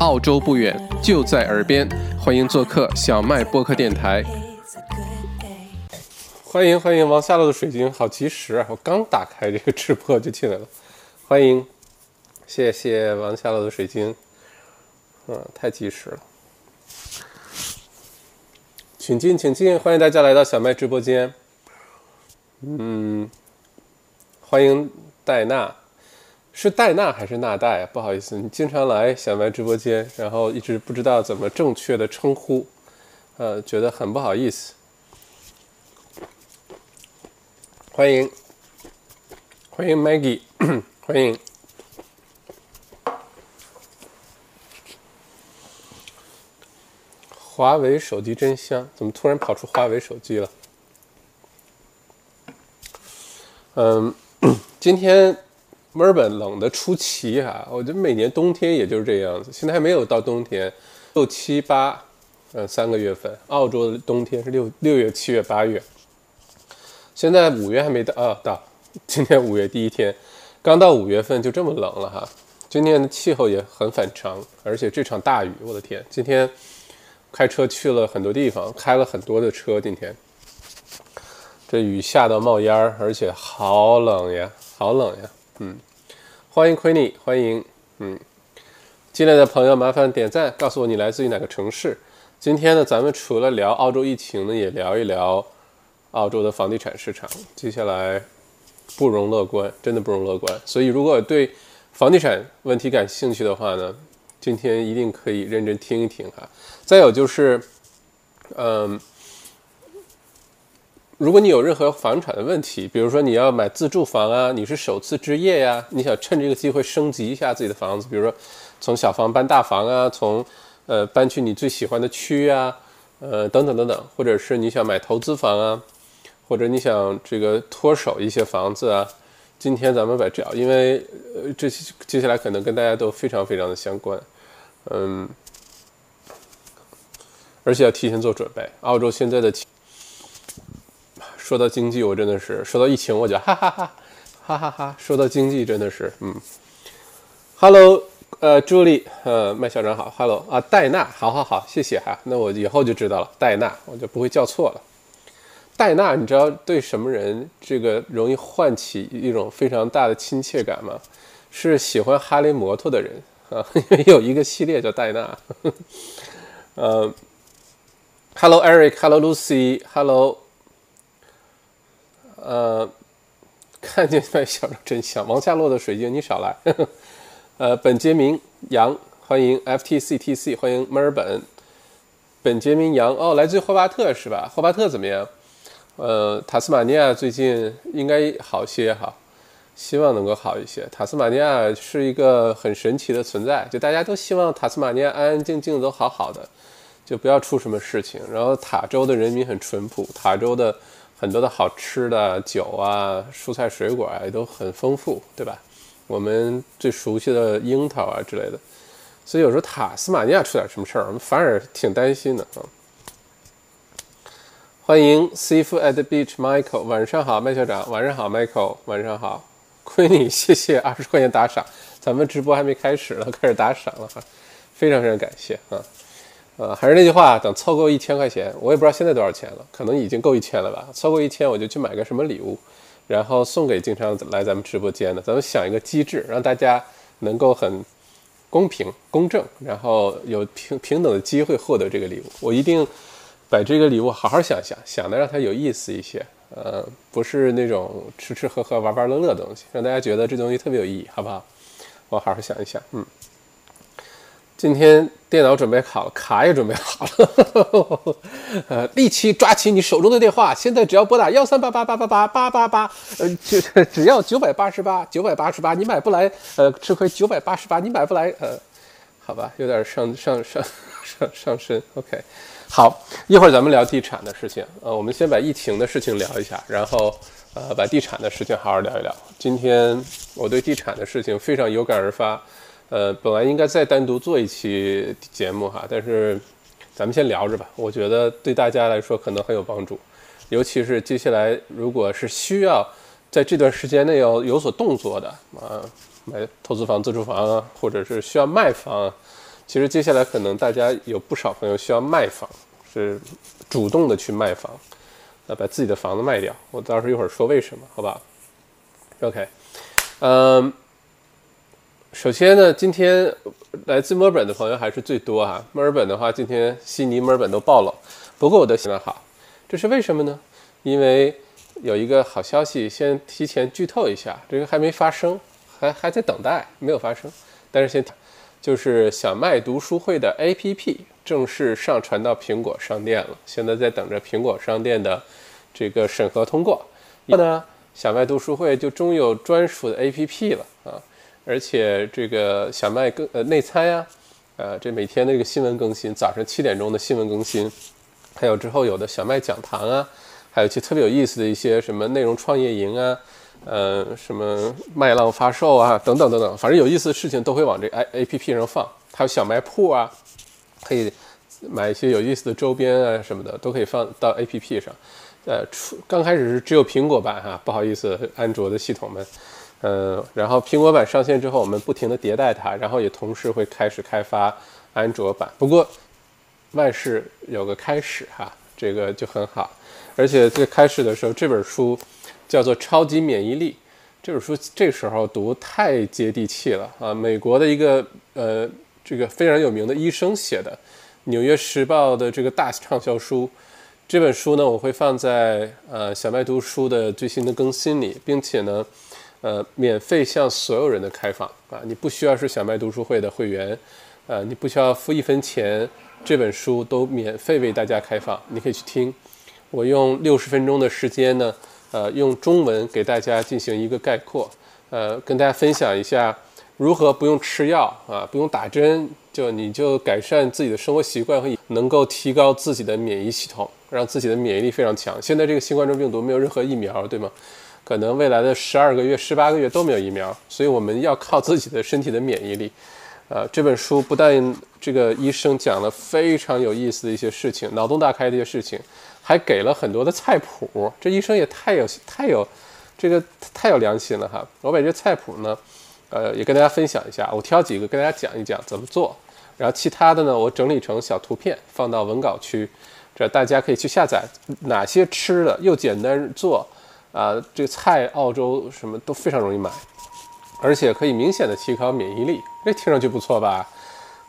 澳洲不远，就在耳边，欢迎做客小麦播客电台。欢迎欢迎，王下落的水晶，好及时啊！我刚打开这个直播就进来了，欢迎，谢谢王下落的水晶，嗯，太及时了。请进，请进，欢迎大家来到小麦直播间。嗯，欢迎戴娜，是戴娜还是纳戴啊？不好意思，你经常来小麦直播间，然后一直不知道怎么正确的称呼，呃，觉得很不好意思。欢迎，欢迎 Maggie，欢迎。华为手机真香，怎么突然跑出华为手机了？嗯，今天墨尔本冷的出奇哈，我觉得每年冬天也就是这样子。现在还没有到冬天，六七八，嗯，三个月份。澳洲的冬天是六六月、七月、八月。现在五月还没到啊，到今天五月第一天，刚到五月份就这么冷了哈。今天的气候也很反常，而且这场大雨，我的天，今天。开车去了很多地方，开了很多的车。今天这雨下到冒烟儿，而且好冷呀，好冷呀。嗯，欢迎 Queenie，欢迎。嗯，进来的朋友麻烦点赞，告诉我你来自于哪个城市。今天呢，咱们除了聊澳洲疫情呢，也聊一聊澳洲的房地产市场。接下来不容乐观，真的不容乐观。所以，如果对房地产问题感兴趣的话呢？今天一定可以认真听一听哈。再有就是，嗯，如果你有任何房产的问题，比如说你要买自住房啊，你是首次置业呀，你想趁这个机会升级一下自己的房子，比如说从小房搬大房啊，从呃搬去你最喜欢的区啊，呃等等等等，或者是你想买投资房啊，或者你想这个脱手一些房子啊。今天咱们把这，因为呃，这些接下来可能跟大家都非常非常的相关，嗯，而且要提前做准备。澳洲现在的，说到经济，我真的是说到疫情，我就哈哈哈，哈哈哈。说到经济，真的是，嗯，Hello，呃，朱莉，呃，麦校长好，Hello，啊，戴娜，好好好，谢谢哈，那我以后就知道了，戴娜，我就不会叫错了。戴娜，你知道对什么人这个容易唤起一种非常大的亲切感吗？是喜欢哈雷摩托的人 啊，因为有一个系列叫戴娜。呃，Hello Eric，Hello Lucy，Hello，呃，看见麦小真香，王夏洛的水晶你少来。呵 呵呃，本杰明杨，欢迎 FTCTC，欢迎墨尔本。本杰明杨，哦，来自霍巴特是吧？霍巴特怎么样？呃，塔斯马尼亚最近应该好些哈，希望能够好一些。塔斯马尼亚是一个很神奇的存在，就大家都希望塔斯马尼亚安安静静都好好的，就不要出什么事情。然后塔州的人民很淳朴，塔州的很多的好吃的酒啊、蔬菜水果啊也都很丰富，对吧？我们最熟悉的樱桃啊之类的，所以有时候塔斯马尼亚出点什么事儿，我们反而挺担心的啊。欢迎 Seafood at the Beach Michael，晚上好，麦校长，晚上好，Michael，晚上好，亏你，谢谢二十块钱打赏，咱们直播还没开始呢，开始打赏了哈，非常非常感谢啊，呃，还是那句话，等凑够一千块钱，我也不知道现在多少钱了，可能已经够一千了吧，凑够一千我就去买个什么礼物，然后送给经常来咱们直播间的，咱们想一个机制，让大家能够很公平公正，然后有平平等的机会获得这个礼物，我一定。把这个礼物好好想想，想的让它有意思一些，呃，不是那种吃吃喝喝、玩玩乐乐的东西，让大家觉得这东西特别有意义，好不好？我好好想一想，嗯。今天电脑准备好了，卡也准备好了，呃，立即抓起你手中的电话，现在只要拨打幺三八八八八八八八八，呃，就只要九百八十八，九百八十八，你买不来，呃，吃亏九百八十八，你买不来，呃，好吧，有点上上上上上身，OK。好，一会儿咱们聊地产的事情。呃，我们先把疫情的事情聊一下，然后呃，把地产的事情好好聊一聊。今天我对地产的事情非常有感而发。呃，本来应该再单独做一期节目哈，但是咱们先聊着吧。我觉得对大家来说可能很有帮助，尤其是接下来如果是需要在这段时间内要有所动作的啊，买投资房、自住房啊，或者是需要卖房。其实接下来可能大家有不少朋友需要卖房，是主动的去卖房，呃，把自己的房子卖掉。我到时候一会儿说为什么，好吧？OK，嗯，首先呢，今天来自墨尔本的朋友还是最多啊。墨尔本的话，今天悉尼、墨尔本都爆冷，不过我的新闻好，这是为什么呢？因为有一个好消息，先提前剧透一下，这个还没发生，还还在等待，没有发生，但是先。就是小麦读书会的 APP 正式上传到苹果商店了，现在在等着苹果商店的这个审核通过。后呢，小麦读书会就终于有专属的 APP 了！而且这个小麦更呃内参呀，呃这每天的这个新闻更新，早上七点钟的新闻更新，还有之后有的小麦讲堂啊，还有一些特别有意思的一些什么内容创业营啊。呃，什么麦浪发售啊，等等等等，反正有意思的事情都会往这 A A P P 上放。还有小卖铺啊，可以买一些有意思的周边啊什么的，都可以放到 A P P 上。呃，出刚开始是只有苹果版哈，不好意思，安卓的系统们。嗯，然后苹果版上线之后，我们不停的迭代它，然后也同时会开始开发安卓版。不过万事有个开始哈，这个就很好。而且最开始的时候，这本书。叫做《超级免疫力》这本书，这时候读太接地气了啊！美国的一个呃，这个非常有名的医生写的，《纽约时报》的这个大畅销书。这本书呢，我会放在呃小麦读书的最新的更新里，并且呢，呃，免费向所有人的开放啊！你不需要是小麦读书会的会员，呃，你不需要付一分钱，这本书都免费为大家开放，你可以去听。我用六十分钟的时间呢。呃，用中文给大家进行一个概括，呃，跟大家分享一下如何不用吃药啊，不用打针，就你就改善自己的生活习惯和能够提高自己的免疫系统，让自己的免疫力非常强。现在这个新冠状病毒没有任何疫苗，对吗？可能未来的十二个月、十八个月都没有疫苗，所以我们要靠自己的身体的免疫力。呃，这本书不但这个医生讲了非常有意思的一些事情，脑洞大开的一些事情。还给了很多的菜谱，这医生也太有太有，这个太有良心了哈！我把这菜谱呢，呃，也跟大家分享一下，我挑几个跟大家讲一讲怎么做，然后其他的呢，我整理成小图片放到文稿区，这大家可以去下载。哪些吃的又简单做啊？这个菜澳洲什么都非常容易买，而且可以明显的提高免疫力，这听上去不错吧？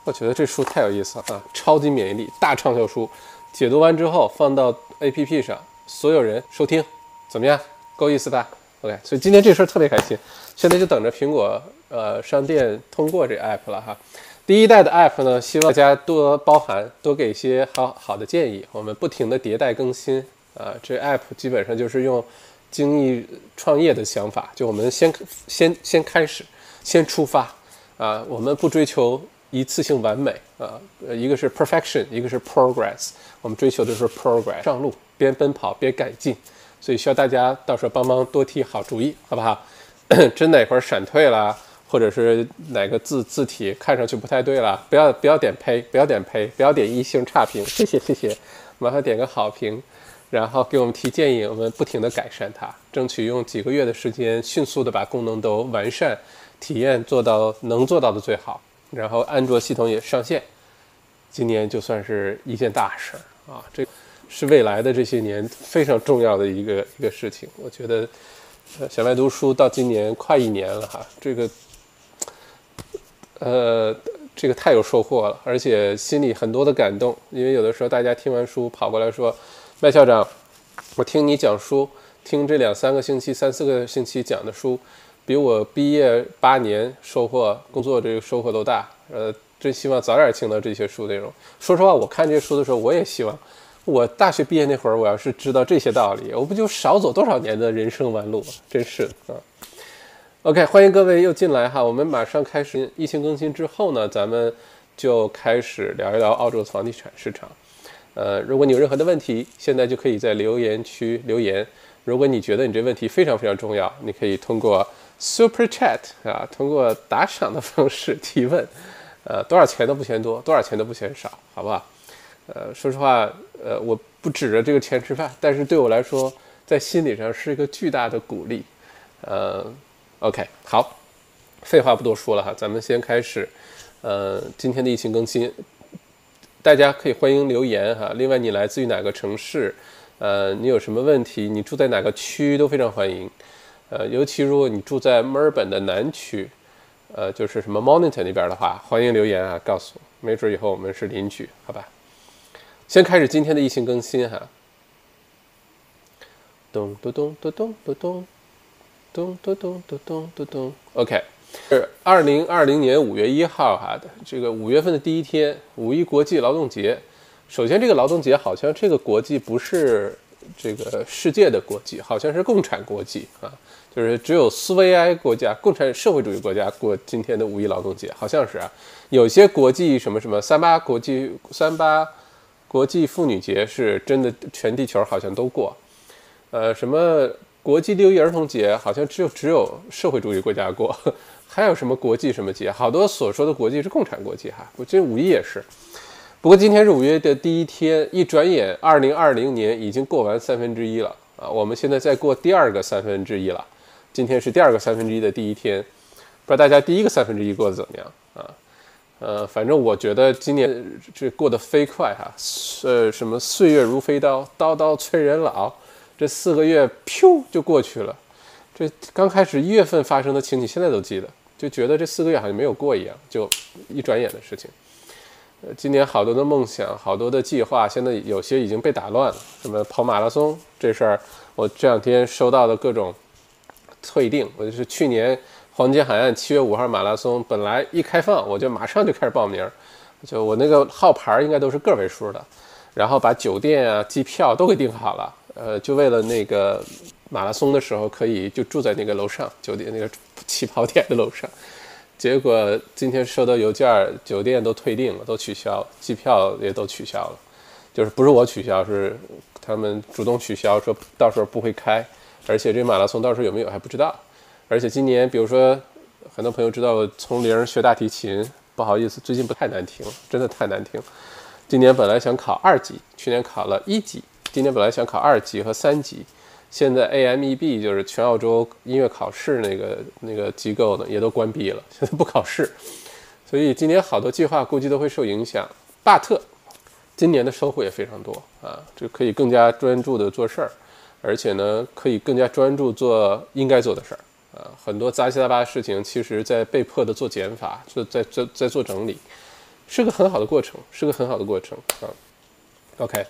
我觉得这书太有意思了啊！超级免疫力大畅销书。解读完之后放到 APP 上，所有人收听，怎么样？够意思吧？OK，所以今天这事儿特别开心，现在就等着苹果呃商店通过这 App 了哈。第一代的 App 呢，希望大家多包涵，多给一些好好的建议。我们不停的迭代更新啊，这 App 基本上就是用精益创业的想法，就我们先先先开始，先出发啊，我们不追求。一次性完美啊，呃，一个是 perfection，一个是 progress。我们追求的是 progress，上路边奔跑边改进，所以需要大家到时候帮忙多提好主意，好不好？真哪块闪退了，或者是哪个字字体看上去不太对了，不要不要点呸，不要点呸，不要点一星差评，谢谢谢谢，麻烦点个好评，然后给我们提建议，我们不停的改善它，争取用几个月的时间迅速的把功能都完善，体验做到能做到的最好。然后安卓系统也上线，今年就算是一件大事儿啊！这是未来的这些年非常重要的一个一个事情。我觉得，呃，小麦读书到今年快一年了哈，这个，呃，这个太有收获了，而且心里很多的感动。因为有的时候大家听完书跑过来说：“麦校长，我听你讲书，听这两三个星期、三四个星期讲的书。”比我毕业八年收获工作这个收获都大，呃，真希望早点听到这些书内容。说实话，我看这些书的时候，我也希望我大学毕业那会儿，我要是知道这些道理，我不就少走多少年的人生弯路真是啊。OK，欢迎各位又进来哈，我们马上开始疫情更新之后呢，咱们就开始聊一聊澳洲房地产市场。呃，如果你有任何的问题，现在就可以在留言区留言。如果你觉得你这问题非常非常重要，你可以通过。Super Chat 啊，通过打赏的方式提问，呃，多少钱都不嫌多，多少钱都不嫌少，好不好？呃，说实话，呃，我不指着这个钱吃饭，但是对我来说，在心理上是一个巨大的鼓励。呃，OK，好，废话不多说了哈，咱们先开始，呃，今天的疫情更新，大家可以欢迎留言哈。另外，你来自于哪个城市？呃，你有什么问题？你住在哪个区都非常欢迎。呃，尤其如果你住在墨尔本的南区，呃，就是什么 Monnton 那边的话，欢迎留言啊，告诉我，没准以后我们是邻居，好吧？先开始今天的疫情更新哈。咚咚咚咚咚咚咚咚咚咚咚咚咚咚。OK，是二零二零年五月一号哈这个五月份的第一天，五一国际劳动节。首先，这个劳动节好像这个国际不是这个世界的国际，好像是共产国际啊，就是只有苏维埃国家、共产社会主义国家过今天的五一劳动节，好像是啊。有些国际什么什么三八国际、三八国际妇女节是真的，全地球好像都过。呃，什么国际六一儿童节好像只有只有社会主义国家过，还有什么国际什么节？好多所说的国际是共产国际哈，我觉得五一也是。不过今天是五月的第一天，一转眼，二零二零年已经过完三分之一了啊！我们现在在过第二个三分之一了。今天是第二个三分之一的第一天，不知道大家第一个三分之一过得怎么样啊？呃，反正我觉得今年这过得飞快哈，呃，什么岁月如飞刀，刀刀催人老，这四个月噗就过去了。这刚开始一月份发生的情景，现在都记得，就觉得这四个月好像没有过一样，就一转眼的事情。呃，今年好多的梦想，好多的计划，现在有些已经被打乱了。什么跑马拉松这事儿，我这两天收到的各种退订。我就是去年黄金海岸七月五号马拉松，本来一开放我就马上就开始报名，就我那个号牌应该都是个位数的，然后把酒店啊、机票都给订好了。呃，就为了那个马拉松的时候可以就住在那个楼上酒店那个起跑点的楼上。结果今天收到邮件，酒店都退订了，都取消，机票也都取消了。就是不是我取消，是他们主动取消，说到时候不会开。而且这马拉松到时候有没有还不知道。而且今年，比如说很多朋友知道我从零学大提琴，不好意思，最近不太难听，真的太难听。今年本来想考二级，去年考了一级，今年本来想考二级和三级。现在 AMEB 就是全澳洲音乐考试那个那个机构呢，也都关闭了，现在不考试，所以今年好多计划估计都会受影响。But 今年的收获也非常多啊，就可以更加专注的做事儿，而且呢，可以更加专注做应该做的事儿啊。很多杂七杂八的事情，其实在被迫的做减法，做在在在做整理，是个很好的过程，是个很好的过程啊。OK。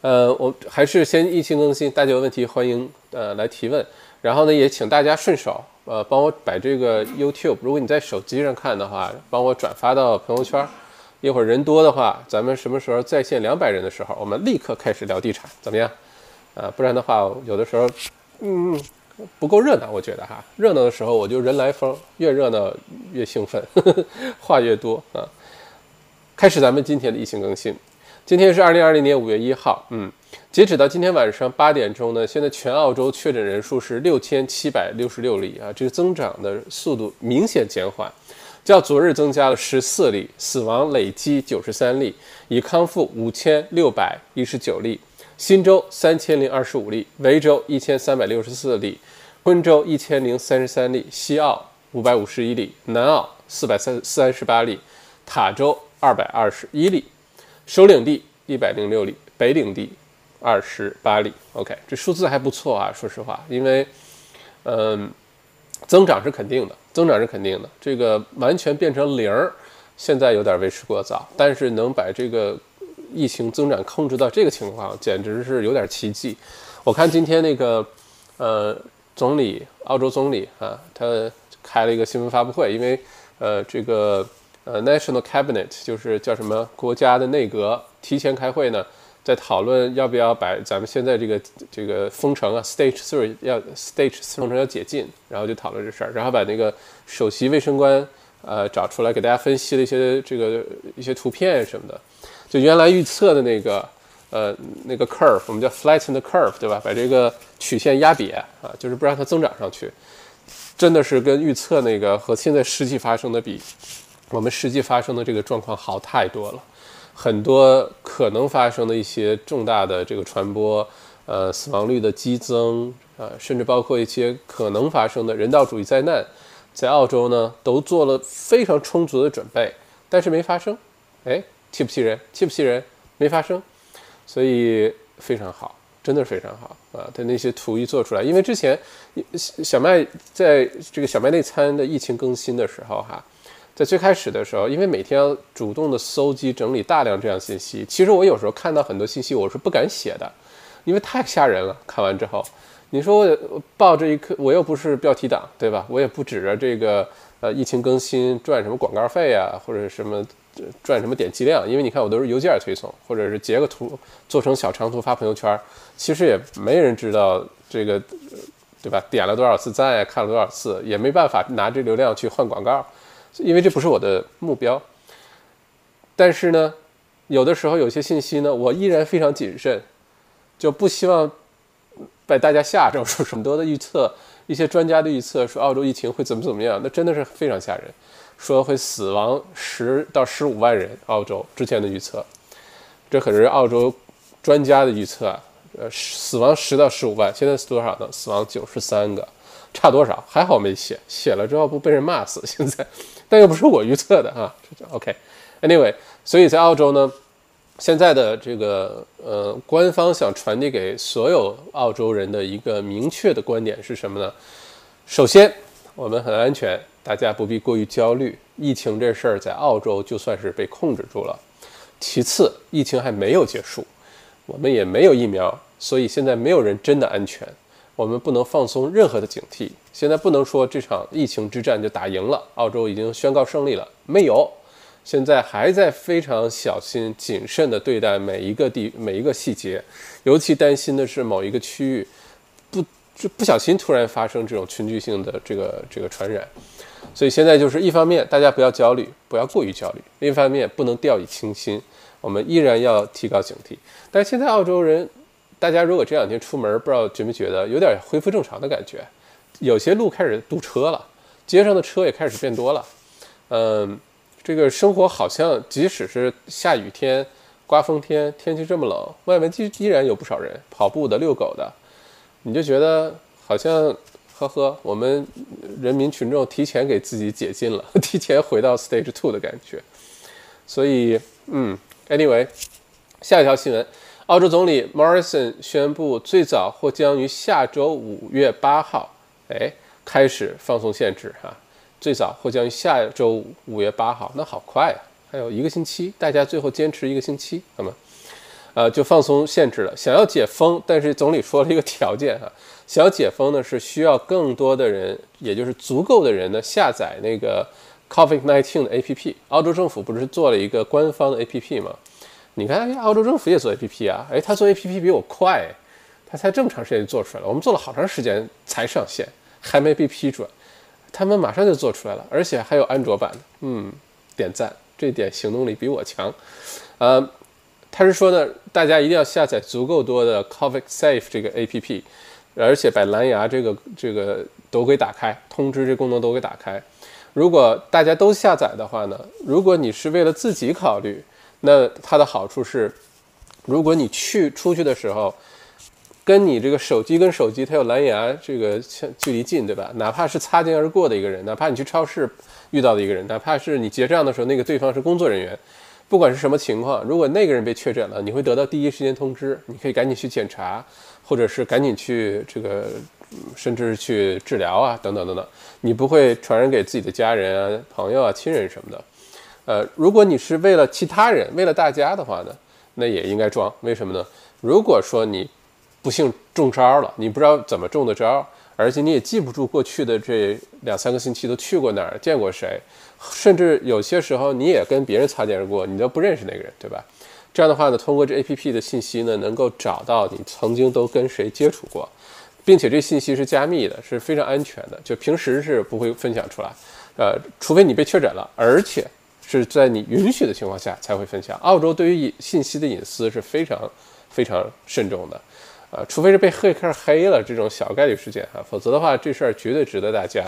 呃，我还是先疫情更新，大家有问题欢迎呃来提问。然后呢，也请大家顺手呃帮我把这个 YouTube，如果你在手机上看的话，帮我转发到朋友圈。一会儿人多的话，咱们什么时候在线两百人的时候，我们立刻开始聊地产，怎么样？啊，不然的话，有的时候嗯不够热闹，我觉得哈，热闹的时候我就人来疯，越热闹越兴奋，话越多啊。开始咱们今天的疫情更新。今天是二零二零年五月一号，嗯，截止到今天晚上八点钟呢，现在全澳洲确诊人数是六千七百六十六例啊，这个增长的速度明显减缓，较昨日增加了十四例，死亡累计九十三例，已康复五千六百一十九例，新州三千零二十五例，维州一千三百六十四例，昆州一千零三十三例，西澳五百五十一例，南澳四百三三十八例，塔州二百二十一例。首领地一百零六例，北领地二十八例。OK，这数字还不错啊，说实话，因为，嗯，增长是肯定的，增长是肯定的。这个完全变成零儿，现在有点为时过早。但是能把这个疫情增长控制到这个情况，简直是有点奇迹。我看今天那个，呃，总理，澳洲总理啊，他开了一个新闻发布会，因为，呃，这个。呃，National Cabinet 就是叫什么国家的内阁提前开会呢，在讨论要不要把咱们现在这个这个封城啊，Stage Three 要 Stage 封城要解禁，然后就讨论这事儿，然后把那个首席卫生官呃找出来给大家分析了一些这个一些图片什么的，就原来预测的那个呃那个 curve，我们叫 flatten the curve，对吧？把这个曲线压瘪啊，就是不让它增长上去，真的是跟预测那个和现在实际发生的比。我们实际发生的这个状况好太多了，很多可能发生的一些重大的这个传播，呃，死亡率的激增，呃，甚至包括一些可能发生的人道主义灾难，在澳洲呢都做了非常充足的准备，但是没发生，哎，气不气人？气不气人？没发生，所以非常好，真的是非常好啊！他那些图一做出来，因为之前小麦在这个小麦内参的疫情更新的时候哈，在最开始的时候，因为每天要主动的搜集整理大量这样信息，其实我有时候看到很多信息，我是不敢写的，因为太吓人了。看完之后，你说我抱着一颗，我又不是标题党，对吧？我也不指着这个呃疫情更新赚什么广告费啊，或者什么。赚什么点击量？因为你看我都是邮件推送，或者是截个图做成小长图发朋友圈，其实也没人知道这个，对吧？点了多少次赞呀？看了多少次？也没办法拿这流量去换广告，因为这不是我的目标。但是呢，有的时候有些信息呢，我依然非常谨慎，就不希望把大家吓着，说很多的预测，一些专家的预测说澳洲疫情会怎么怎么样，那真的是非常吓人。说会死亡十到十五万人，澳洲之前的预测，这可是澳洲专家的预测啊。呃，死亡十到十五万，现在是多少呢？死亡九十三个，差多少？还好没写，写了之后不被人骂死。现在，但又不是我预测的啊。OK，Anyway，所以在澳洲呢，现在的这个呃官方想传递给所有澳洲人的一个明确的观点是什么呢？首先，我们很安全。大家不必过于焦虑，疫情这事儿在澳洲就算是被控制住了。其次，疫情还没有结束，我们也没有疫苗，所以现在没有人真的安全。我们不能放松任何的警惕。现在不能说这场疫情之战就打赢了，澳洲已经宣告胜利了，没有。现在还在非常小心谨慎地对待每一个地每一个细节，尤其担心的是某一个区域不就不小心突然发生这种群聚性的这个这个传染。所以现在就是一方面，大家不要焦虑，不要过于焦虑；另一方面，不能掉以轻心，我们依然要提高警惕。但现在澳洲人，大家如果这两天出门，不知道觉没觉得有点恢复正常的感觉？有些路开始堵车了，街上的车也开始变多了。嗯，这个生活好像即使是下雨天、刮风天，天气这么冷，外面依依然有不少人跑步的、遛狗的，你就觉得好像。呵呵，我们人民群众提前给自己解禁了，提前回到 Stage Two 的感觉。所以，嗯，Anyway，下一条新闻，澳洲总理 Morrison 宣布，最早或将于下周五月八号，哎，开始放松限制哈。最早或将于下周五月八号，那好快啊，还有一个星期，大家最后坚持一个星期，好吗？呃，就放松限制了。想要解封，但是总理说了一个条件哈。想要解封呢，是需要更多的人，也就是足够的人呢下载那个 COVID-19 的 APP。澳洲政府不是做了一个官方的 APP 吗？你看，澳洲政府也做 APP 啊，哎，他做 APP 比我快，他才这么长时间就做出来了。我们做了好长时间才上线，还没被批准，他们马上就做出来了，而且还有安卓版的。嗯，点赞，这点行动力比我强。呃，他是说呢，大家一定要下载足够多的 COVID Safe 这个 APP。而且把蓝牙这个这个都给打开，通知这功能都给打开。如果大家都下载的话呢，如果你是为了自己考虑，那它的好处是，如果你去出去的时候，跟你这个手机跟手机它有蓝牙这个距离近，对吧？哪怕是擦肩而过的一个人，哪怕你去超市遇到的一个人，哪怕是你结账的时候那个对方是工作人员，不管是什么情况，如果那个人被确诊了，你会得到第一时间通知，你可以赶紧去检查。或者是赶紧去这个，甚至去治疗啊，等等等等，你不会传染给自己的家人啊、朋友啊、亲人什么的。呃，如果你是为了其他人、为了大家的话呢，那也应该装。为什么呢？如果说你不幸中招了，你不知道怎么中的招，而且你也记不住过去的这两三个星期都去过哪儿、见过谁，甚至有些时候你也跟别人擦肩而过，你都不认识那个人，对吧？这样的话呢，通过这 A P P 的信息呢，能够找到你曾经都跟谁接触过，并且这信息是加密的，是非常安全的，就平时是不会分享出来，呃，除非你被确诊了，而且是在你允许的情况下才会分享。澳洲对于信息的隐私是非常非常慎重的，呃，除非是被黑客黑了这种小概率事件哈，否则的话这事儿绝对值得大家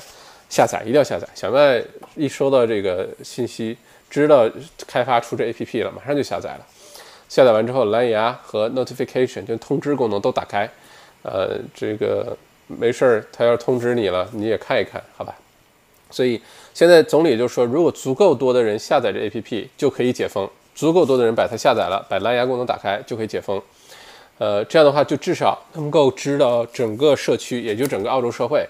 下载，一定要下载。小麦一收到这个信息，知道开发出这 A P P 了，马上就下载了。下载完之后，蓝牙和 notification 就通知功能都打开，呃，这个没事儿，他要通知你了，你也看一看，好吧？所以现在总理就说，如果足够多的人下载这 APP，就可以解封；足够多的人把它下载了，把蓝牙功能打开，就可以解封。呃，这样的话，就至少能够知道整个社区，也就整个澳洲社会，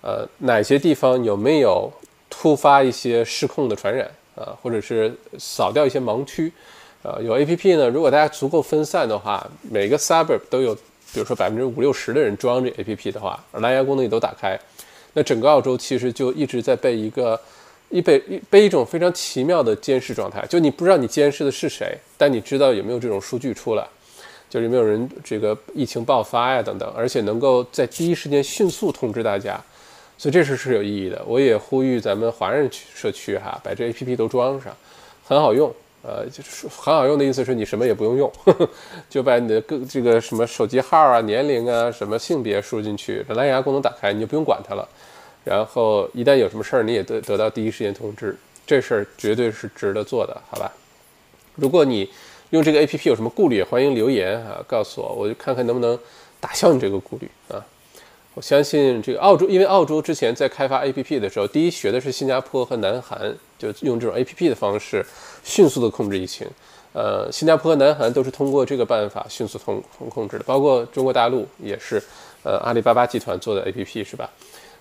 呃，哪些地方有没有突发一些失控的传染啊，或者是扫掉一些盲区。呃，有 APP 呢，如果大家足够分散的话，每个 suburb 都有，比如说百分之五六十的人装这 APP 的话，蓝牙功能也都打开，那整个澳洲其实就一直在被一个一被一被一种非常奇妙的监视状态，就你不知道你监视的是谁，但你知道有没有这种数据出来，就是没有人这个疫情爆发呀等等，而且能够在第一时间迅速通知大家，所以这事是有意义的。我也呼吁咱们华人区社区哈，把这 APP 都装上，很好用。呃，就是很好用的意思是你什么也不用用，就把你的各这个什么手机号啊、年龄啊、什么性别输进去，蓝牙功能打开，你就不用管它了。然后一旦有什么事儿，你也得得到第一时间通知，这事儿绝对是值得做的，好吧？如果你用这个 APP 有什么顾虑，欢迎留言啊，告诉我，我就看看能不能打消你这个顾虑啊。我相信这个澳洲，因为澳洲之前在开发 APP 的时候，第一学的是新加坡和南韩，就用这种 APP 的方式迅速的控制疫情。呃，新加坡和南韩都是通过这个办法迅速控控控制的，包括中国大陆也是，呃，阿里巴巴集团做的 APP 是吧？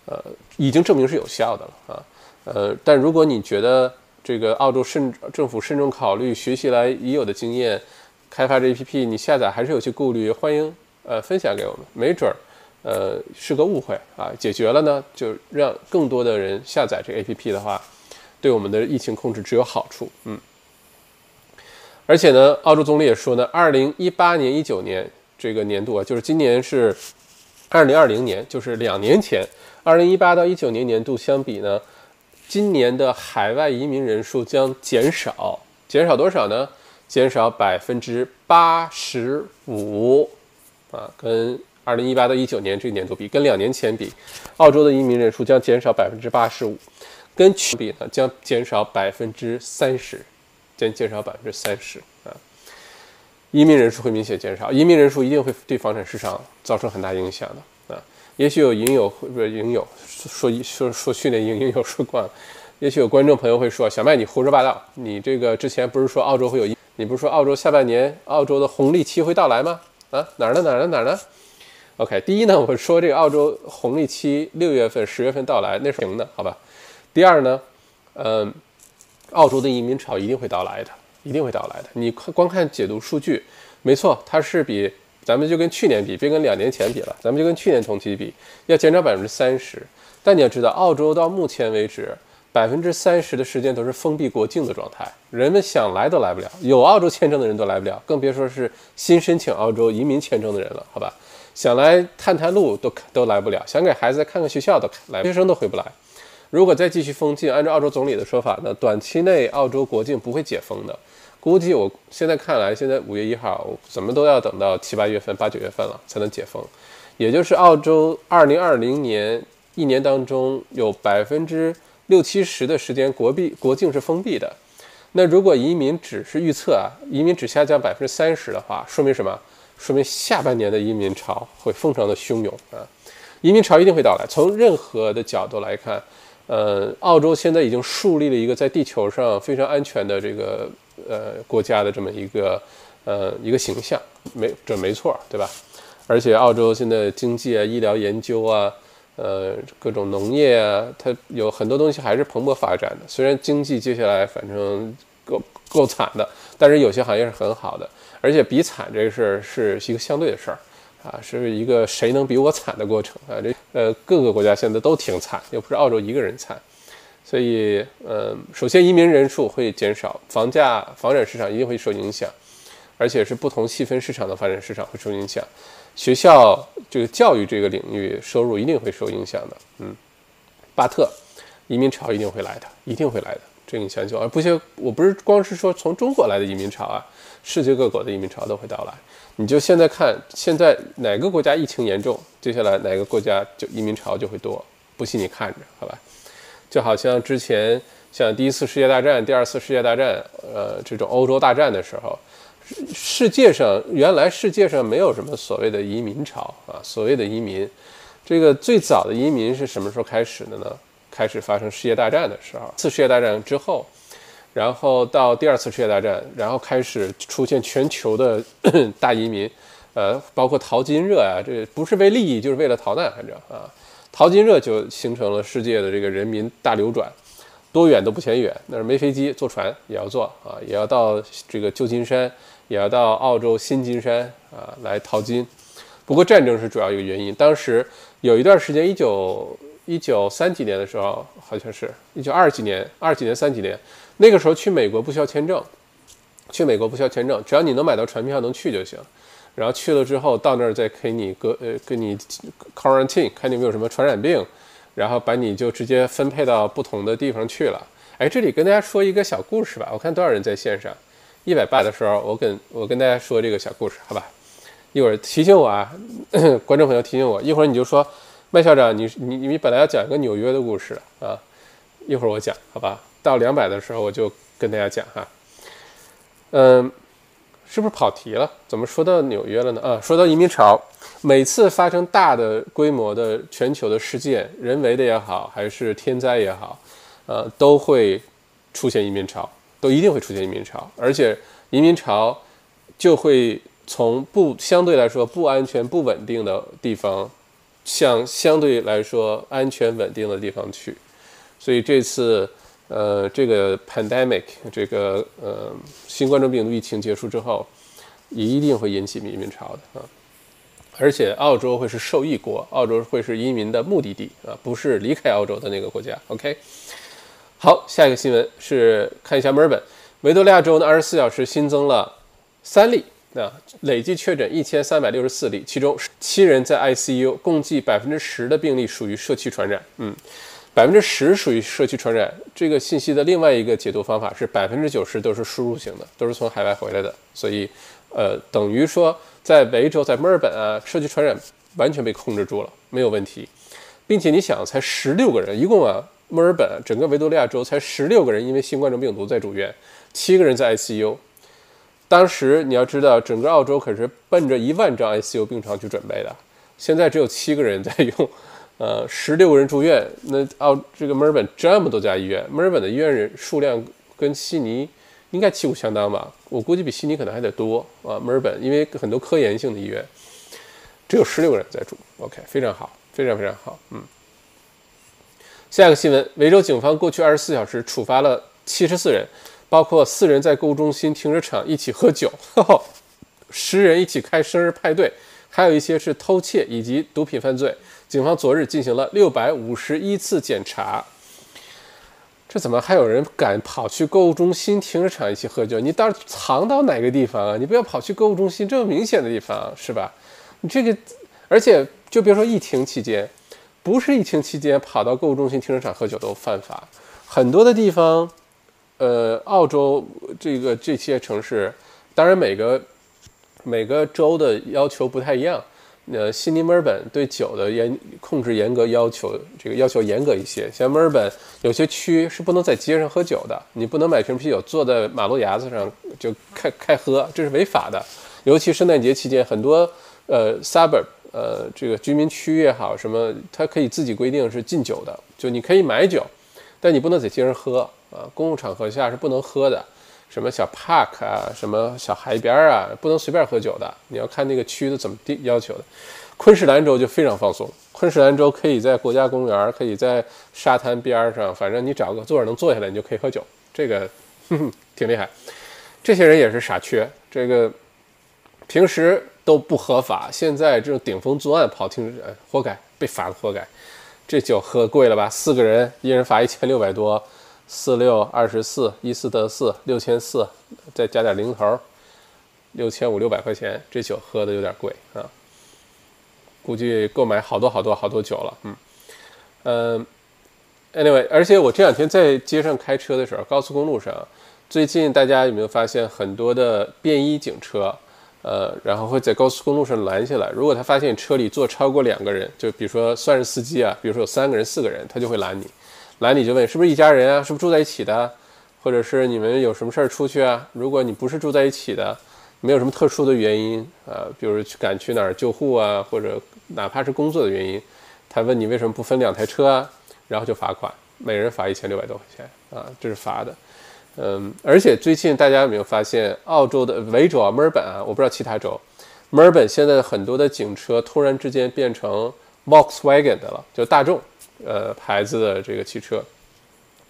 呃，已经证明是有效的了啊。呃，但如果你觉得这个澳洲慎政府慎重考虑学习来已有的经验，开发这 APP，你下载还是有些顾虑，欢迎呃分享给我们，没准儿。呃，是个误会啊，解决了呢，就让更多的人下载这 APP 的话，对我们的疫情控制只有好处。嗯，而且呢，澳洲总理也说呢，二零一八年、一九年这个年度啊，就是今年是二零二零年，就是两年前，二零一八到一九年年度相比呢，今年的海外移民人数将减少，减少多少呢？减少百分之八十五啊，跟。二零一八到一九年这个年度比，跟两年前比，澳洲的移民人数将减少百分之八十五，跟去年比呢将减少百分之三十，将减少百分之三十啊。移民人数会明显减少，移民人数一定会对房产市场造成很大影响的。也许有影友会不影友说说说训练营影友说惯了，也许有观众朋友会说小麦你胡说八道，你这个之前不是说澳洲会有，你不是说澳洲下半年澳洲的红利期会到来吗？啊哪儿呢哪儿呢哪儿呢？OK，第一呢，我说这个澳洲红利期六月份、十月份到来，那是行的，好吧？第二呢，嗯，澳洲的移民潮一定会到来的，一定会到来的。你光看解读数据，没错，它是比咱们就跟去年比，别跟两年前比了，咱们就跟去年同期比，要减少百分之三十。但你要知道，澳洲到目前为止，百分之三十的时间都是封闭国境的状态，人们想来都来不了，有澳洲签证的人都来不了，更别说是新申请澳洲移民签证的人了，好吧？想来探探路都都来不了，想给孩子看看学校都来，学生都回不来。如果再继续封禁，按照澳洲总理的说法呢，短期内澳洲国境不会解封的。估计我现在看来，现在五月一号，怎么都要等到七八月份、八九月份了才能解封。也就是澳洲二零二零年一年当中有百分之六七十的时间国闭国境是封闭的。那如果移民只是预测啊，移民只下降百分之三十的话，说明什么？说明下半年的移民潮会非常的汹涌啊！移民潮一定会到来。从任何的角度来看，呃，澳洲现在已经树立了一个在地球上非常安全的这个呃国家的这么一个呃一个形象，没这没错，对吧？而且澳洲现在经济啊、医疗研究啊、呃各种农业啊，它有很多东西还是蓬勃发展的。虽然经济接下来反正够够惨的，但是有些行业是很好的。而且比惨这个事儿是一个相对的事儿，啊，是一个谁能比我惨的过程啊。这呃各个国家现在都挺惨，又不是澳洲一个人惨，所以嗯，首先移民人数会减少，房价房产市场一定会受影响，而且是不同细分市场的发展市场会受影响，学校这个教育这个领域收入一定会受影响的。嗯，巴特移民潮一定会来的，一定会来的，这你想想啊，不，我不是光是说从中国来的移民潮啊。世界各国的移民潮都会到来，你就现在看，现在哪个国家疫情严重，接下来哪个国家就移民潮就会多。不信你看着，好吧？就好像之前像第一次世界大战、第二次世界大战，呃，这种欧洲大战的时候，世界上原来世界上没有什么所谓的移民潮啊，所谓的移民，这个最早的移民是什么时候开始的呢？开始发生世界大战的时候，次世界大战之后，然后到第二次世界大战，然后开始出现全球的 大移民，呃，包括淘金热啊，这不是为利益，就是为了逃难，反正啊，淘金热就形成了世界的这个人民大流转，多远都不嫌远，那是没飞机，坐船也要坐啊，也要到这个旧金山，也要到澳洲新金山啊来淘金。不过战争是主要一个原因。当时有一段时间，一九一九三几年的时候，好像是一九二几年、二几年、三几年，那个时候去美国不需要签证，去美国不需要签证，只要你能买到船票能去就行。然后去了之后，到那儿再给你隔呃给你 quarantine，看你有没有什么传染病，然后把你就直接分配到不同的地方去了。哎，这里跟大家说一个小故事吧。我看多少人在线上，一百八的时候，我跟我跟大家说这个小故事，好吧？一会儿提醒我啊，观众朋友提醒我，一会儿你就说麦校长，你你你本来要讲一个纽约的故事啊，一会儿我讲，好吧？到两百的时候我就跟大家讲哈，嗯，是不是跑题了？怎么说到纽约了呢？啊，说到移民潮，每次发生大的规模的全球的事件，人为的也好，还是天灾也好，呃，都会出现移民潮，都一定会出现移民潮，而且移民潮就会。从不相对来说不安全、不稳定的地方，向相对来说安全稳定的地方去，所以这次，呃，这个 pandemic 这个呃新冠状病毒疫情结束之后，一定会引起移民潮的啊，而且澳洲会是受益国，澳洲会是移民的目的地啊，不是离开澳洲的那个国家。OK，好，下一个新闻是看一下墨尔本，维多利亚州呢，二十四小时新增了三例。那累计确诊一千三百六十四例，其中七人在 ICU，共计百分之十的病例属于社区传染。嗯，百分之十属于社区传染。这个信息的另外一个解读方法是百分之九十都是输入型的，都是从海外回来的。所以，呃，等于说在维州、在墨尔本啊，社区传染完全被控制住了，没有问题。并且你想，才十六个人，一共啊，墨尔本整个维多利亚州才十六个人因为新冠状病毒在住院，七个人在 ICU。当时你要知道，整个澳洲可是奔着一万张 ICU 病床去准备的，现在只有七个人在用，呃，十六个人住院。那澳这个墨尔本这么多家医院，墨尔本的医院人数量跟悉尼应该旗鼓相当吧？我估计比悉尼可能还得多啊。墨尔本因为很多科研性的医院，只有十六个人在住。OK，非常好，非常非常好。嗯，下一个新闻，维州警方过去二十四小时处罚了七十四人。包括四人在购物中心停车场一起喝酒，十人一起开生日派对，还有一些是偷窃以及毒品犯罪。警方昨日进行了六百五十一次检查。这怎么还有人敢跑去购物中心停车场一起喝酒？你到底藏到哪个地方啊？你不要跑去购物中心这么明显的地方，是吧？你这个，而且就别说疫情期间，不是疫情期间跑到购物中心停车场喝酒都犯法，很多的地方。呃，澳洲这个这些城市，当然每个每个州的要求不太一样。呃，悉尼、墨尔本对酒的严控制严格，要求这个要求严格一些。像墨尔本有些区是不能在街上喝酒的，你不能买瓶啤酒坐在马路牙子上就开开喝，这是违法的。尤其圣诞节期间，很多呃 suburb 呃这个居民区也好，什么它可以自己规定是禁酒的，就你可以买酒，但你不能在街上喝。啊，公共场合下是不能喝的，什么小 park 啊，什么小海边啊，不能随便喝酒的。你要看那个区的怎么定要求的。昆士兰州就非常放松，昆士兰州可以在国家公园，可以在沙滩边上，反正你找个座能坐下来，你就可以喝酒。这个 挺厉害。这些人也是傻缺，这个平时都不合法，现在这种顶风作案跑停车，活该被罚了，活该。这酒喝贵了吧？四个人一人罚一千六百多。四六二十四，一四得四，六千四，再加点零头，六千五六百块钱。这酒喝的有点贵啊，估计购买好多好多好多酒了。嗯嗯，anyway，而且我这两天在街上开车的时候，高速公路上，最近大家有没有发现很多的便衣警车？呃，然后会在高速公路上拦下来，如果他发现车里坐超过两个人，就比如说算是司机啊，比如说有三个人、四个人，他就会拦你。来你就问是不是一家人啊？是不是住在一起的？或者是你们有什么事儿出去啊？如果你不是住在一起的，没有什么特殊的原因啊，比如去赶去哪儿救护啊，或者哪怕是工作的原因，他问你为什么不分两台车啊？然后就罚款每人罚一千六百多块钱啊，这是罚的。嗯，而且最近大家有没有发现，澳洲的维州啊，墨尔本啊，我不知道其他州，墨尔本现在很多的警车突然之间变成 Volkswagen 的了，就大众呃牌子的这个汽车。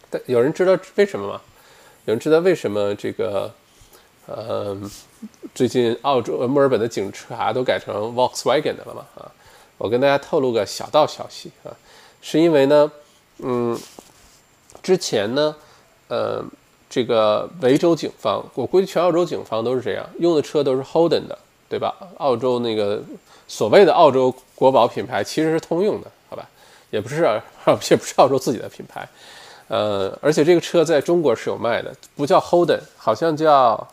但有人知道为什么吗？有人知道为什么这个呃最近澳洲墨尔本的警车都改成 Volkswagen 的了吗？啊，我跟大家透露个小道消息啊，是因为呢，嗯，之前呢，呃。这个维州警方，我估计全澳洲警方都是这样用的车都是 Holden 的，对吧？澳洲那个所谓的澳洲国宝品牌其实是通用的，也不是，也不是澳洲自己的品牌。呃，而且这个车在中国是有卖的，不叫 Holden，好像叫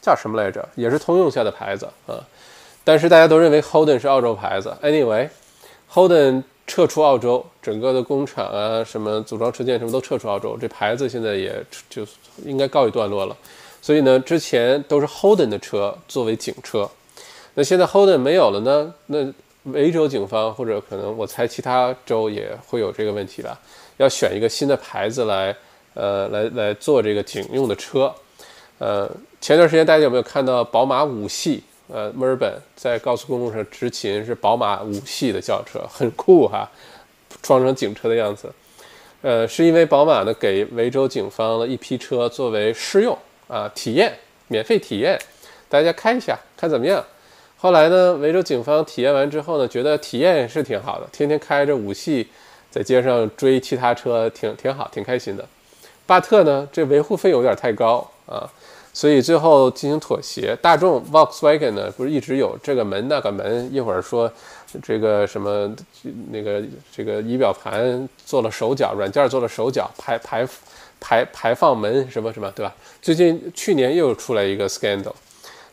叫什么来着？也是通用下的牌子啊。但是大家都认为 Holden 是澳洲牌子。Anyway，Holden。撤出澳洲，整个的工厂啊，什么组装车间什么都撤出澳洲，这牌子现在也就应该告一段落了。所以呢，之前都是 Holden 的车作为警车，那现在 Holden 没有了呢，那维州警方或者可能我猜其他州也会有这个问题吧，要选一个新的牌子来，呃，来来做这个警用的车。呃，前段时间大家有没有看到宝马五系？呃，墨尔本在高速公路上执勤是宝马五系的轿车，很酷哈，装成警车的样子。呃，是因为宝马呢给维州警方了一批车作为试用啊体验，免费体验，大家开一下看怎么样。后来呢，维州警方体验完之后呢，觉得体验是挺好的，天天开着五系在街上追其他车，挺挺好，挺开心的。巴特呢，这维护费有点太高啊。所以最后进行妥协，大众 Volkswagen 呢不是一直有这个门那个门，一会儿说这个什么那个这个仪表盘做了手脚，软件做了手脚，排排排排放门什么什么，对吧？最近去年又出来一个 scandal，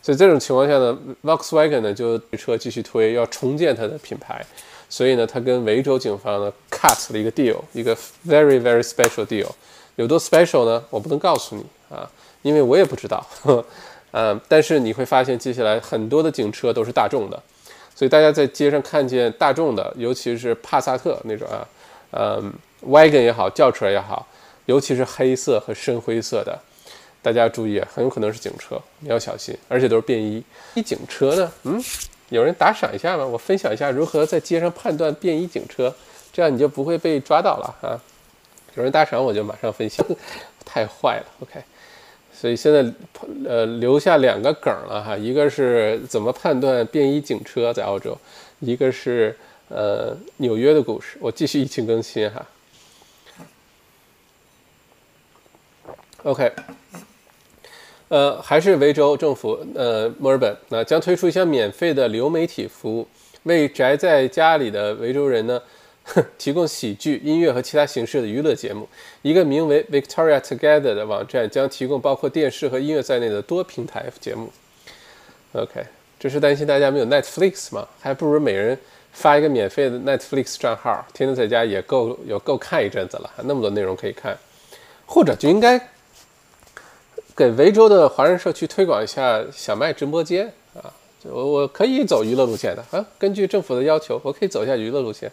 所以这种情况下呢，Volkswagen 呢就车继续推，要重建它的品牌，所以呢，他跟维州警方呢 cut 了一个 deal，一个 very very special deal，有多 special 呢？我不能告诉你啊。因为我也不知道，呵 嗯，但是你会发现接下来很多的警车都是大众的，所以大家在街上看见大众的，尤其是帕萨特那种啊，嗯，wagon 也好，轿车也好，尤其是黑色和深灰色的，大家注意啊，很有可能是警车，你要小心，而且都是便衣。一警车呢，嗯，有人打赏一下吗？我分享一下如何在街上判断便衣警车，这样你就不会被抓到了啊。有人打赏我就马上分享，太坏了，OK。所以现在，呃，留下两个梗了哈，一个是怎么判断便衣警车在澳洲，一个是呃纽约的故事。我继续一起更新哈。OK，呃，还是维州政府呃墨尔本那将推出一项免费的流媒体服务，为宅在家里的维州人呢。提供喜剧、音乐和其他形式的娱乐节目。一个名为 Victoria Together 的网站将提供包括电视和音乐在内的多平台节目。OK，这是担心大家没有 Netflix 吗？还不如每人发一个免费的 Netflix 账号，天天在家也够有够看一阵子了，那么多内容可以看。或者就应该给维州的华人社区推广一下小麦直播间啊！我我可以走娱乐路线的啊，根据政府的要求，我可以走一下娱乐路线。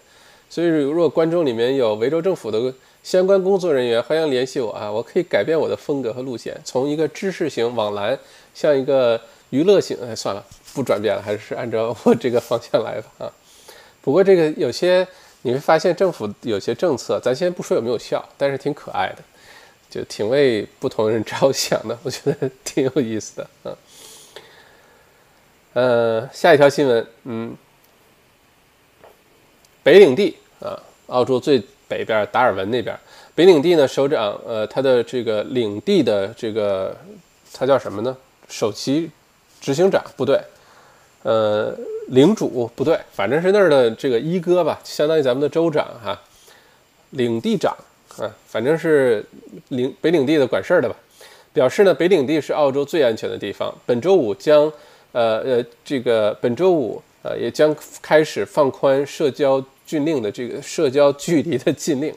所以，如果观众里面有维州政府的相关工作人员，欢迎联系我啊！我可以改变我的风格和路线，从一个知识型往蓝，向一个娱乐型。哎，算了，不转变了，还是按照我这个方向来吧啊！不过这个有些你会发现，政府有些政策，咱先不说有没有效，但是挺可爱的，就挺为不同人着想的，我觉得挺有意思的啊。呃，下一条新闻，嗯，北领地。啊，澳洲最北边达尔文那边，北领地呢，首长，呃，他的这个领地的这个，他叫什么呢？首席执行长不对，呃，领主不对，反正是那儿的这个一哥吧，相当于咱们的州长哈，领地长啊，反正是领北领地的管事儿的吧，表示呢，北领地是澳洲最安全的地方。本周五将，呃呃，这个本周五呃也将开始放宽社交。禁令的这个社交距离的禁令，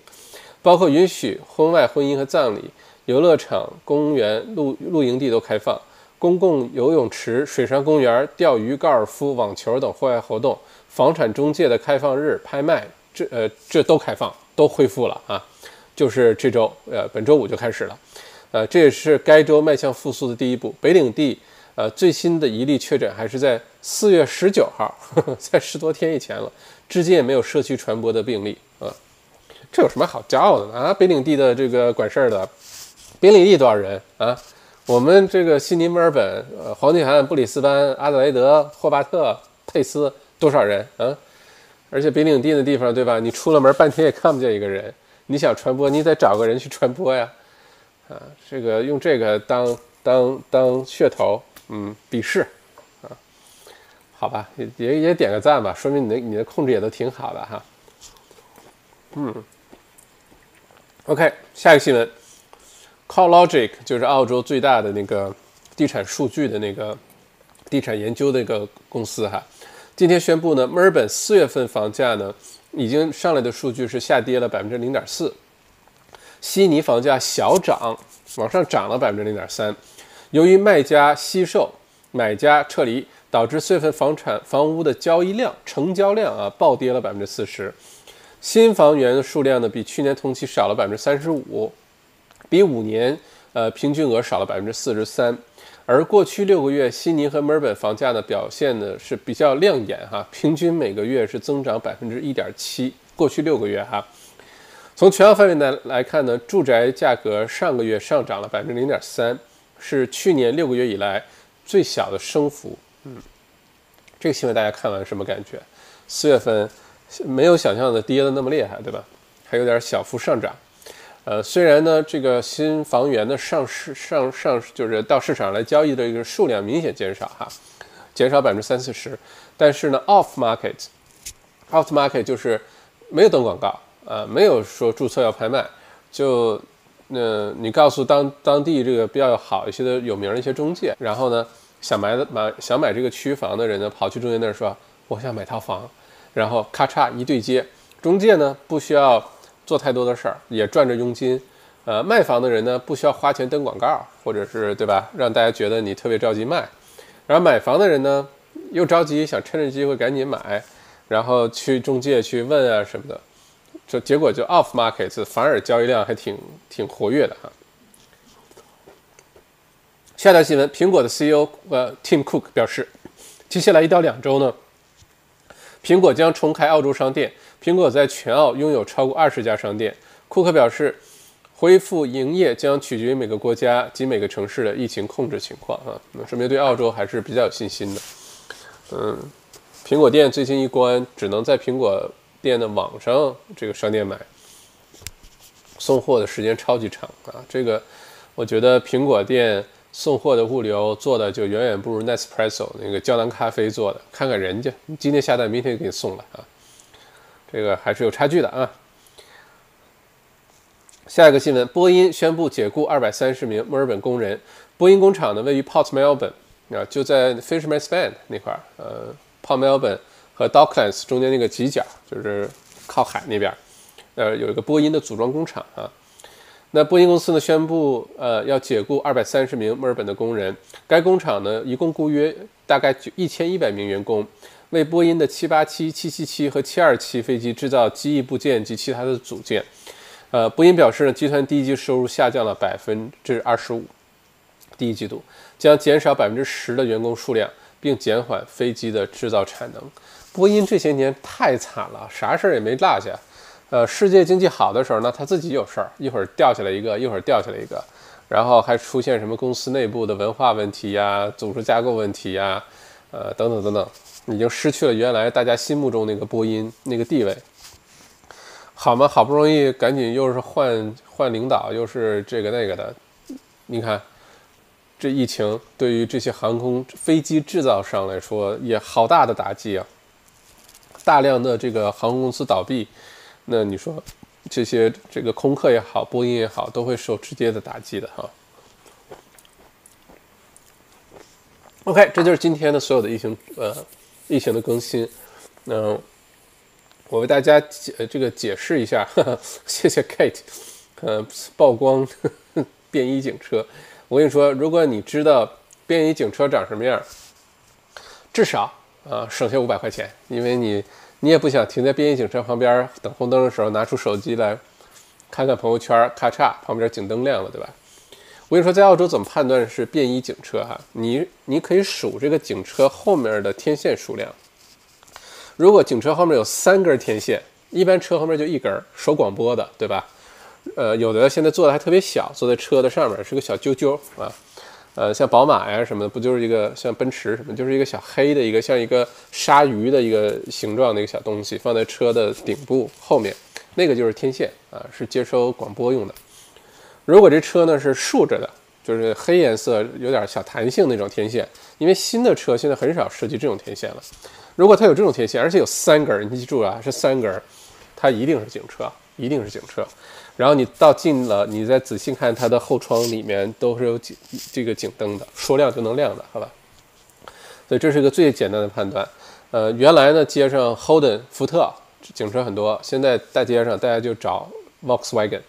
包括允许婚外婚姻和葬礼、游乐场、公园、露露营地都开放，公共游泳池、水上公园、钓鱼、高尔夫、网球等户外活动，房产中介的开放日、拍卖，这呃这都开放，都恢复了啊。就是这周，呃，本周五就开始了，呃，这也是该州迈向复苏的第一步。北领地，呃，最新的一例确诊还是在四月十九号，呵 呵在十多天以前了，至今也没有社区传播的病例啊。这有什么好骄傲的呢？啊，北领地的这个管事儿的，北领地多少人啊？我们这个悉尼、墨尔本、呃，黄金海岸、布里斯班、阿德莱德、霍巴特、佩斯多少人啊？而且北领地的地方，对吧？你出了门半天也看不见一个人。你想传播，你得找个人去传播呀。啊，这个用这个当当当噱头，嗯，鄙视啊。好吧，也也也点个赞吧，说明你的你的控制也都挺好的哈。嗯。OK，下一个新闻，CoreLogic 就是澳洲最大的那个地产数据的那个地产研究的一个公司哈。今天宣布呢，墨尔本四月份房价呢已经上来的数据是下跌了百分之零点四，悉尼房价小涨，往上涨了百分之零点三。由于卖家惜售，买家撤离，导致四月份房产房屋的交易量、成交量啊暴跌了百分之四十。新房源的数量呢，比去年同期少了百分之三十五，比五年呃平均额少了百分之四十三。而过去六个月，悉尼和墨尔本房价呢表现呢是比较亮眼哈，平均每个月是增长百分之一点七。过去六个月哈，从全澳范围来来看呢，住宅价格上个月上涨了百分之零点三，是去年六个月以来最小的升幅。嗯，这个新闻大家看完什么感觉？四月份。没有想象的跌的那么厉害，对吧？还有点小幅上涨。呃，虽然呢，这个新房源的上市上上就是到市场来交易的一个数量明显减少哈，减少百分之三四十，但是呢，off market，off market 就是没有登广告啊，没有说注册要拍卖，就那你告诉当当地这个比较好一些的有名的一些中介，然后呢，想买的买想买这个区房的人呢，跑去中介那儿说，我想买套房。然后咔嚓一对接，中介呢不需要做太多的事儿，也赚着佣金。呃，卖房的人呢不需要花钱登广告，或者是对吧？让大家觉得你特别着急卖。然后买房的人呢又着急，想趁着机会赶紧买，然后去中介去问啊什么的，就结果就 off market，反而交易量还挺挺活跃的哈。下条新闻，苹果的 CEO 呃 Tim Cook 表示，接下来一到两周呢。苹果将重开澳洲商店。苹果在全澳拥有超过二十家商店。库克表示，恢复营业将取决于每个国家及每个城市的疫情控制情况。啊，那说明对澳洲还是比较有信心的。嗯，苹果店最近一关，只能在苹果店的网上这个商店买，送货的时间超级长啊。这个，我觉得苹果店。送货的物流做的就远远不如 Nespresso 那个胶囊咖啡做的。看看人家，今天下单，明天就给你送了啊，这个还是有差距的啊。下一个新闻，波音宣布解雇二百三十名墨尔本工人。波音工厂呢位于 Port Melbourne 啊，就在 Fisherman's Bend 那块儿，呃，Port Melbourne 和 Docklands 中间那个犄角，就是靠海那边，呃，有一个波音的组装工厂啊。那波音公司呢宣布，呃，要解雇二百三十名墨尔本的工人。该工厂呢一共雇约大概一千一百名员工，为波音的七八七、七七七和七二七飞机制造机翼部件及其他的组件。呃，波音表示呢，集团第一季收入下降了百分之二十五，第一季度将减少百分之十的员工数量，并减缓飞机的制造产能。波音这些年太惨了，啥事儿也没落下。呃，世界经济好的时候呢，他自己有事儿，一会儿掉下来一个，一会儿掉下来一个，然后还出现什么公司内部的文化问题呀、组织架构问题呀，呃，等等等等，已经失去了原来大家心目中那个波音那个地位，好吗？好不容易赶紧又是换换领导，又是这个那个的，你看，这疫情对于这些航空飞机制造商来说也好大的打击啊，大量的这个航空公司倒闭。那你说，这些这个空客也好，波音也好，都会受直接的打击的哈。OK，这就是今天的所有的疫情呃疫情的更新。嗯我为大家解这个解释一下，谢谢 Kate，呃，曝光 便衣警车。我跟你说，如果你知道便衣警车长什么样，至少啊省下五百块钱，因为你。你也不想停在便衣警车旁边等红灯的时候拿出手机来看看朋友圈，咔嚓，旁边警灯亮了，对吧？我跟你说，在澳洲怎么判断是便衣警车哈？你你可以数这个警车后面的天线数量。如果警车后面有三根天线，一般车后面就一根，收广播的，对吧？呃，有的现在做的还特别小，坐在车的上面是个小揪揪啊。呃，像宝马呀什么的，不就是一个像奔驰什么，就是一个小黑的一个像一个鲨鱼的一个形状的一个小东西，放在车的顶部后面，那个就是天线啊，是接收广播用的。如果这车呢是竖着的，就是黑颜色，有点小弹性那种天线，因为新的车现在很少设计这种天线了。如果它有这种天线，而且有三根，你记住啊，是三根，它一定是警车，一定是警车。然后你到近了，你再仔细看它的后窗里面都是有警这个警灯的，说亮就能亮的，好吧？所以这是一个最简单的判断。呃，原来呢，街上 Holden 福特警车很多，现在大街上大家就找 Volkswagen。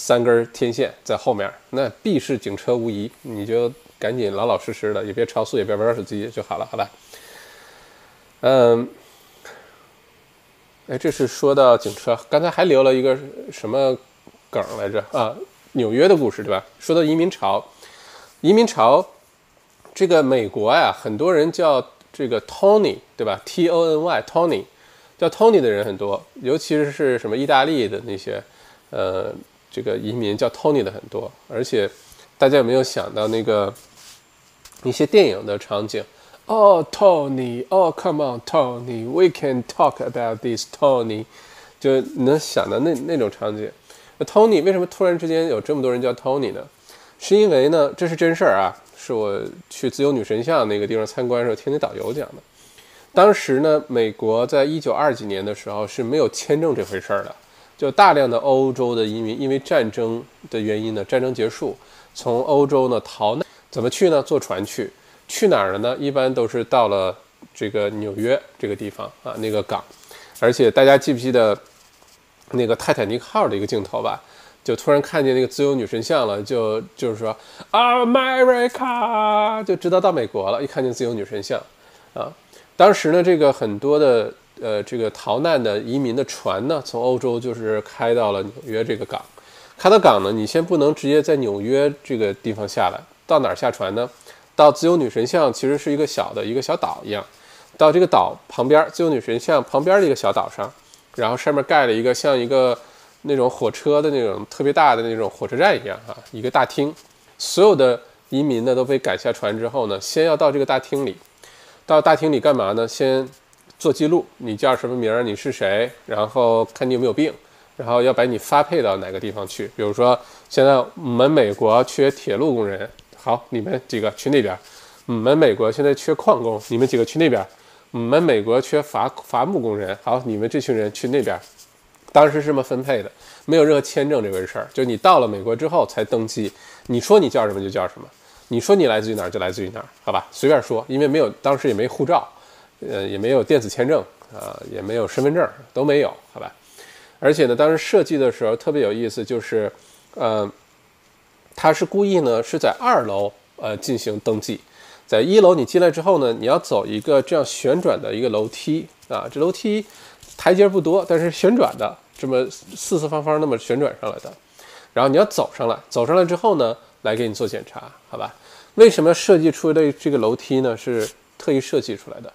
三根天线在后面，那必是警车无疑。你就赶紧老老实实的，也别超速，也别玩手机就好了，好吧？嗯，哎，这是说到警车，刚才还留了一个什么梗来着啊？纽约的故事对吧？说到移民潮，移民潮，这个美国呀，很多人叫这个 Tony 对吧？T O N Y Tony，叫 Tony 的人很多，尤其是是什么意大利的那些，呃。这个移民叫 Tony 的很多，而且大家有没有想到那个一些电影的场景？哦，Tony，哦，Come on，Tony，We can talk about this，Tony，就能想到那那种场景。那 Tony 为什么突然之间有这么多人叫 Tony 呢？是因为呢，这是真事儿啊，是我去自由女神像那个地方参观的时候听那导游讲的。当时呢，美国在一九二几年的时候是没有签证这回事儿的。就大量的欧洲的移民，因为战争的原因呢，战争结束，从欧洲呢逃难，怎么去呢？坐船去，去哪儿了呢？一般都是到了这个纽约这个地方啊，那个港。而且大家记不记得那个泰坦尼克号的一个镜头吧？就突然看见那个自由女神像了，就就是说 America，就知道到美国了。一看见自由女神像，啊，当时呢，这个很多的。呃，这个逃难的移民的船呢，从欧洲就是开到了纽约这个港。开到港呢，你先不能直接在纽约这个地方下来，到哪儿下船呢？到自由女神像其实是一个小的一个小岛一样，到这个岛旁边，自由女神像旁边的一个小岛上，然后上面盖了一个像一个那种火车的那种特别大的那种火车站一样啊，一个大厅。所有的移民呢都被赶下船之后呢，先要到这个大厅里，到大厅里干嘛呢？先。做记录，你叫什么名儿？你是谁？然后看你有没有病，然后要把你发配到哪个地方去？比如说，现在我们美国缺铁路工人，好，你们几个去那边。我们美国现在缺矿工，你们几个去那边。我们美国缺伐伐木工人，好，你们这群人去那边。当时是这么分配的，没有任何签证这回事儿，就你到了美国之后才登记。你说你叫什么就叫什么，你说你来自于哪儿就来自于哪儿，好吧？随便说，因为没有当时也没护照。呃，也没有电子签证啊，也没有身份证，都没有，好吧。而且呢，当时设计的时候特别有意思，就是，呃，他是故意呢是在二楼呃进行登记，在一楼你进来之后呢，你要走一个这样旋转的一个楼梯啊，这楼梯台阶不多，但是旋转的，这么四四方方那么旋转上来的，然后你要走上来，走上来之后呢，来给你做检查，好吧？为什么设计出的这个楼梯呢？是特意设计出来的。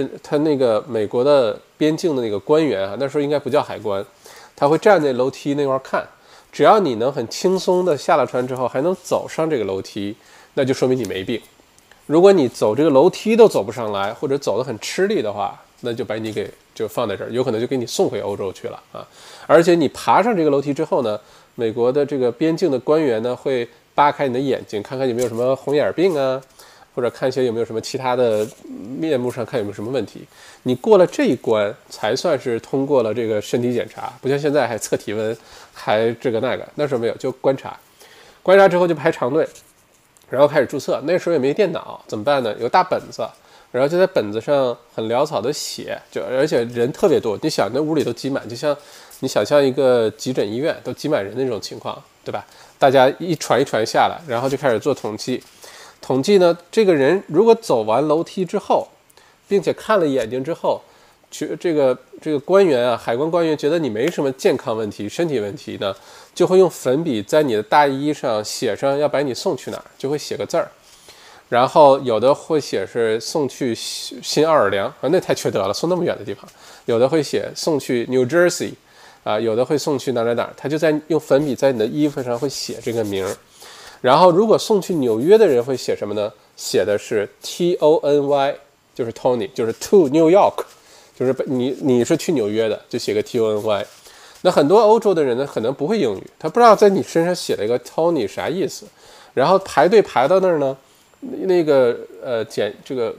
是他那个美国的边境的那个官员啊，那时候应该不叫海关，他会站在楼梯那块看，只要你能很轻松的下了船之后还能走上这个楼梯，那就说明你没病。如果你走这个楼梯都走不上来，或者走得很吃力的话，那就把你给就放在这儿，有可能就给你送回欧洲去了啊。而且你爬上这个楼梯之后呢，美国的这个边境的官员呢会扒开你的眼睛，看看有没有什么红眼病啊。或者看一些有没有什么其他的面目上看有没有什么问题，你过了这一关才算是通过了这个身体检查，不像现在还测体温，还这个那个，那时候没有，就观察，观察之后就排长队，然后开始注册。那时候也没电脑，怎么办呢？有大本子，然后就在本子上很潦草的写，就而且人特别多，你想那屋里都挤满，就像你想象一个急诊医院都挤满人那种情况，对吧？大家一传一传下来，然后就开始做统计。统计呢，这个人如果走完楼梯之后，并且看了眼睛之后，觉这个这个官员啊，海关官员觉得你没什么健康问题、身体问题呢，就会用粉笔在你的大衣上写上要把你送去哪儿，就会写个字儿。然后有的会写是送去新奥尔良啊，那太缺德了，送那么远的地方。有的会写送去 New Jersey，啊，有的会送去哪哪哪，他就在用粉笔在你的衣服上会写这个名儿。然后如果送去纽约的人会写什么呢？写的是 T O N Y，就是 Tony，就是 To New York，就是你你是去纽约的，就写个 T O N Y。那很多欧洲的人呢，可能不会英语，他不知道在你身上写了一个 Tony 啥意思，然后排队排到那儿呢。那个呃检这个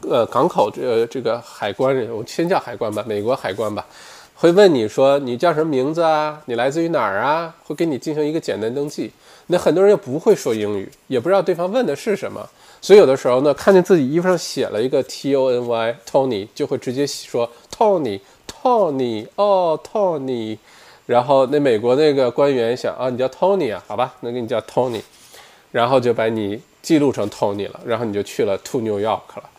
呃港口这这个海关人，我先叫海关吧，美国海关吧，会问你说你叫什么名字啊？你来自于哪儿啊？会给你进行一个简单登记。那很多人又不会说英语，也不知道对方问的是什么，所以有的时候呢，看见自己衣服上写了一个 T O N Y Tony，就会直接说 Tony Tony 哦 Tony，然后那美国那个官员想啊，你叫 Tony 啊，好吧，那给你叫 Tony，然后就把你。记录成 Tony 了，然后你就去了 To New York 了。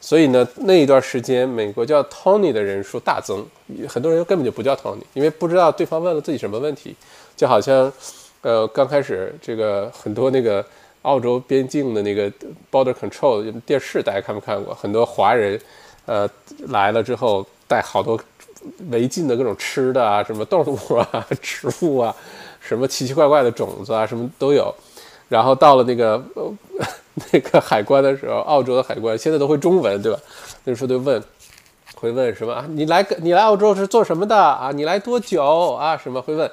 所以呢，那一段时间，美国叫 Tony 的人数大增，很多人根本就不叫 Tony，因为不知道对方问了自己什么问题。就好像，呃，刚开始这个很多那个澳洲边境的那个 Border Control 电视，大家看没看过？很多华人，呃，来了之后带好多违禁的各种吃的啊，什么动物啊、植物啊，什么奇奇怪怪的种子啊，什么都有。然后到了那个呃 那个海关的时候，澳洲的海关现在都会中文，对吧？那时候就问，会问什么啊？你来你来澳洲是做什么的啊？你来多久啊？什么会问？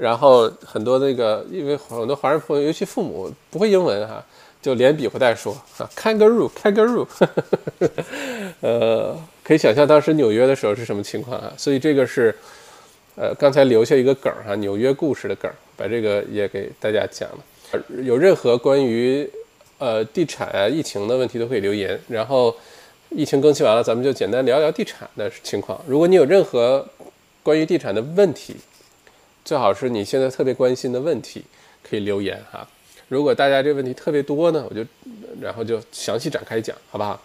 然后很多那个因为很多华人朋友，尤其父母不会英文哈，就连比划带说啊，kangaroo，kangaroo，呃，可以想象当时纽约的时候是什么情况啊？所以这个是呃刚才留下一个梗儿哈，纽约故事的梗儿，把这个也给大家讲了。有任何关于呃地产啊、疫情的问题都可以留言。然后疫情更新完了，咱们就简单聊聊地产的情况。如果你有任何关于地产的问题，最好是你现在特别关心的问题，可以留言哈。如果大家这问题特别多呢，我就然后就详细展开讲，好不好？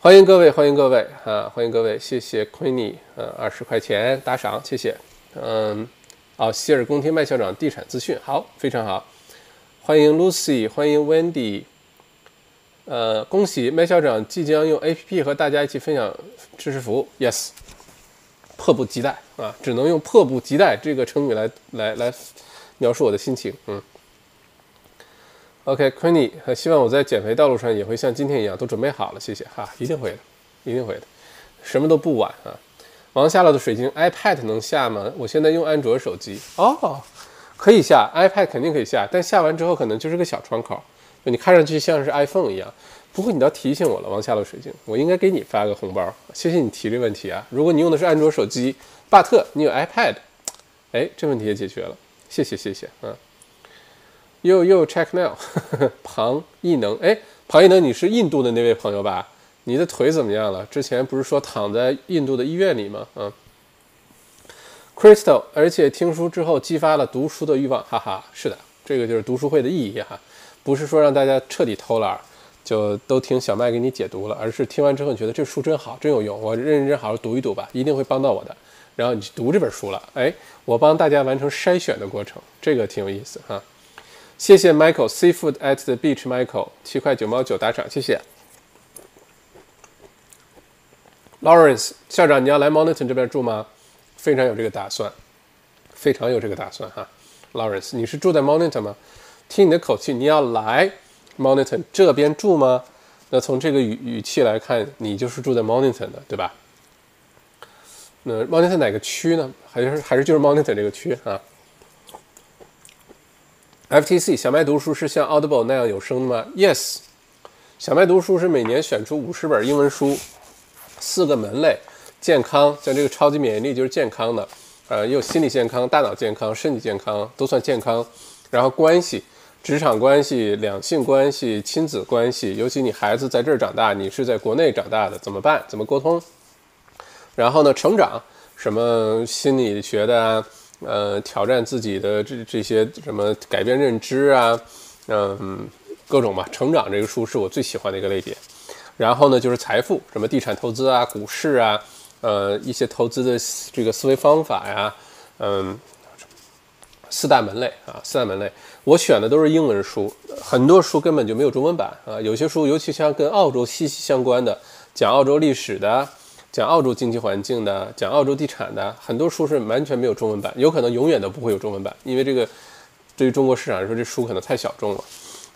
欢迎各位，欢迎各位啊，欢迎各位，谢谢 Queenie，呃，二十块钱打赏，谢谢，嗯。好，希尔宫廷麦校长地产资讯，好，非常好，欢迎 Lucy，欢迎 Wendy，呃，恭喜麦校长即将用 APP 和大家一起分享知识服务，Yes，迫不及待啊，只能用迫不及待这个成语来来来描述我的心情，嗯，OK，Queenie，希望我在减肥道路上也会像今天一样都准备好了，谢谢哈，一定会的，一定会的，什么都不晚啊。王下了的水晶 iPad 能下吗？我现在用安卓手机哦，可以下 iPad 肯定可以下，但下完之后可能就是个小窗口，就你看上去像是 iPhone 一样。不过你倒提醒我了，王下了水晶，我应该给你发个红包，谢谢你提这问题啊。如果你用的是安卓手机，巴特你有 iPad，哎，这问题也解决了，谢谢谢谢，嗯。又又 check now，庞艺能，哎，庞艺能，你是印度的那位朋友吧？你的腿怎么样了？之前不是说躺在印度的医院里吗？嗯，Crystal，而且听书之后激发了读书的欲望，哈哈，是的，这个就是读书会的意义哈，不是说让大家彻底偷懒，就都听小麦给你解读了，而是听完之后你觉得这书真好，真有用，我认认真好好读一读吧，一定会帮到我的。然后你去读这本书了，哎，我帮大家完成筛选的过程，这个挺有意思哈。谢谢 Michael Seafood at the Beach，Michael 七块九毛九打赏，谢谢。Lawrence 校长，你要来 Moniton 这边住吗？非常有这个打算，非常有这个打算哈。Lawrence，你是住在 Moniton 吗？听你的口气，你要来 Mountain 这边住吗？那从这个语语气来看，你就是住在 Mountain 的，对吧？那 Mountain 哪个区呢？还是还是就是 Mountain 这个区啊？FTC 小麦读书是像 Audible 那样有声的吗？Yes，小麦读书是每年选出五十本英文书。四个门类，健康像这个超级免疫力就是健康的，呃，也有心理健康、大脑健康、身体健康都算健康。然后关系，职场关系、两性关系、亲子关系，尤其你孩子在这儿长大，你是在国内长大的，怎么办？怎么沟通？然后呢，成长，什么心理学的啊，呃，挑战自己的这这些什么改变认知啊，嗯，各种吧。成长这个书是我最喜欢的一个类别。然后呢就是财富，什么地产投资啊、股市啊，呃一些投资的这个思维方法呀，嗯，四大门类啊，四大门类。我选的都是英文书，很多书根本就没有中文版啊。有些书，尤其像跟澳洲息息相关的，讲澳洲历史的，讲澳洲经济环境的，讲澳洲地产的，很多书是完全没有中文版，有可能永远都不会有中文版，因为这个对于中国市场来说，这书可能太小众了。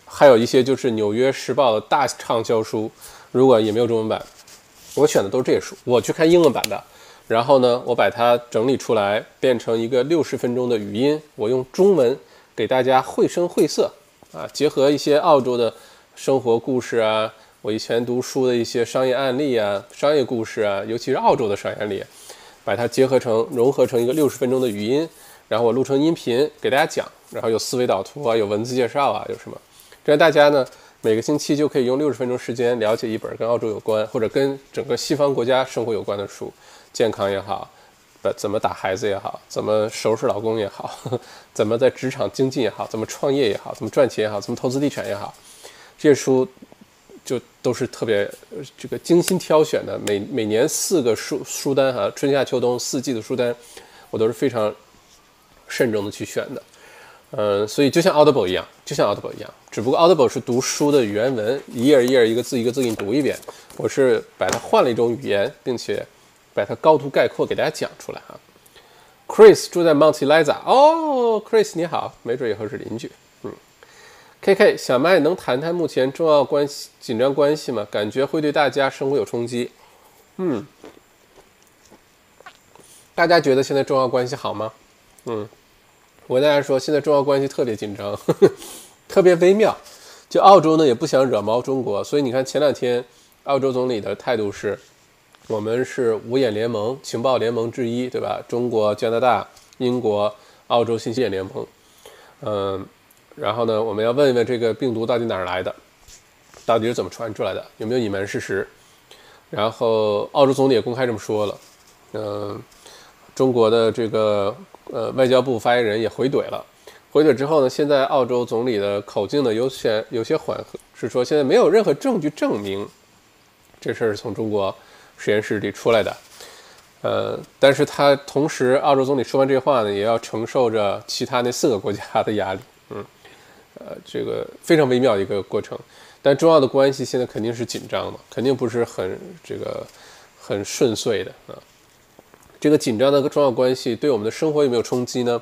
还有一些就是《纽约时报》的大畅销书，如果也没有中文版，我选的都是这些书，我去看英文版的。然后呢，我把它整理出来，变成一个六十分钟的语音，我用中文给大家绘声绘色啊，结合一些澳洲的生活故事啊，我以前读书的一些商业案例啊，商业故事啊，尤其是澳洲的商业案例，把它结合成融合成一个六十分钟的语音，然后我录成音频给大家讲，然后有思维导图啊，有文字介绍啊，有什么，这样大家呢每个星期就可以用六十分钟时间了解一本跟澳洲有关或者跟整个西方国家生活有关的书。健康也好，不怎么打孩子也好，怎么收拾老公也好，怎么在职场精进也好，怎么创业也好，怎么赚钱也好，怎么投资地产也好，这些书就都是特别这个精心挑选的。每每年四个书书单哈，春夏秋冬四季的书单，我都是非常慎重的去选的。嗯，所以就像 Audible 一样，就像 Audible 一样，只不过 Audible 是读书的原文，一页一页，一个字一个字给你读一遍。我是把它换了一种语言，并且。把它高度概括给大家讲出来哈。Chris 住在 Mount Eliza，哦，Chris 你好，没准以后是邻居。嗯，KK 小麦能谈谈目前中澳关系紧张关系吗？感觉会对大家生活有冲击。嗯，大家觉得现在中澳关系好吗？嗯，我跟大家说，现在中澳关系特别紧张，呵 呵特别微妙。就澳洲呢也不想惹毛中国，所以你看前两天澳洲总理的态度是。我们是五眼联盟、情报联盟之一，对吧？中国、加拿大、英国、澳洲信息眼联盟，嗯，然后呢，我们要问一问这个病毒到底哪儿来的，到底是怎么传出来的，有没有隐瞒事实？然后澳洲总理也公开这么说了，嗯，中国的这个呃外交部发言人也回怼了，回怼之后呢，现在澳洲总理的口径呢有些有些缓和，是说现在没有任何证据证明这事儿是从中国。实验室里出来的，呃，但是他同时，澳洲总理说完这话呢，也要承受着其他那四个国家的压力，嗯，呃，这个非常微妙的一个过程。但中澳的关系现在肯定是紧张的，肯定不是很这个很顺遂的啊。这个紧张的中澳关系对我们的生活有没有冲击呢？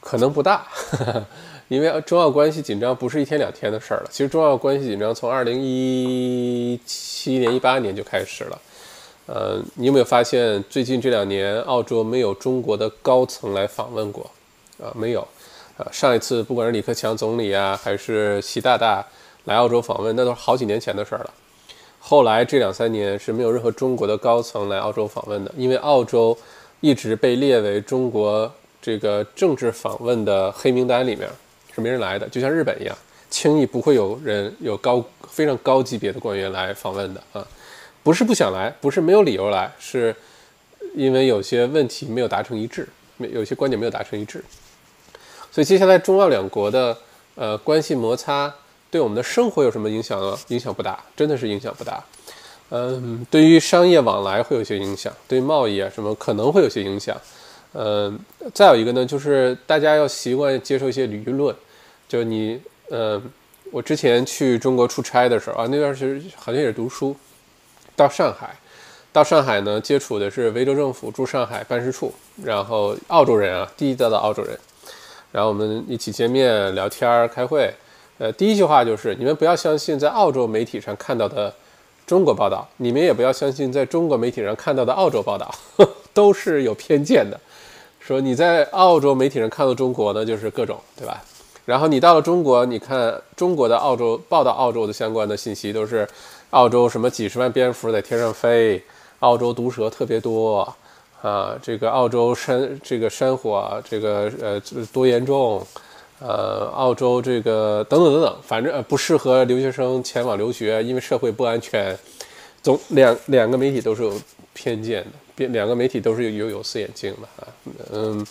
可能不大，因为中澳关系紧张不是一天两天的事儿了。其实中澳关系紧张从二零一七年、一八年就开始了。呃，你有没有发现最近这两年澳洲没有中国的高层来访问过？啊，没有。啊，上一次不管是李克强总理啊，还是习大大来澳洲访问，那都是好几年前的事儿了。后来这两三年是没有任何中国的高层来澳洲访问的，因为澳洲一直被列为中国这个政治访问的黑名单里面，是没人来的，就像日本一样，轻易不会有人有高非常高级别的官员来访问的啊。不是不想来，不是没有理由来，是因为有些问题没有达成一致，有些观点没有达成一致。所以接下来中澳两国的呃关系摩擦对我们的生活有什么影响呢？影响不大，真的是影响不大。嗯，对于商业往来会有些影响，对贸易啊什么可能会有些影响。嗯，再有一个呢，就是大家要习惯接受一些舆论。就你，嗯，我之前去中国出差的时候啊，那段时间好像也是读书。到上海，到上海呢，接触的是维州政府驻上海办事处，然后澳洲人啊，地地道道澳洲人，然后我们一起见面聊天儿、开会。呃，第一句话就是：你们不要相信在澳洲媒体上看到的中国报道，你们也不要相信在中国媒体上看到的澳洲报道，都是有偏见的。说你在澳洲媒体上看到中国呢，就是各种，对吧？然后你到了中国，你看中国的澳洲报道澳洲的相关的信息都是。澳洲什么几十万蝙蝠在天上飞，澳洲毒蛇特别多啊，这个澳洲山这个山火这个呃多严重，呃澳洲这个等等等等，反正不适合留学生前往留学，因为社会不安全。总两两个媒体都是有偏见的，两两个媒体都是有有色眼镜的啊，嗯，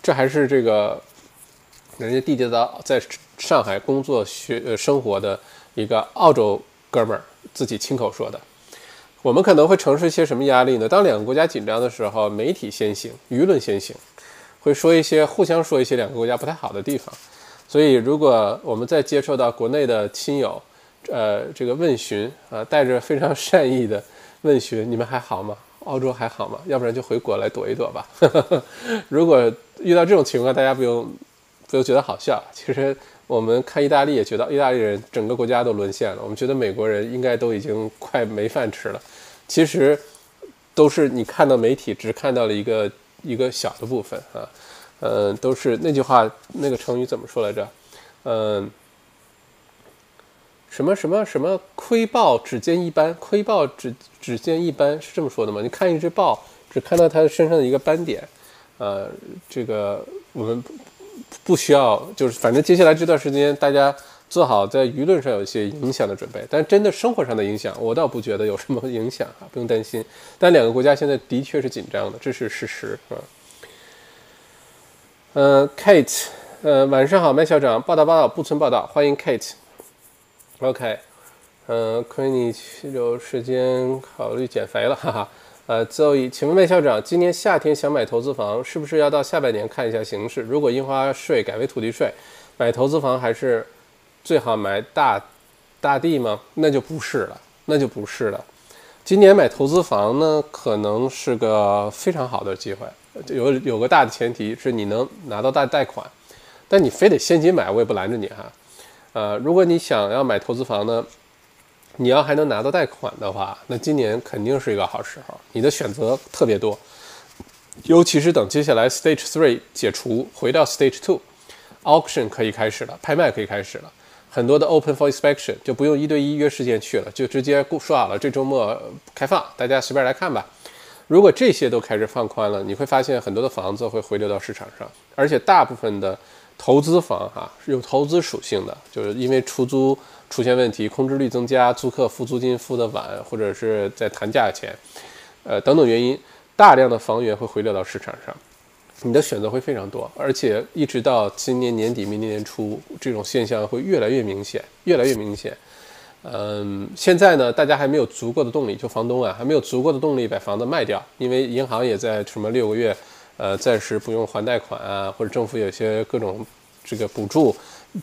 这还是这个人家地地道在上海工作学呃生活的一个澳洲。哥们儿自己亲口说的。我们可能会承受一些什么压力呢？当两个国家紧张的时候，媒体先行，舆论先行，会说一些互相说一些两个国家不太好的地方。所以，如果我们在接受到国内的亲友，呃，这个问询啊，带着非常善意的问询，你们还好吗？澳洲还好吗？要不然就回国来躲一躲吧。如果遇到这种情况，大家不用不用觉得好笑。其实我们看意大利也觉得意大利人整个国家都沦陷了。我们觉得美国人应该都已经快没饭吃了。其实都是你看到媒体只看到了一个一个小的部分啊。嗯，都是那句话，那个成语怎么说来着？嗯。什么什么什么窥豹只见一斑，窥豹只只见一斑是这么说的吗？你看一只豹，只看到它身上的一个斑点，呃，这个我们不需要，就是反正接下来这段时间大家做好在舆论上有一些影响的准备，但真的生活上的影响，我倒不觉得有什么影响啊，不用担心。但两个国家现在的确是紧张的，这是事实啊。呃，Kate，呃，晚上好，麦校长，报道报道，不存报道，欢迎 Kate。OK，嗯，亏你有时间考虑减肥了，哈哈。呃，Zoe，请问魏校长，今年夏天想买投资房，是不是要到下半年看一下形势？如果印花税改为土地税，买投资房还是最好买大大地吗？那就不是了，那就不是了。今年买投资房呢，可能是个非常好的机会，有有个大的前提是你能拿到大贷款，但你非得现金买，我也不拦着你哈。呃，如果你想要买投资房呢，你要还能拿到贷款的话，那今年肯定是一个好时候。你的选择特别多，尤其是等接下来 Stage Three 解除，回到 Stage Two，Auction 可以开始了，拍卖可以开始了，很多的 Open for Inspection 就不用一对一约时间去了，就直接说好了这周末开放，大家随便来看吧。如果这些都开始放宽了，你会发现很多的房子会回流到市场上，而且大部分的。投资房哈是有投资属性的，就是因为出租出现问题，空置率增加，租客付租金付的晚，或者是在谈价钱，呃等等原因，大量的房源会回流到市场上，你的选择会非常多，而且一直到今年年底、明年年初，这种现象会越来越明显，越来越明显。嗯，现在呢，大家还没有足够的动力，就房东啊，还没有足够的动力把房子卖掉，因为银行也在什么六个月。呃，暂时不用还贷款啊，或者政府有些各种这个补助，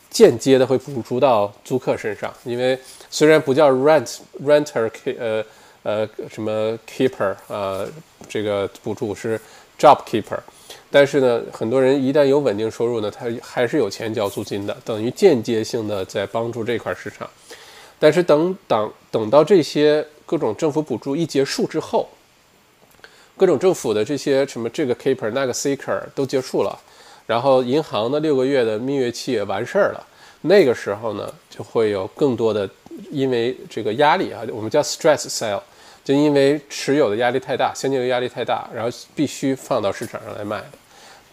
间接的会补助到租客身上。因为虽然不叫 rent renter，呃呃什么 keeper 啊，这个补助是 job keeper，但是呢，很多人一旦有稳定收入呢，他还是有钱交租金的，等于间接性的在帮助这块市场。但是等等等到这些各种政府补助一结束之后。各种政府的这些什么这个 keeper 那个 seeker 都结束了，然后银行的六个月的蜜月期也完事儿了，那个时候呢就会有更多的因为这个压力啊，我们叫 stress sale，就因为持有的压力太大，现金流压力太大，然后必须放到市场上来卖的，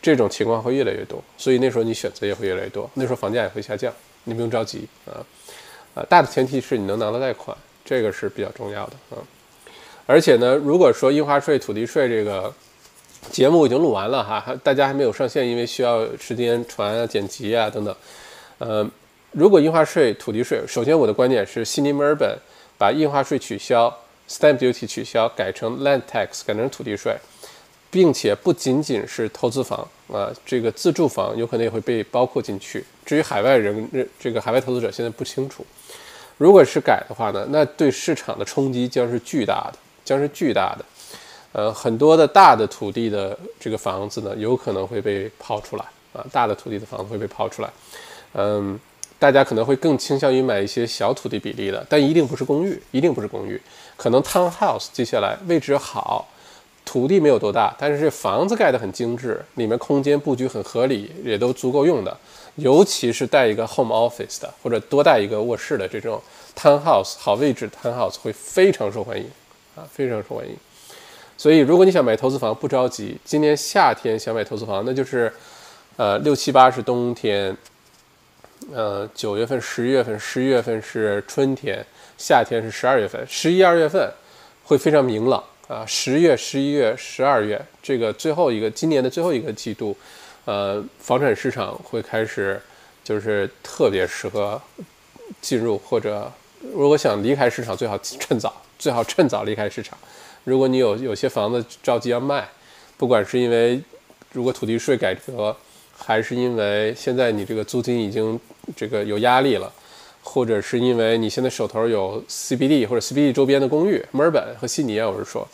这种情况会越来越多，所以那时候你选择也会越来越多，那时候房价也会下降，你不用着急啊，啊，大的前提是你能拿到贷款，这个是比较重要的啊。而且呢，如果说印花税、土地税这个节目已经录完了哈，大家还没有上线，因为需要时间传啊、剪辑啊等等。呃，如果印花税、土地税，首先我的观点是，悉尼、墨尔本把印花税取消，stamp duty 取消，改成 land tax，改成土地税，并且不仅仅是投资房啊，这个自住房有可能也会被包括进去。至于海外人，这个海外投资者现在不清楚。如果是改的话呢，那对市场的冲击将是巨大的。将是巨大的，呃，很多的大的土地的这个房子呢，有可能会被抛出来啊，大的土地的房子会被抛出来，嗯，大家可能会更倾向于买一些小土地比例的，但一定不是公寓，一定不是公寓，可能 townhouse 接下来位置好，土地没有多大，但是这房子盖得很精致，里面空间布局很合理，也都足够用的，尤其是带一个 home office 的，或者多带一个卧室的这种 townhouse，好位置 townhouse 会非常受欢迎。啊，非常受欢迎。所以，如果你想买投资房，不着急。今年夏天想买投资房，那就是，呃，六七八是冬天，呃，九月份、十月份、十一月份是春天，夏天是十二月份。十一二月份会非常明朗啊。十月、十一月、十二月这个最后一个今年的最后一个季度，呃，房产市场会开始就是特别适合进入或者如果想离开市场，最好趁早，最好趁早离开市场。如果你有有些房子着急要卖，不管是因为如果土地税改革，还是因为现在你这个租金已经这个有压力了，或者是因为你现在手头有 CBD 或者 CBD 周边的公寓，墨尔本和悉尼啊，我是说，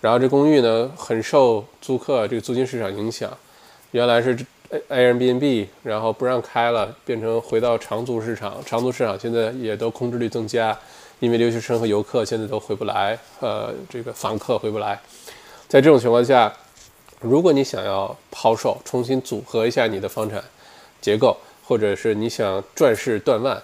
然后这公寓呢很受租客这个租金市场影响，原来是 Airbnb，然后不让开了，变成回到长租市场，长租市场现在也都空置率增加，因为留学生和游客现在都回不来，呃，这个访客回不来，在这种情况下。如果你想要抛售，重新组合一下你的房产结构，或者是你想转势断腕，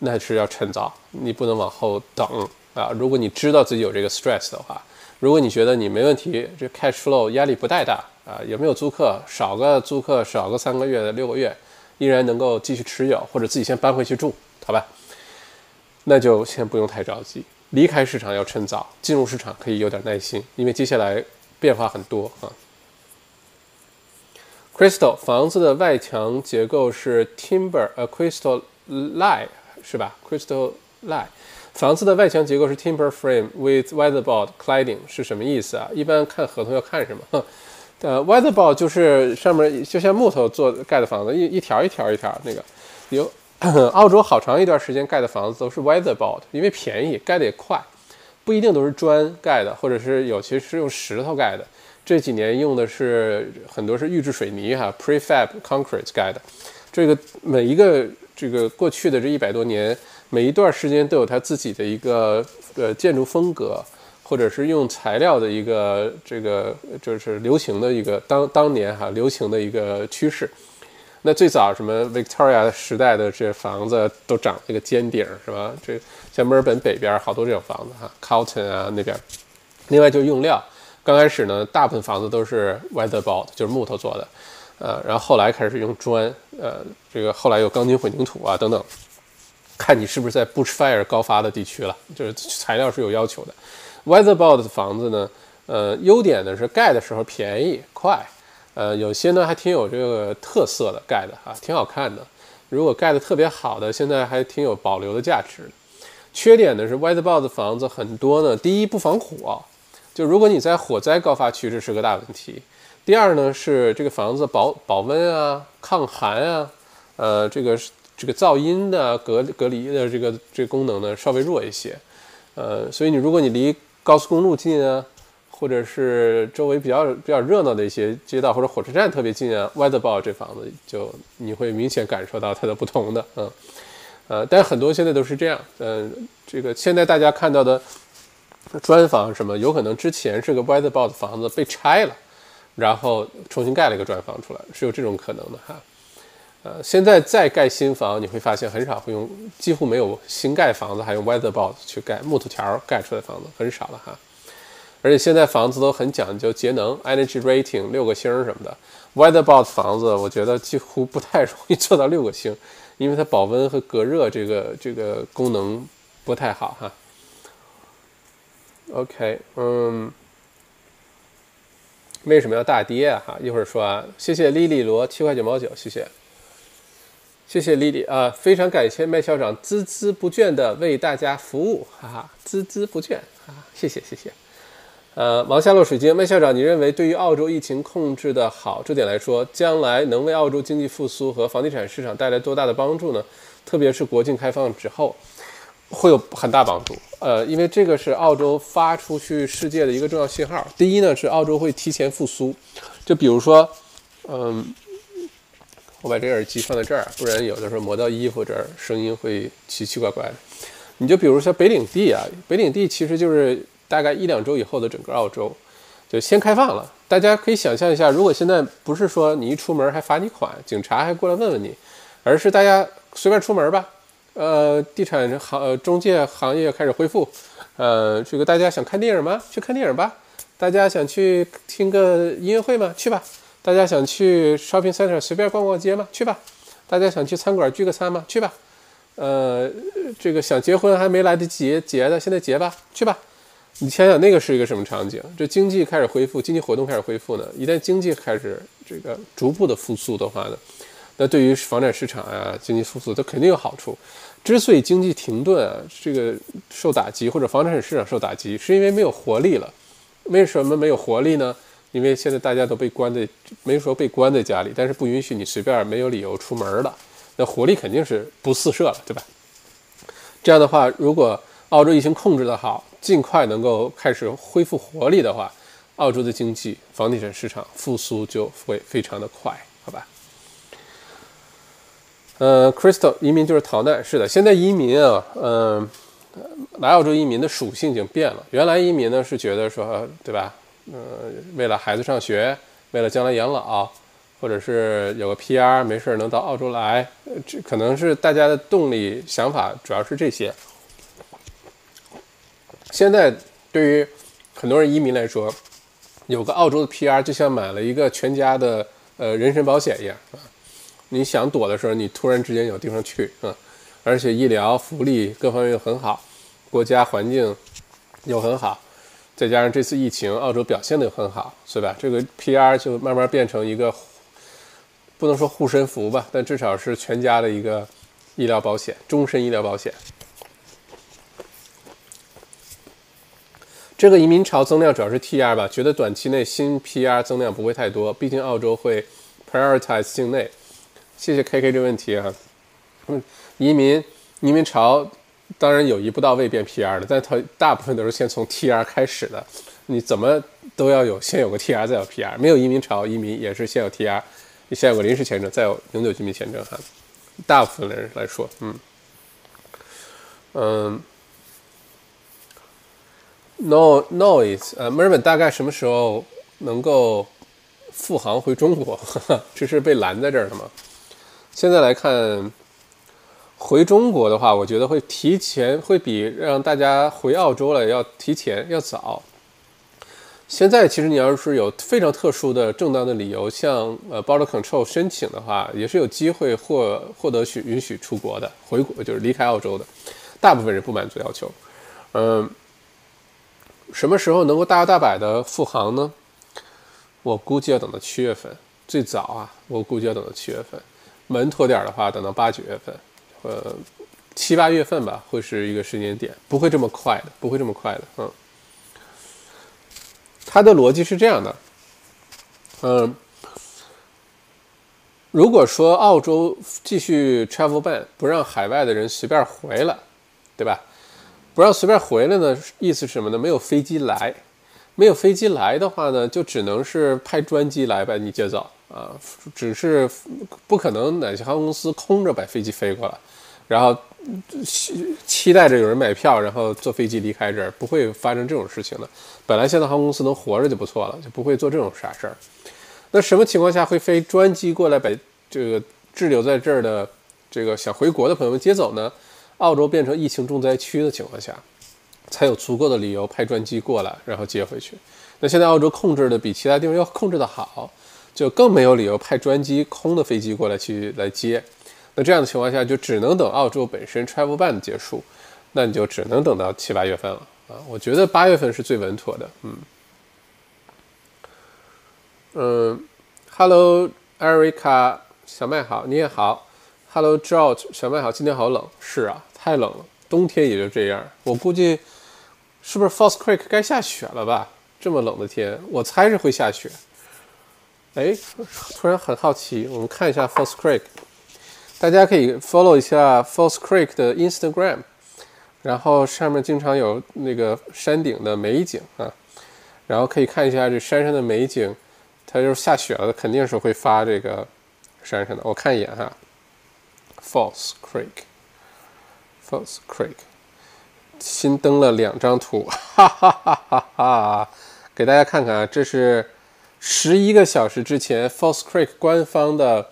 那是要趁早，你不能往后等啊！如果你知道自己有这个 stress 的话，如果你觉得你没问题，这 cash flow 压力不太大啊，有没有租客少个租客少个三个月的六个月，依然能够继续持有，或者自己先搬回去住，好吧？那就先不用太着急，离开市场要趁早，进入市场可以有点耐心，因为接下来变化很多啊。Crystal 房子的外墙结构是 timber，呃，crystal lie 是吧？crystal lie 房子的外墙结构是 timber frame with weatherboard cladding 是什么意思啊？一般看合同要看什么？呃，weatherboard 就是上面就像木头做盖的房子，一一条一条一条那个。有 澳洲好长一段时间盖的房子都是 weatherboard，因为便宜，盖的也快，不一定都是砖盖的，或者是有些是用石头盖的。这几年用的是很多是预制水泥哈，prefab concrete 盖的。这个每一个这个过去的这一百多年，每一段时间都有它自己的一个呃建筑风格，或者是用材料的一个这个就是流行的一个当当年哈流行的一个趋势。那最早什么 Victoria 时代的这房子都长这个尖顶是吧？这像墨尔本北边好多这种房子哈，Carlton 啊那边。另外就是用料。刚开始呢，大部分房子都是 weatherboard，就是木头做的，呃，然后后来开始用砖，呃，这个后来有钢筋混凝土啊等等，看你是不是在 bushfire 高发的地区了，就是材料是有要求的。weatherboard 的房子呢，呃，优点呢是盖的时候便宜快，呃，有些呢还挺有这个特色的盖的哈，挺好看的。如果盖的特别好的，现在还挺有保留的价值。缺点呢是 weatherboard 的房子很多呢，第一不防火。就如果你在火灾高发区，这是个大问题。第二呢，是这个房子保保温啊、抗寒啊，呃，这个这个噪音的隔隔离的这个这个功能呢稍微弱一些。呃，所以你如果你离高速公路近啊，或者是周围比较比较热闹的一些街道或者火车站特别近啊，Weatherboard 这房子就你会明显感受到它的不同的，嗯，呃，但很多现在都是这样，嗯，这个现在大家看到的。砖房什么有可能之前是个 weatherboard 房子被拆了，然后重新盖了一个砖房出来，是有这种可能的哈。呃，现在再盖新房，你会发现很少会用，几乎没有新盖房子还用 weatherboard 去盖木头条盖出来的房子很少了哈。而且现在房子都很讲究节能，energy rating 六个星什么的，weatherboard 房子我觉得几乎不太容易做到六个星，因为它保温和隔热这个这个功能不太好哈。OK，嗯，为什么要大跌啊？哈，一会儿说啊。谢谢莉莉罗七块九毛九，谢谢，谢谢莉莉啊，非常感谢麦校长孜孜不倦的为大家服务，哈哈，孜孜不倦啊，谢谢谢谢。呃，王夏洛水晶麦校长，你认为对于澳洲疫情控制的好这点来说，将来能为澳洲经济复苏和房地产市场带来多大的帮助呢？特别是国境开放之后。会有很大帮助，呃，因为这个是澳洲发出去世界的一个重要信号。第一呢，是澳洲会提前复苏，就比如说，嗯，我把这个耳机放在这儿，不然有的时候磨到衣服这儿，声音会奇奇怪怪的。你就比如说北领地啊，北领地其实就是大概一两周以后的整个澳洲，就先开放了。大家可以想象一下，如果现在不是说你一出门还罚你款，警察还过来问问你，而是大家随便出门吧。呃，地产行呃中介行业开始恢复，呃，这个大家想看电影吗？去看电影吧。大家想去听个音乐会吗？去吧。大家想去 shopping center 随便逛逛街吗？去吧。大家想去餐馆聚个餐吗？去吧。呃，这个想结婚还没来得及结的，现在结吧，去吧。你想想那个是一个什么场景？这经济开始恢复，经济活动开始恢复呢？一旦经济开始这个逐步的复苏的话呢？那对于房产市场啊、经济复苏它肯定有好处。之所以经济停顿啊，这个受打击或者房产市场受打击，是因为没有活力了。为什么没有活力呢？因为现在大家都被关在，没说被关在家里，但是不允许你随便没有理由出门了。那活力肯定是不四射了，对吧？这样的话，如果澳洲疫情控制得好，尽快能够开始恢复活力的话，澳洲的经济、房地产市场复苏就会非常的快，好吧？呃，Crystal，移民就是逃难，是的，现在移民啊，嗯，来澳洲移民的属性已经变了。原来移民呢是觉得说，对吧？呃，为了孩子上学，为了将来养老，或者是有个 PR，没事能到澳洲来，这可能是大家的动力想法，主要是这些。现在对于很多人移民来说，有个澳洲的 PR 就像买了一个全家的呃人身保险一样啊。你想躲的时候，你突然之间有地方去啊，而且医疗福利各方面又很好，国家环境又很好，再加上这次疫情，澳洲表现的又很好，是吧？这个 PR 就慢慢变成一个不能说护身符吧，但至少是全家的一个医疗保险，终身医疗保险。这个移民潮增量主要是 TR 吧，觉得短期内新 PR 增量不会太多，毕竟澳洲会 prioritize 境内。谢谢 KK 这问题啊，嗯，移民移民潮当然有一步到位变 PR 的，但它大部分都是先从 TR 开始的。你怎么都要有先有个 TR 再有 PR，没有移民潮，移民也是先有 TR，你先有个临时签证，再有永久居民签证哈。大部分的人来说，嗯嗯，No noise，呃，墨尔本大概什么时候能够复航回中国？这是被拦在这儿了吗？现在来看，回中国的话，我觉得会提前，会比让大家回澳洲了要提前要早。现在其实你要是有非常特殊的正当的理由，向呃 border control 申请的话，也是有机会获获得许允许出国的，回国就是离开澳洲的。大部分人不满足要求。嗯，什么时候能够大摇大摆的复航呢？我估计要等到七月份，最早啊，我估计要等到七月份。稳妥点的话，等到八九月份，呃，七八月份吧，会是一个时间点，不会这么快的，不会这么快的，嗯。它的逻辑是这样的，嗯，如果说澳洲继续 travel ban，不让海外的人随便回来，对吧？不让随便回来呢，意思是什么呢？没有飞机来，没有飞机来的话呢，就只能是派专机来把你接走。啊，只是不可能哪些航空公司空着把飞机飞过来，然后期期待着有人买票，然后坐飞机离开这儿，不会发生这种事情的。本来现在航空公司能活着就不错了，就不会做这种傻事儿。那什么情况下会飞专机过来把这个滞留在这儿的这个想回国的朋友们接走呢？澳洲变成疫情重灾区的情况下，才有足够的理由派专机过来，然后接回去。那现在澳洲控制的比其他地方要控制的好。就更没有理由派专机空的飞机过来去来接，那这样的情况下就只能等澳洲本身 travel ban 的结束，那你就只能等到七八月份了啊！我觉得八月份是最稳妥的，嗯嗯，Hello Erica 小麦好，你也好，Hello George 小麦好，今天好冷，是啊，太冷了，冬天也就这样，我估计是不是 False Creek 该下雪了吧？这么冷的天，我猜是会下雪。哎，突然很好奇，我们看一下 False Creek，大家可以 follow 一下 False Creek 的 Instagram，然后上面经常有那个山顶的美景啊，然后可以看一下这山上的美景，它就是下雪了，肯定是会发这个山上的。我看一眼哈，False Creek，False Creek，新登了两张图，哈哈哈哈哈，给大家看看啊，这是。十一个小时之前，False Creek 官方的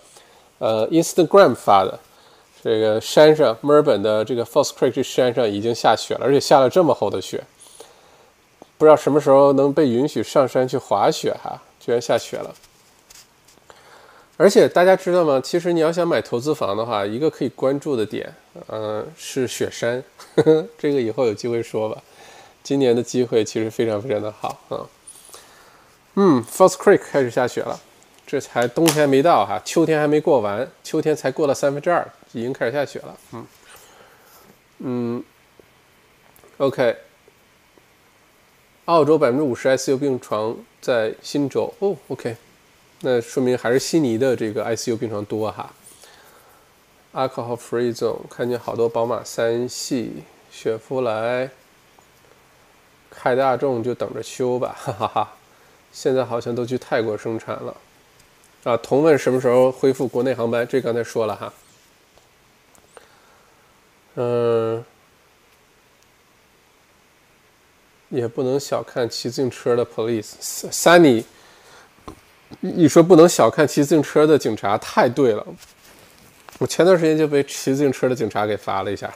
呃 Instagram 发的，这个山上墨尔本的这个 False Creek 这山上已经下雪了，而且下了这么厚的雪，不知道什么时候能被允许上山去滑雪哈，居然下雪了。而且大家知道吗？其实你要想买投资房的话，一个可以关注的点，嗯，是雪山呵呵，这个以后有机会说吧。今年的机会其实非常非常的好啊。嗯，False Creek 开始下雪了，这才冬天没到哈，秋天还没过完，秋天才过了三分之二，已经开始下雪了。嗯嗯，OK，澳洲百分之五十 ICU 病床在新州哦，OK，那说明还是悉尼的这个 ICU 病床多哈。Alcohol Free Zone 看见好多宝马三系、雪佛兰、开大众就等着修吧，哈哈哈。现在好像都去泰国生产了。啊，同问什么时候恢复国内航班？这刚才说了哈。嗯，也不能小看骑自行车的 police。Sunny，你说不能小看骑自行车的警察，太对了。我前段时间就被骑自行车的警察给罚了一下，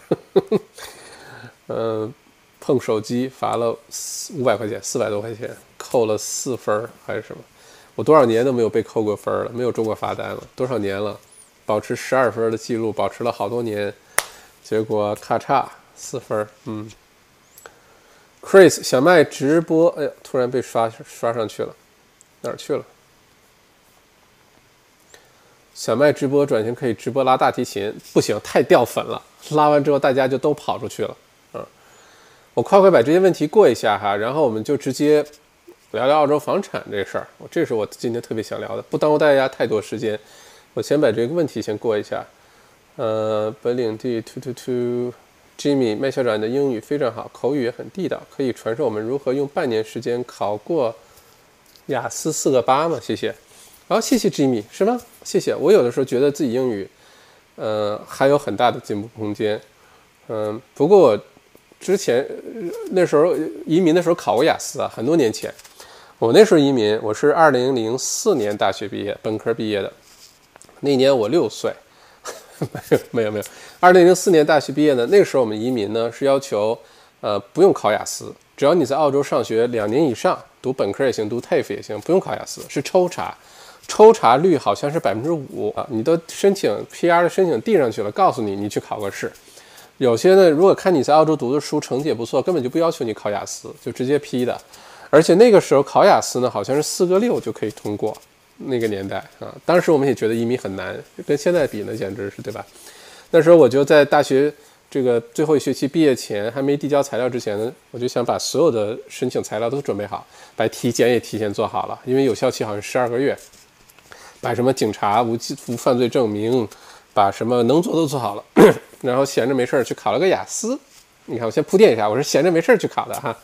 嗯，碰手机罚了四五百块钱，四百多块钱，扣了四分还是什么？我多少年都没有被扣过分了，没有中过罚单了，多少年了，保持十二分的记录，保持了好多年，结果咔嚓四分，嗯。Chris 小麦直播，哎呀，突然被刷刷上去了，哪儿去了？小麦直播转型可以直播拉大提琴，不行，太掉粉了，拉完之后大家就都跑出去了，嗯。我快快把这些问题过一下哈，然后我们就直接。聊聊澳洲房产这事儿，我这是我今天特别想聊的，不耽误大家太多时间。我先把这个问题先过一下。呃，本领地 two two two，Jimmy 麦校长的英语非常好，口语也很地道，可以传授我们如何用半年时间考过雅思四个八吗？谢谢。好，谢谢 Jimmy，是吗？谢谢。我有的时候觉得自己英语，呃，还有很大的进步空间。嗯，不过我之前那时候移民的时候考过雅思啊，很多年前。我那时候移民，我是二零零四年大学毕业，本科毕业的。那年我六岁，没有没有没有。二零零四年大学毕业的，那个时候我们移民呢是要求，呃，不用考雅思，只要你在澳洲上学两年以上，读本科也行，读 TAFE 也行，不用考雅思，是抽查，抽查率好像是百分之五啊。你都申请 PR 的申请递上去了，告诉你你去考个试。有些呢，如果看你在澳洲读的书成绩也不错，根本就不要求你考雅思，就直接批的。而且那个时候考雅思呢，好像是四个六就可以通过。那个年代啊，当时我们也觉得移民很难，跟现在比呢，简直是对吧？那时候我就在大学这个最后一学期毕业前，还没递交材料之前呢，我就想把所有的申请材料都准备好，把体检也提前做好了，因为有效期好像十二个月。把什么警察无无犯罪证明，把什么能做都做好了，然后闲着没事儿去考了个雅思。你看，我先铺垫一下，我是闲着没事儿去考的哈。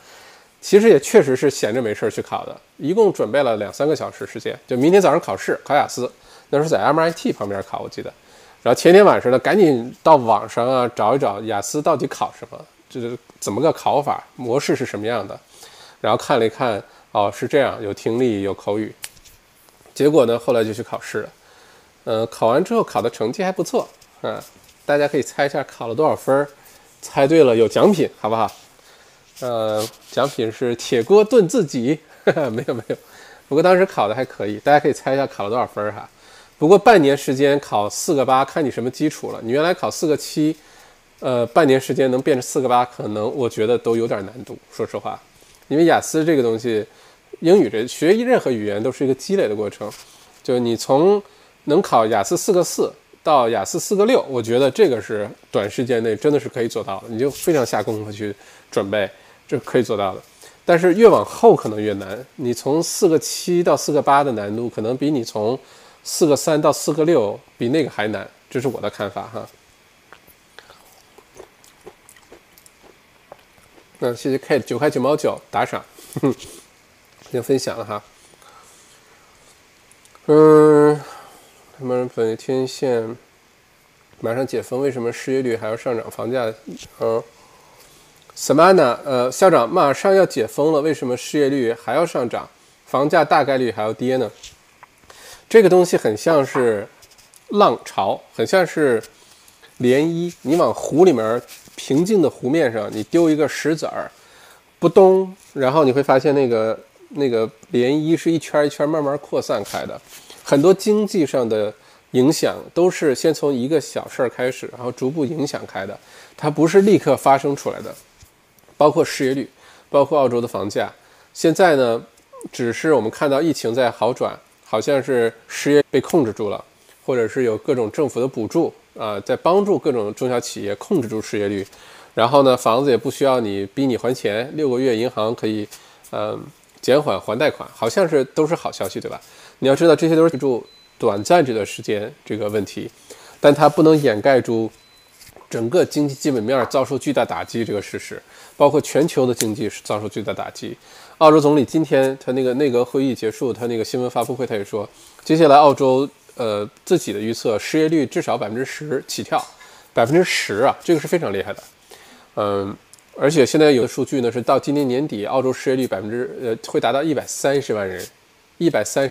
其实也确实是闲着没事儿去考的，一共准备了两三个小时时间。就明天早上考试，考雅思，那时候在 MIT 旁边考，我记得。然后前天晚上呢，赶紧到网上啊找一找雅思到底考什么，就是怎么个考法，模式是什么样的。然后看了一看，哦，是这样，有听力，有口语。结果呢，后来就去考试了。嗯，考完之后考的成绩还不错，啊，大家可以猜一下考了多少分儿？猜对了有奖品，好不好？呃，奖品是铁锅炖自己，没有没有，不过当时考的还可以，大家可以猜一下考了多少分儿哈。不过半年时间考四个八，看你什么基础了。你原来考四个七，呃，半年时间能变成四个八，可能我觉得都有点难度。说实话，因为雅思这个东西，英语这学任何语言都是一个积累的过程，就你从能考雅思四个四到雅思四个六，我觉得这个是短时间内真的是可以做到的，你就非常下功夫去准备。这可以做到的，但是越往后可能越难。你从四个七到四个八的难度，可能比你从四个三到四个六比那个还难，这是我的看法哈。那谢谢 Kate 九块九毛九打赏，先分享了哈。嗯，他们本天线马上解封，为什么失业率还要上涨？房价嗯。，Samana，？呃，校长，马上要解封了，为什么失业率还要上涨，房价大概率还要跌呢？这个东西很像是浪潮，很像是涟漪。你往湖里面平静的湖面上，你丢一个石子儿，不动，然后你会发现那个那个涟漪是一圈一圈慢慢扩散开的。很多经济上的影响都是先从一个小事儿开始，然后逐步影响开的，它不是立刻发生出来的。包括失业率，包括澳洲的房价，现在呢，只是我们看到疫情在好转，好像是失业被控制住了，或者是有各种政府的补助啊，在帮助各种中小企业控制住失业率。然后呢，房子也不需要你逼你还钱，六个月银行可以，嗯，减缓还贷款，好像是都是好消息，对吧？你要知道这些都是住短暂这段时间这个问题，但它不能掩盖住整个经济基本面遭受巨大打击这个事实，包括全球的经济是遭受巨大打击。澳洲总理今天他那个内阁会议结束，他那个新闻发布会他也说，接下来澳洲呃自己的预测失业率至少百分之十起跳，百分之十啊，这个是非常厉害的。嗯，而且现在有的数据呢，是到今年年底，澳洲失业率百分之呃会达到一百三十万人，一百三，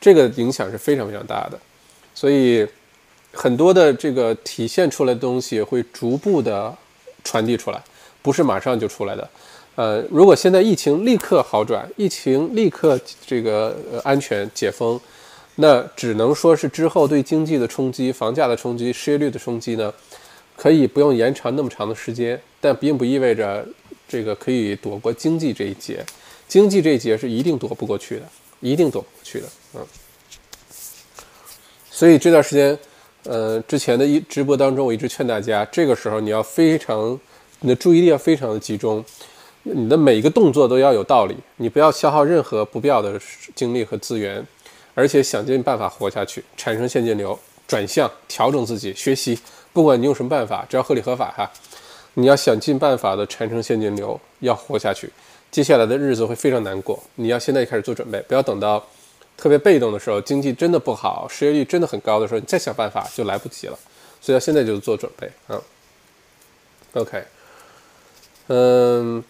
这个影响是非常非常大的，所以很多的这个体现出来的东西会逐步的传递出来，不是马上就出来的。呃，如果现在疫情立刻好转，疫情立刻这个安全解封，那只能说是之后对经济的冲击、房价的冲击、失业率的冲击呢。可以不用延长那么长的时间，但并不意味着这个可以躲过经济这一劫。经济这一劫是一定躲不过去的，一定躲不过去的。嗯，所以这段时间，呃，之前的一直播当中，我一直劝大家，这个时候你要非常，你的注意力要非常的集中，你的每一个动作都要有道理，你不要消耗任何不必要的精力和资源，而且想尽办法活下去，产生现金流，转向，调整自己，学习。不管你用什么办法，只要合理合法哈，你要想尽办法的产生现金流，要活下去。接下来的日子会非常难过，你要现在开始做准备，不要等到特别被动的时候，经济真的不好，失业率真的很高的时候，你再想办法就来不及了。所以要现在就做准备啊。OK，嗯，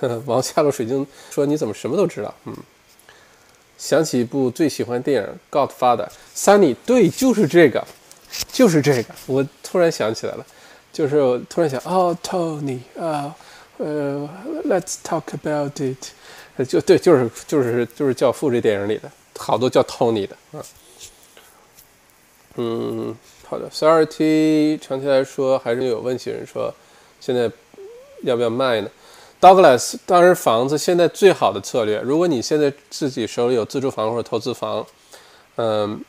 王下落水晶说你怎么什么都知道？嗯。想起一部最喜欢电影《Godfather》，Sunny，对，就是这个。就是这个，我突然想起来了，就是我突然想，哦，Tony 啊，呃，Let's talk about it，就对，就是就是就是教父这电影里的，好多叫 Tony 的啊。嗯，好的，Sorry，长期来说还是有问题人说，现在要不要卖呢？Douglas，当然房子现在最好的策略，如果你现在自己手里有自住房或者投资房，嗯。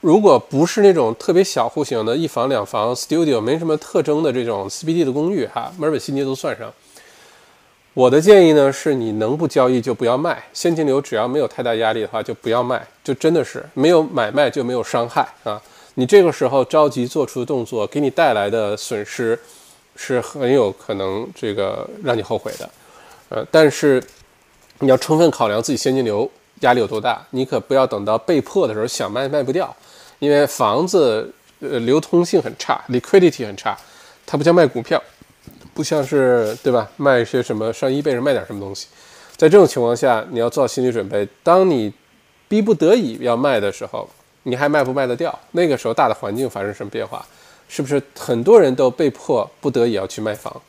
如果不是那种特别小户型的一房两房 studio，没什么特征的这种 CBD 的公寓，哈，墨尔本、悉尼都算上。我的建议呢是，你能不交易就不要卖，现金流只要没有太大压力的话就不要卖，就真的是没有买卖就没有伤害啊。你这个时候着急做出的动作，给你带来的损失是很有可能这个让你后悔的。呃，但是你要充分考量自己现金流压力有多大，你可不要等到被迫的时候想卖卖不掉。因为房子呃流通性很差，liquidity 很差，它不像卖股票，不像是对吧？卖一些什么上一倍上卖点什么东西，在这种情况下，你要做好心理准备，当你逼不得已要卖的时候，你还卖不卖得掉？那个时候大的环境发生什么变化？是不是很多人都被迫不得已要去卖房？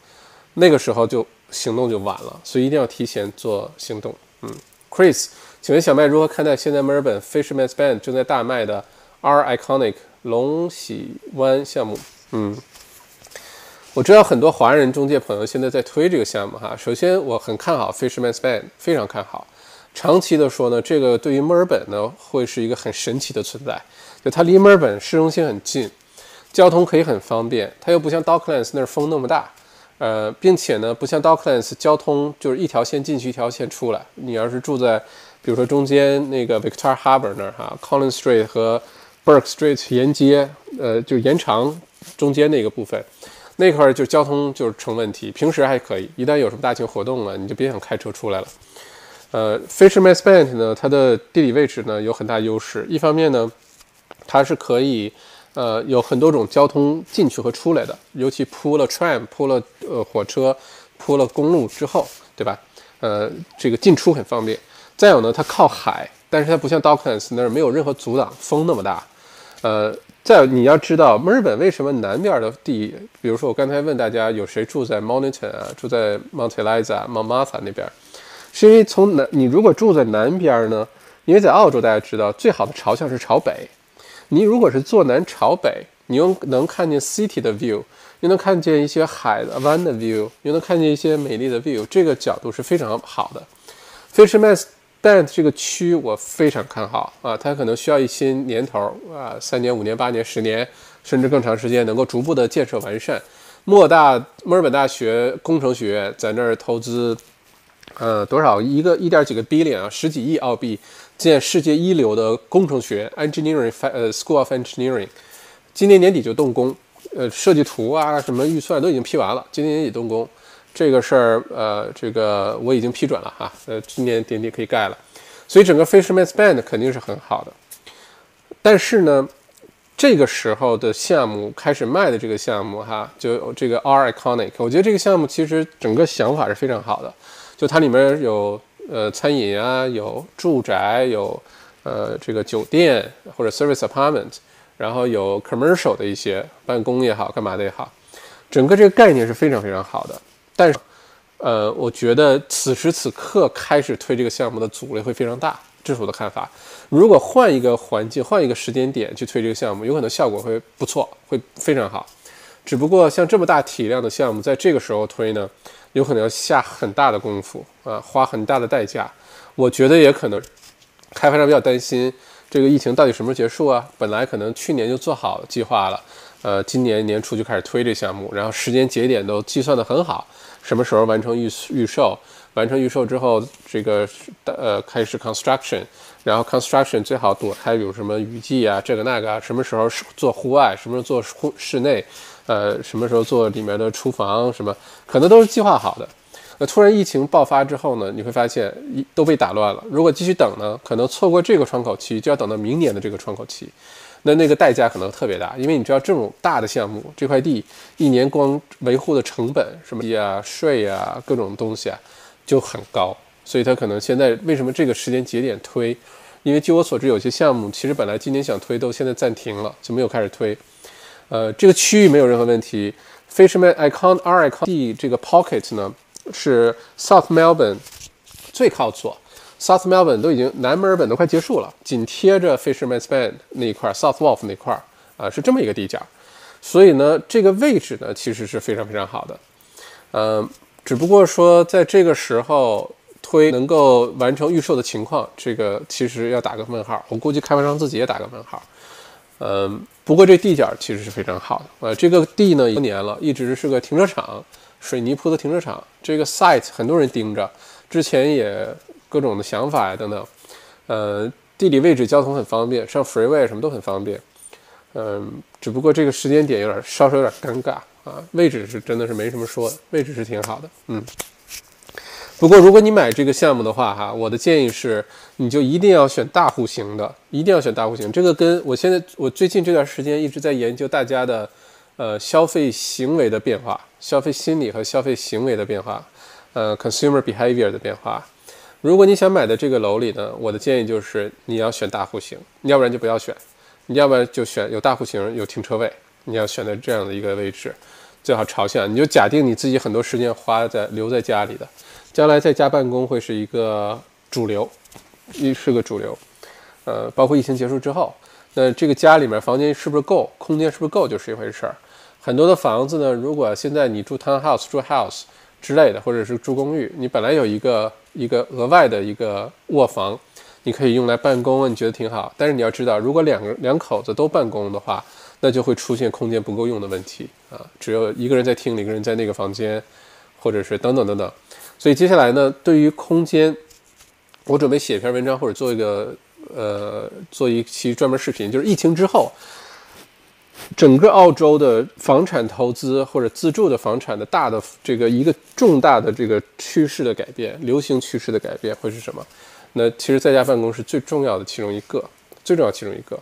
那个时候就行动就晚了，所以一定要提前做行动。嗯，Chris，请问小麦如何看待现在墨尔本 Fisherman's Bend 正在大卖的？R iconic 龙喜湾项目，嗯，我知道很多华人中介朋友现在在推这个项目哈。首先，我很看好 Fisherman's Bend，非常看好。长期的说呢，这个对于墨尔本呢会是一个很神奇的存在。就它离墨尔本市中心很近，交通可以很方便。它又不像 Docklands 那儿风那么大，呃，并且呢不像 Docklands 交通就是一条线进去一条线出来。你要是住在比如说中间那个 Victoria Harbour 那儿哈，Collins Street 和 Burke Street 沿街，呃，就延长中间那个部分，那块儿就交通就是成问题。平时还可以，一旦有什么大型活动了，你就别想开车出来了。呃，Fisherman's Bend 呢，它的地理位置呢有很大优势。一方面呢，它是可以，呃，有很多种交通进去和出来的，尤其铺了 tram、铺了呃火车、铺了公路之后，对吧？呃，这个进出很方便。再有呢，它靠海，但是它不像 Docklands 那儿没有任何阻挡，风那么大。呃，在你要知道墨尔本为什么南边的地，比如说我刚才问大家有谁住在 Monnton 啊，住在 Mount Eliza、Mount Martha 那边，是因为从南你如果住在南边呢，因为在澳洲大家知道最好的朝向是朝北，你如果是坐南朝北，你又能看见 city 的 view，又能看见一些海的湾的 view，又能看见一些美丽的 view，这个角度是非常好的。Fisherman's Bend 这个区我非常看好啊，它可能需要一些年头啊，三年、五年、八年、十年，甚至更长时间，能够逐步的建设完善。莫大墨尔本大学工程学院在那儿投资，呃，多少一个一点几个 billion 啊，十几亿澳币建世界一流的工程学 engineering 呃 school of engineering，今年年底就动工，呃，设计图啊什么预算都已经批完了，今年年底动工。这个事儿，呃，这个我已经批准了哈，呃，今年年底可以盖了，所以整个 Fishman's Band 肯定是很好的。但是呢，这个时候的项目开始卖的这个项目哈，就这个 R Iconic，我觉得这个项目其实整个想法是非常好的，就它里面有呃餐饮啊，有住宅，有呃这个酒店或者 service apartment，然后有 commercial 的一些办公也好，干嘛的也好，整个这个概念是非常非常好的。但是，呃，我觉得此时此刻开始推这个项目的阻力会非常大，这是我的看法。如果换一个环境，换一个时间点去推这个项目，有可能效果会不错，会非常好。只不过像这么大体量的项目，在这个时候推呢，有可能要下很大的功夫啊，花很大的代价。我觉得也可能，开发商比较担心这个疫情到底什么时候结束啊？本来可能去年就做好计划了，呃，今年年初就开始推这项目，然后时间节点都计算得很好。什么时候完成预预售？完成预售之后，这个呃开始 construction，然后 construction 最好躲开有什么雨季啊，这个那个啊。什么时候做户外？什么时候做户室内？呃，什么时候做里面的厨房？什么可能都是计划好的。那突然疫情爆发之后呢？你会发现一都被打乱了。如果继续等呢？可能错过这个窗口期，就要等到明年的这个窗口期。那那个代价可能特别大，因为你知道这种大的项目，这块地一年光维护的成本，什么地啊、税啊、各种东西啊，就很高。所以它可能现在为什么这个时间节点推？因为据我所知，有些项目其实本来今年想推，都现在暂停了，就没有开始推。呃，这个区域没有任何问题。Fisherman Icon R Icon D 这个 Pocket 呢，是 South Melbourne 最靠左。South Melbourne 都已经南墨尔本都快结束了，紧贴着 Fisherman's Bend 那一块，South Wharf 那块儿啊，是这么一个地角，所以呢，这个位置呢其实是非常非常好的，嗯，只不过说在这个时候推能够完成预售的情况，这个其实要打个问号，我估计开发商自己也打个问号，嗯，不过这地角其实是非常好的，呃，这个地呢多年了，一直是个停车场，水泥铺的停车场，这个 site 很多人盯着，之前也。各种的想法呀，等等，呃，地理位置、交通很方便，上 freeway 什么都很方便，嗯，只不过这个时间点有点稍稍有点尴尬啊。位置是真的是没什么说的，位置是挺好的，嗯。不过如果你买这个项目的话，哈，我的建议是，你就一定要选大户型的，一定要选大户型。这个跟我现在我最近这段时间一直在研究大家的，呃，消费行为的变化、消费心理和消费行为的变化，呃，consumer behavior 的变化。如果你想买的这个楼里呢，我的建议就是你要选大户型，要不然就不要选，你要不然就选有大户型有停车位，你要选择这样的一个位置，最好朝向。你就假定你自己很多时间花在留在家里的，将来在家办公会是一个主流，一是个主流。呃，包括疫情结束之后，那这个家里面房间是不是够，空间是不是够就是一回事儿。很多的房子呢，如果现在你住 townhouse 住 house 之类的，或者是住公寓，你本来有一个。一个额外的一个卧房，你可以用来办公，你觉得挺好。但是你要知道，如果两个两口子都办公的话，那就会出现空间不够用的问题啊。只有一个人在厅里，一个人在那个房间，或者是等等等等。所以接下来呢，对于空间，我准备写一篇文章，或者做一个呃做一期专门视频，就是疫情之后。整个澳洲的房产投资或者自住的房产的大的这个一个重大的这个趋势的改变，流行趋势的改变会是什么？那其实在家办公是最重要的其中一个，最重要其中一个。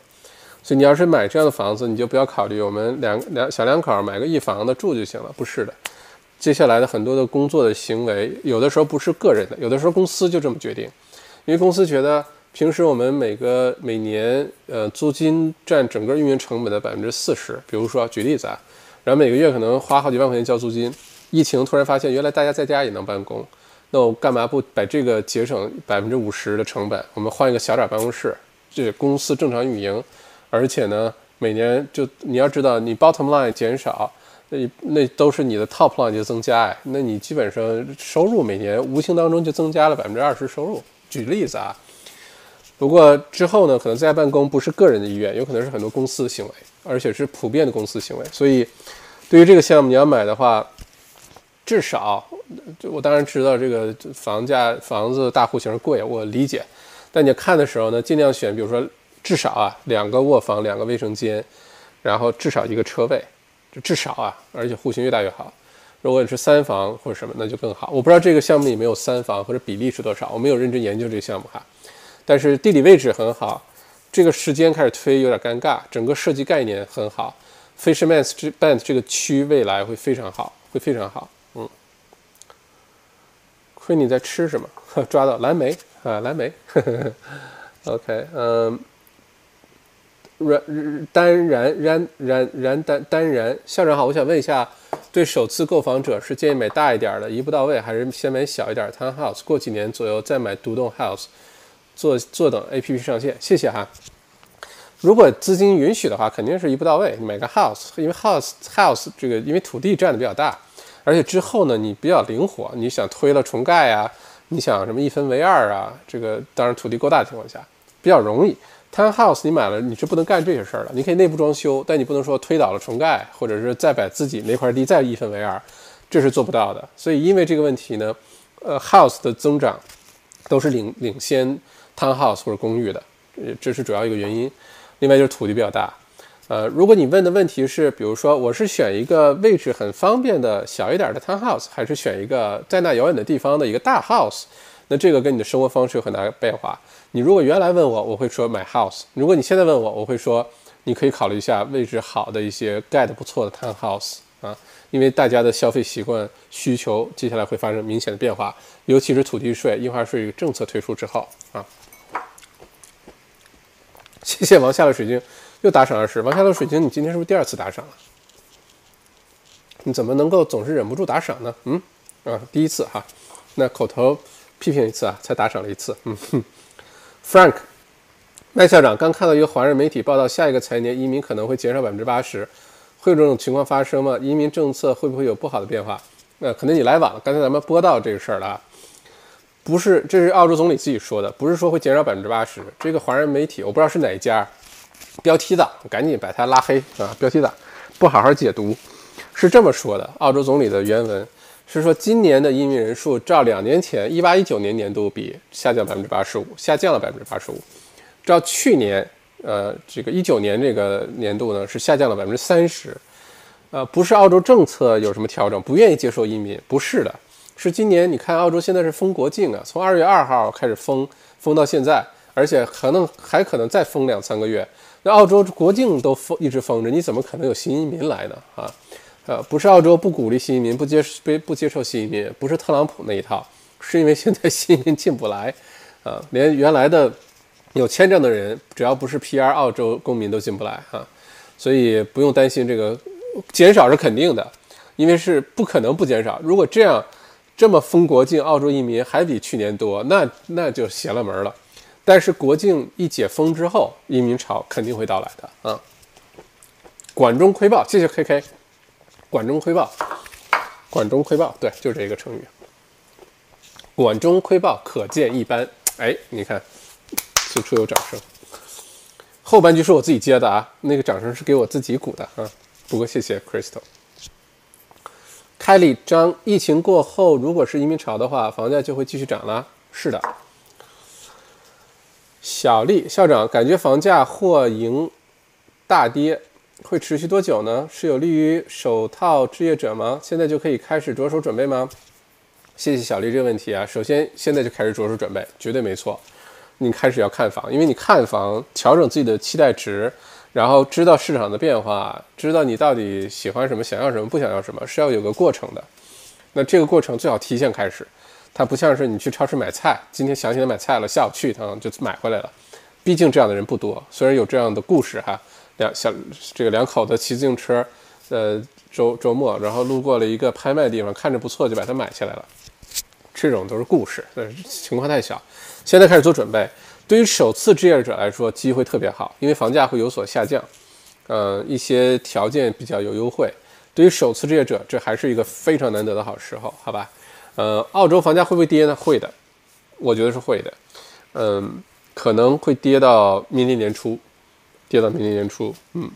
所以你要是买这样的房子，你就不要考虑我们两两小两口买个一房的住就行了，不是的。接下来的很多的工作的行为，有的时候不是个人的，有的时候公司就这么决定，因为公司觉得。平时我们每个每年，呃，租金占整个运营成本的百分之四十。比如说，举例子啊，然后每个月可能花好几万块钱交租金。疫情突然发现，原来大家在家也能办公，那我干嘛不把这个节省百分之五十的成本？我们换一个小点办公室，这公司正常运营，而且呢，每年就你要知道，你 bottom line 减少，那那都是你的 top line 就增加哎，那你基本上收入每年无形当中就增加了百分之二十收入。举例子啊，不过之后呢，可能在家办公不是个人的意愿，有可能是很多公司的行为，而且是普遍的公司行为。所以，对于这个项目你要买的话，至少，我当然知道这个房价房子大户型贵，我理解。但你看的时候呢，尽量选，比如说至少啊两个卧房，两个卫生间，然后至少一个车位。至少啊，而且户型越大越好。如果你是三房或者什么，那就更好。我不知道这个项目里没有三房或者比例是多少，我没有认真研究这个项目哈。但是地理位置很好，这个时间开始推有点尴尬。整个设计概念很好，Fisherman's Bend 这个区未来会非常好，会非常好。嗯，亏你在吃什么？抓到蓝莓啊，蓝莓。OK，嗯。然单然然然然单单然校长好，我想问一下，对首次购房者是建议买大一点的，一步到位，还是先买小一点的 townhouse，过几年左右再买独栋 house，坐坐等 A P P 上线？谢谢哈。如果资金允许的话，肯定是一步到位，买个 house，因为 house house 这个因为土地占的比较大，而且之后呢你比较灵活，你想推了重盖啊，你想什么一分为二啊，这个当然土地够大的情况下比较容易。Townhouse 你买了，你是不能干这些事儿的。你可以内部装修，但你不能说推倒了重盖，或者是再把自己那块地再一分为二，这是做不到的。所以因为这个问题呢，呃，house 的增长都是领领先 townhouse 或者公寓的，这是主要一个原因。另外就是土地比较大。呃，如果你问的问题是，比如说我是选一个位置很方便的小一点的 townhouse，还是选一个在那遥远的地方的一个大 house，那这个跟你的生活方式有很大变化。你如果原来问我，我会说买 house。如果你现在问我，我会说你可以考虑一下位置好的一些盖的不错的 townhouse 啊，因为大家的消费习惯需求接下来会发生明显的变化，尤其是土地税、印花税政策推出之后啊。谢谢王夏的水晶又打赏二十，王夏的水晶，你今天是不是第二次打赏了？你怎么能够总是忍不住打赏呢？嗯，啊，第一次哈，那口头批评一次啊，才打赏了一次，嗯哼。Frank，麦校长刚看到一个华人媒体报道，下一个财年移民可能会减少百分之八十，会有这种情况发生吗？移民政策会不会有不好的变化？那可能你来晚了，刚才咱们播到这个事儿了，不是，这是澳洲总理自己说的，不是说会减少百分之八十。这个华人媒体我不知道是哪一家，标题党，赶紧把他拉黑啊！标题党不好好解读，是这么说的，澳洲总理的原文。是说，今年的移民人数照两年前一八一九年年度比下降百分之八十五，下降了百分之八十五。照去年，呃，这个一九年这个年度呢是下降了百分之三十。呃，不是澳洲政策有什么调整，不愿意接受移民，不是的，是今年你看澳洲现在是封国境啊，从二月二号开始封，封到现在，而且可能还可能再封两三个月。那澳洲国境都封一直封着，你怎么可能有新移民来呢？啊？呃，不是澳洲不鼓励新移民，不接不不接受新移民，不是特朗普那一套，是因为现在 新移民进不来，啊，连原来的有签证的人，只要不是 PR 澳洲公民都进不来啊，所以不用担心这个减少是肯定的，因为是不可能不减少。如果这样这么封国境，澳洲移民还比去年多，那那就邪了门了。但是国境一解封之后，移民潮肯定会到来的啊。管中窥豹，谢谢 KK。管中窥豹，管中窥豹，对，就是这个成语。管中窥豹，可见一斑。哎，你看，此处有掌声。后半句是我自己接的啊，那个掌声是给我自己鼓的啊。不过谢谢 Crystal。开了一张，疫情过后，如果是移民潮的话，房价就会继续涨了。是的。小丽校长，感觉房价或迎大跌。会持续多久呢？是有利于首套置业者吗？现在就可以开始着手准备吗？谢谢小丽这个问题啊。首先，现在就开始着手准备，绝对没错。你开始要看房，因为你看房，调整自己的期待值，然后知道市场的变化，知道你到底喜欢什么，想要什么，不想要什么，是要有个过程的。那这个过程最好提前开始，它不像是你去超市买菜，今天想起来买菜了，下午去一趟就买回来了。毕竟这样的人不多，虽然有这样的故事哈。两小这个两口子骑自行车，呃周周末，然后路过了一个拍卖地方，看着不错就把它买下来了。这种都是故事，但是情况太小。现在开始做准备，对于首次置业者来说，机会特别好，因为房价会有所下降，呃一些条件比较有优惠，对于首次置业者，这还是一个非常难得的好时候，好吧？呃，澳洲房价会不会跌呢？会的，我觉得是会的。嗯，可能会跌到明年年初，跌到明年年初，嗯，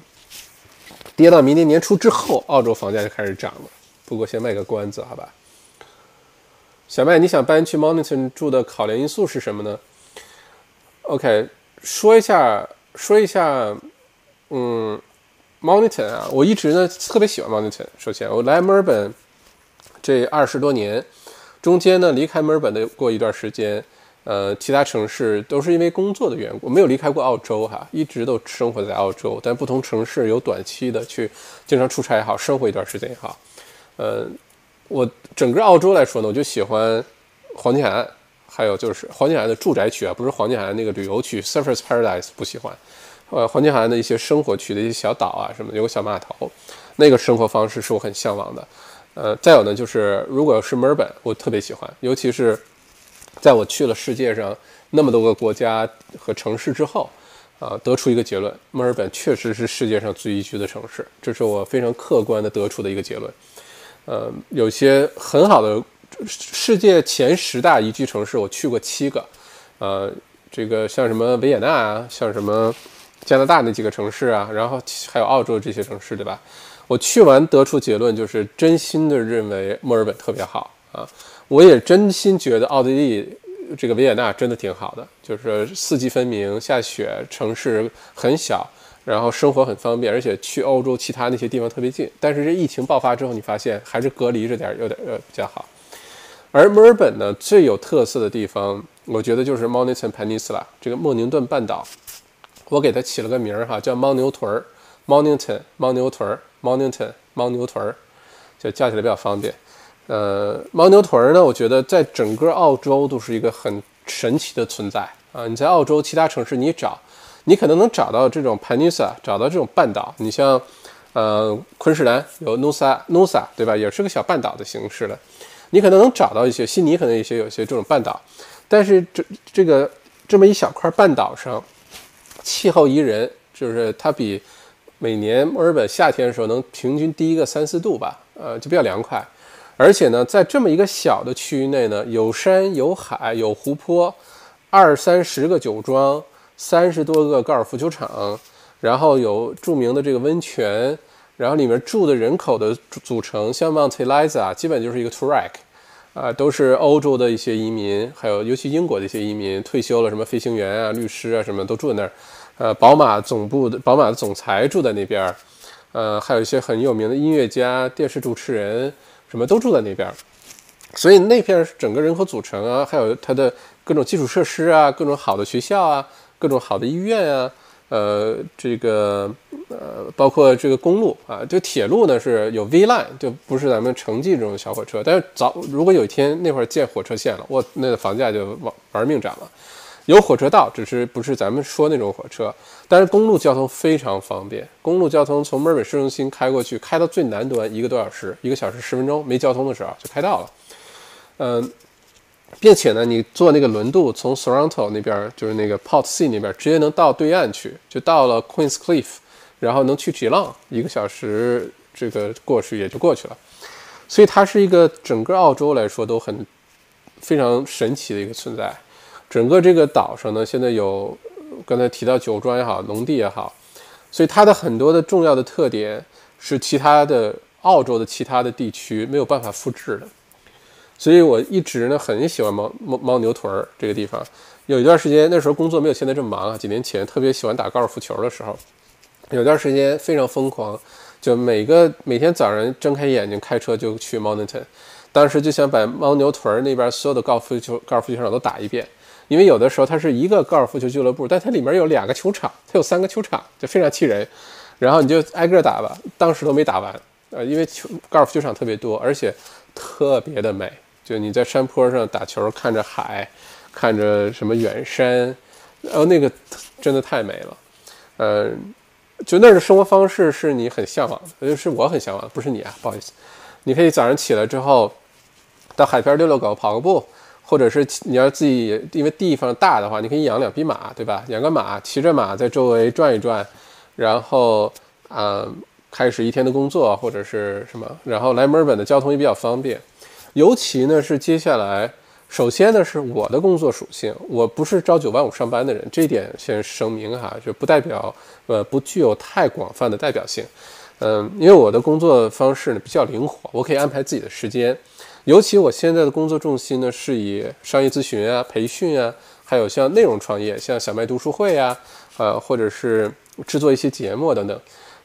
跌到明年年初之后，澳洲房价就开始涨了。不过先卖个关子，好吧？小麦，你想搬去 Moniton 住的考量因素是什么呢？OK，说一下，说一下，嗯，Moniton 啊，我一直呢特别喜欢 Moniton。首先，我来墨尔本这二十多年，中间呢离开墨尔本的过一段时间，呃，其他城市都是因为工作的缘故，没有离开过澳洲哈，一直都生活在澳洲，但不同城市有短期的去经常出差也好，生活一段时间也好，呃。我整个澳洲来说呢，我就喜欢黄金海岸，还有就是黄金海岸的住宅区啊，不是黄金海岸那个旅游区，Surfers Paradise 不喜欢。呃，黄金海岸的一些生活区的一些小岛啊，什么有个小码头，那个生活方式是我很向往的。呃，再有呢，就是如果是墨尔本，我特别喜欢，尤其是在我去了世界上那么多个国家和城市之后，啊，得出一个结论，墨尔本确实是世界上最宜居的城市，这是我非常客观的得出的一个结论。呃，有些很好的世界前十大宜居城市，我去过七个。呃，这个像什么维也纳啊，像什么加拿大那几个城市啊，然后还有澳洲这些城市，对吧？我去完得出结论，就是真心的认为墨尔本特别好啊。我也真心觉得奥地利这个维也纳真的挺好的，就是四季分明，下雪，城市很小。然后生活很方便，而且去欧洲其他那些地方特别近。但是这疫情爆发之后，你发现还是隔离着点有点呃比较好。而墨尔本呢，最有特色的地方，我觉得就是 Mornington Peninsula 这个莫宁顿半岛。我给它起了个名儿哈，叫牦牛屯儿，Mornington 牦牛屯儿，Mornington 牦牛屯儿，就叫起来比较方便。呃，牦牛屯儿呢，我觉得在整个澳洲都是一个很神奇的存在啊！你在澳洲其他城市你找。你可能能找到这种 peninsula，找到这种半岛。你像，呃，昆士兰有 Nusa，Nusa，对吧？也是个小半岛的形式的。你可能能找到一些，悉尼可能一些有些这种半岛。但是这这个这么一小块半岛上，气候宜人，就是它比每年墨尔本夏天的时候能平均低一个三四度吧，呃，就比较凉快。而且呢，在这么一个小的区域内呢，有山有海有湖泊，二三十个酒庄。三十多个高尔夫球场，然后有著名的这个温泉，然后里面住的人口的组成，像 Mount Eliza 基本就是一个 t o u r e k 啊，都是欧洲的一些移民，还有尤其英国的一些移民，退休了什么飞行员啊、律师啊什么都住在那儿。呃，宝马总部的宝马的总裁住在那边儿，呃，还有一些很有名的音乐家、电视主持人什么都住在那边儿。所以那片整个人口组成啊，还有它的各种基础设施啊，各种好的学校啊。各种好的医院啊，呃，这个呃，包括这个公路啊，就铁路呢是有 V line，就不是咱们城际这种小火车。但是早如果有一天那会儿建火车线了，哇，那个房价就玩玩命涨了。有火车道，只是不是咱们说那种火车，但是公路交通非常方便。公路交通从墨尔本市中心开过去，开到最南端一个多小时，一个小时十分钟，没交通的时候就开到了。嗯。并且呢，你坐那个轮渡从 Sorrento 那边，就是那个 Port C 那边，直接能到对岸去，就到了 Queens Cliff，然后能去 Geelong，一个小时这个过去也就过去了。所以它是一个整个澳洲来说都很非常神奇的一个存在。整个这个岛上呢，现在有刚才提到酒庄也好，农地也好，所以它的很多的重要的特点是其他的澳洲的其他的地区没有办法复制的。所以我一直呢很喜欢猫猫猫牛屯儿这个地方。有一段时间，那时候工作没有现在这么忙啊。几年前特别喜欢打高尔夫球的时候，有段时间非常疯狂，就每个每天早上睁开眼睛开车就去 Mountain。当时就想把猫牛屯那边所有的高尔夫球高尔夫球场都打一遍，因为有的时候它是一个高尔夫球俱乐部，但它里面有两个球场，它有三个球场，就非常气人。然后你就挨个打吧，当时都没打完，呃，因为球高尔夫球场特别多，而且特别的美。就你在山坡上打球，看着海，看着什么远山，哦，那个真的太美了。嗯，就那儿的生活方式是你很向往的，就是我很向往，不是你啊，不好意思。你可以早上起来之后到海边遛遛狗、跑个步，或者是你要自己，因为地方大的话，你可以养两匹马，对吧？养个马，骑着马在周围转一转，然后，嗯，开始一天的工作或者是什么，然后来墨尔本的交通也比较方便，尤其呢是接下来，首先呢是我的工作属性，我不是朝九晚五上班的人，这一点先声明哈，就不代表呃不具有太广泛的代表性，嗯，因为我的工作方式呢比较灵活，我可以安排自己的时间，尤其我现在的工作重心呢是以商业咨询啊、培训啊，还有像内容创业，像小麦读书会啊。呃，或者是制作一些节目等等，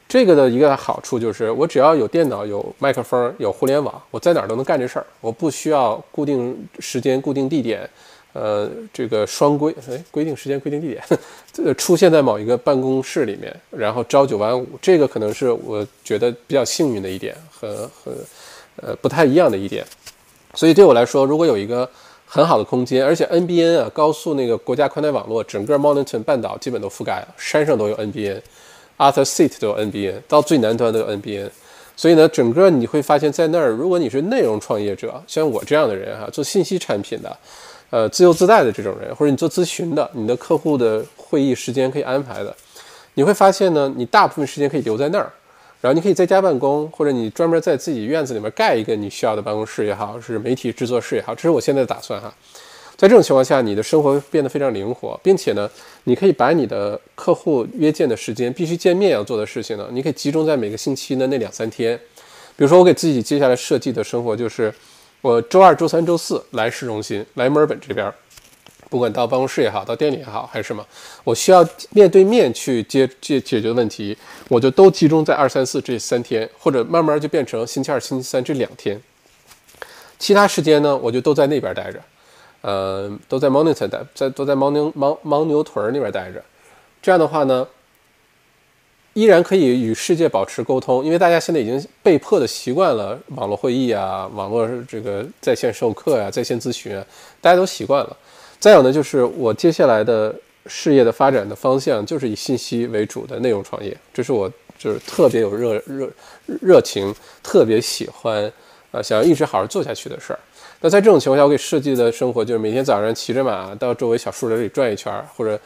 这个的一个好处就是，我只要有电脑、有麦克风、有互联网，我在哪儿都能干这事儿。我不需要固定时间、固定地点，呃，这个双规，哎，规定时间、规定地点，呃，出现在某一个办公室里面，然后朝九晚五，这个可能是我觉得比较幸运的一点，和和呃不太一样的一点。所以对我来说，如果有一个很好的空间，而且 NBN 啊，高速那个国家宽带网络，整个 Mornington 半岛基本都覆盖了，山上都有 NBN Arthur Seat 都有 NBN，到最南端都有 NBN，所以呢，整个你会发现在那儿，如果你是内容创业者，像我这样的人哈，做信息产品的，呃，自由自在的这种人，或者你做咨询的，你的客户的会议时间可以安排的，你会发现呢，你大部分时间可以留在那儿。然后你可以在家办公，或者你专门在自己院子里面盖一个你需要的办公室也好，是媒体制作室也好，这是我现在的打算哈。在这种情况下，你的生活变得非常灵活，并且呢，你可以把你的客户约见的时间、必须见面要做的事情呢，你可以集中在每个星期的那两三天。比如说，我给自己接下来设计的生活就是，我周二、周三、周四来市中心，来墨尔本这边。不管到办公室也好，到店里也好，还是什么，我需要面对面去接解解决问题，我就都集中在二三四这三天，或者慢慢就变成星期二、星期三这两天。其他时间呢，我就都在那边待着，呃，都在 Monitor 待，在都在牦牛牦牦牛屯那边待着。这样的话呢，依然可以与世界保持沟通，因为大家现在已经被迫的习惯了网络会议啊，网络这个在线授课啊，在线咨询啊，大家都习惯了。再有呢，就是我接下来的事业的发展的方向，就是以信息为主的内容创业，这是我就是特别有热热热情，特别喜欢，呃，想要一直好好做下去的事儿。那在这种情况下，我给设计的生活就是每天早上骑着马到周围小树林里转一圈，或者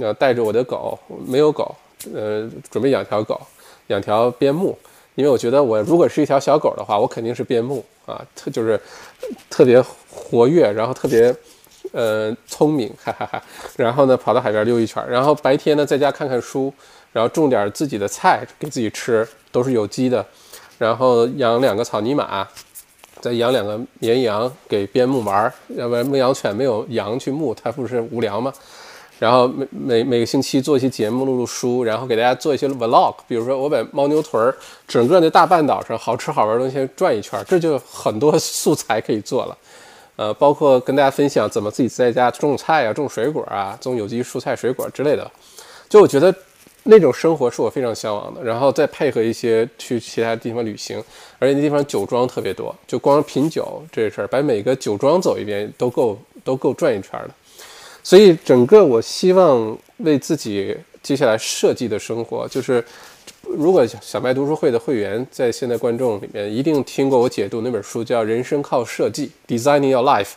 呃带着我的狗，没有狗，呃，准备养条狗，养条边牧，因为我觉得我如果是一条小狗的话，我肯定是边牧啊，特就是特别活跃，然后特别。呃，聪明，哈哈哈。然后呢，跑到海边溜一圈，然后白天呢，在家看看书，然后种点自己的菜给自己吃，都是有机的。然后养两个草泥马，再养两个绵羊给边牧玩儿，要不然牧羊犬没有羊去牧，它不是无聊吗？然后每每每个星期做一些节目，录录书，然后给大家做一些 vlog，比如说我把牦牛屯儿整个那大半岛上好吃好玩的东西转一圈，这就很多素材可以做了。呃，包括跟大家分享怎么自己在家种菜啊，种水果啊，种有机蔬菜水果之类的，就我觉得那种生活是我非常向往的。然后再配合一些去其他地方旅行，而且那地方酒庄特别多，就光品酒这事儿，把每个酒庄走一遍都够都够转一圈的。所以整个我希望为自己接下来设计的生活就是。如果小麦读书会的会员在现在观众里面一定听过我解读那本书，叫《人生靠设计》（Designing Your Life），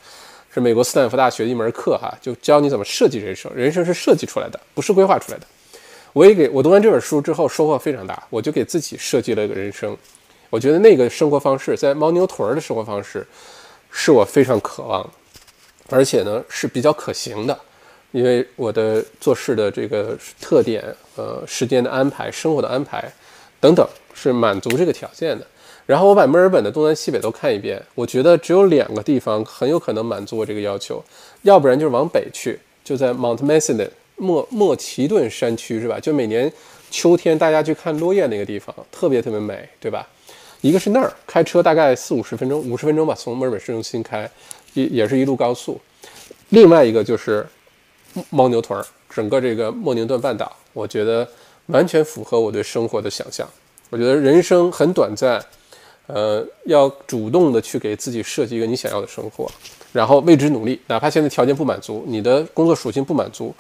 是美国斯坦福大学一门课哈，就教你怎么设计人生。人生是设计出来的，不是规划出来的。我也给我读完这本书之后收获非常大，我就给自己设计了一个人生。我觉得那个生活方式，在牦牛屯儿的生活方式，是我非常渴望，而且呢是比较可行的。因为我的做事的这个特点，呃，时间的安排、生活的安排等等，是满足这个条件的。然后我把墨尔本的东南西北都看一遍，我觉得只有两个地方很有可能满足我这个要求，要不然就是往北去，就在 Mount Mason 莫莫奇顿山区，是吧？就每年秋天大家去看落叶那个地方，特别特别美，对吧？一个是那儿，开车大概四五十分钟，五十分钟吧，从墨尔本市中心开，也也是一路高速。另外一个就是。牦牛屯儿，整个这个莫宁顿半岛，我觉得完全符合我对生活的想象。我觉得人生很短暂，呃，要主动的去给自己设计一个你想要的生活，然后为之努力，哪怕现在条件不满足，你的工作属性不满足，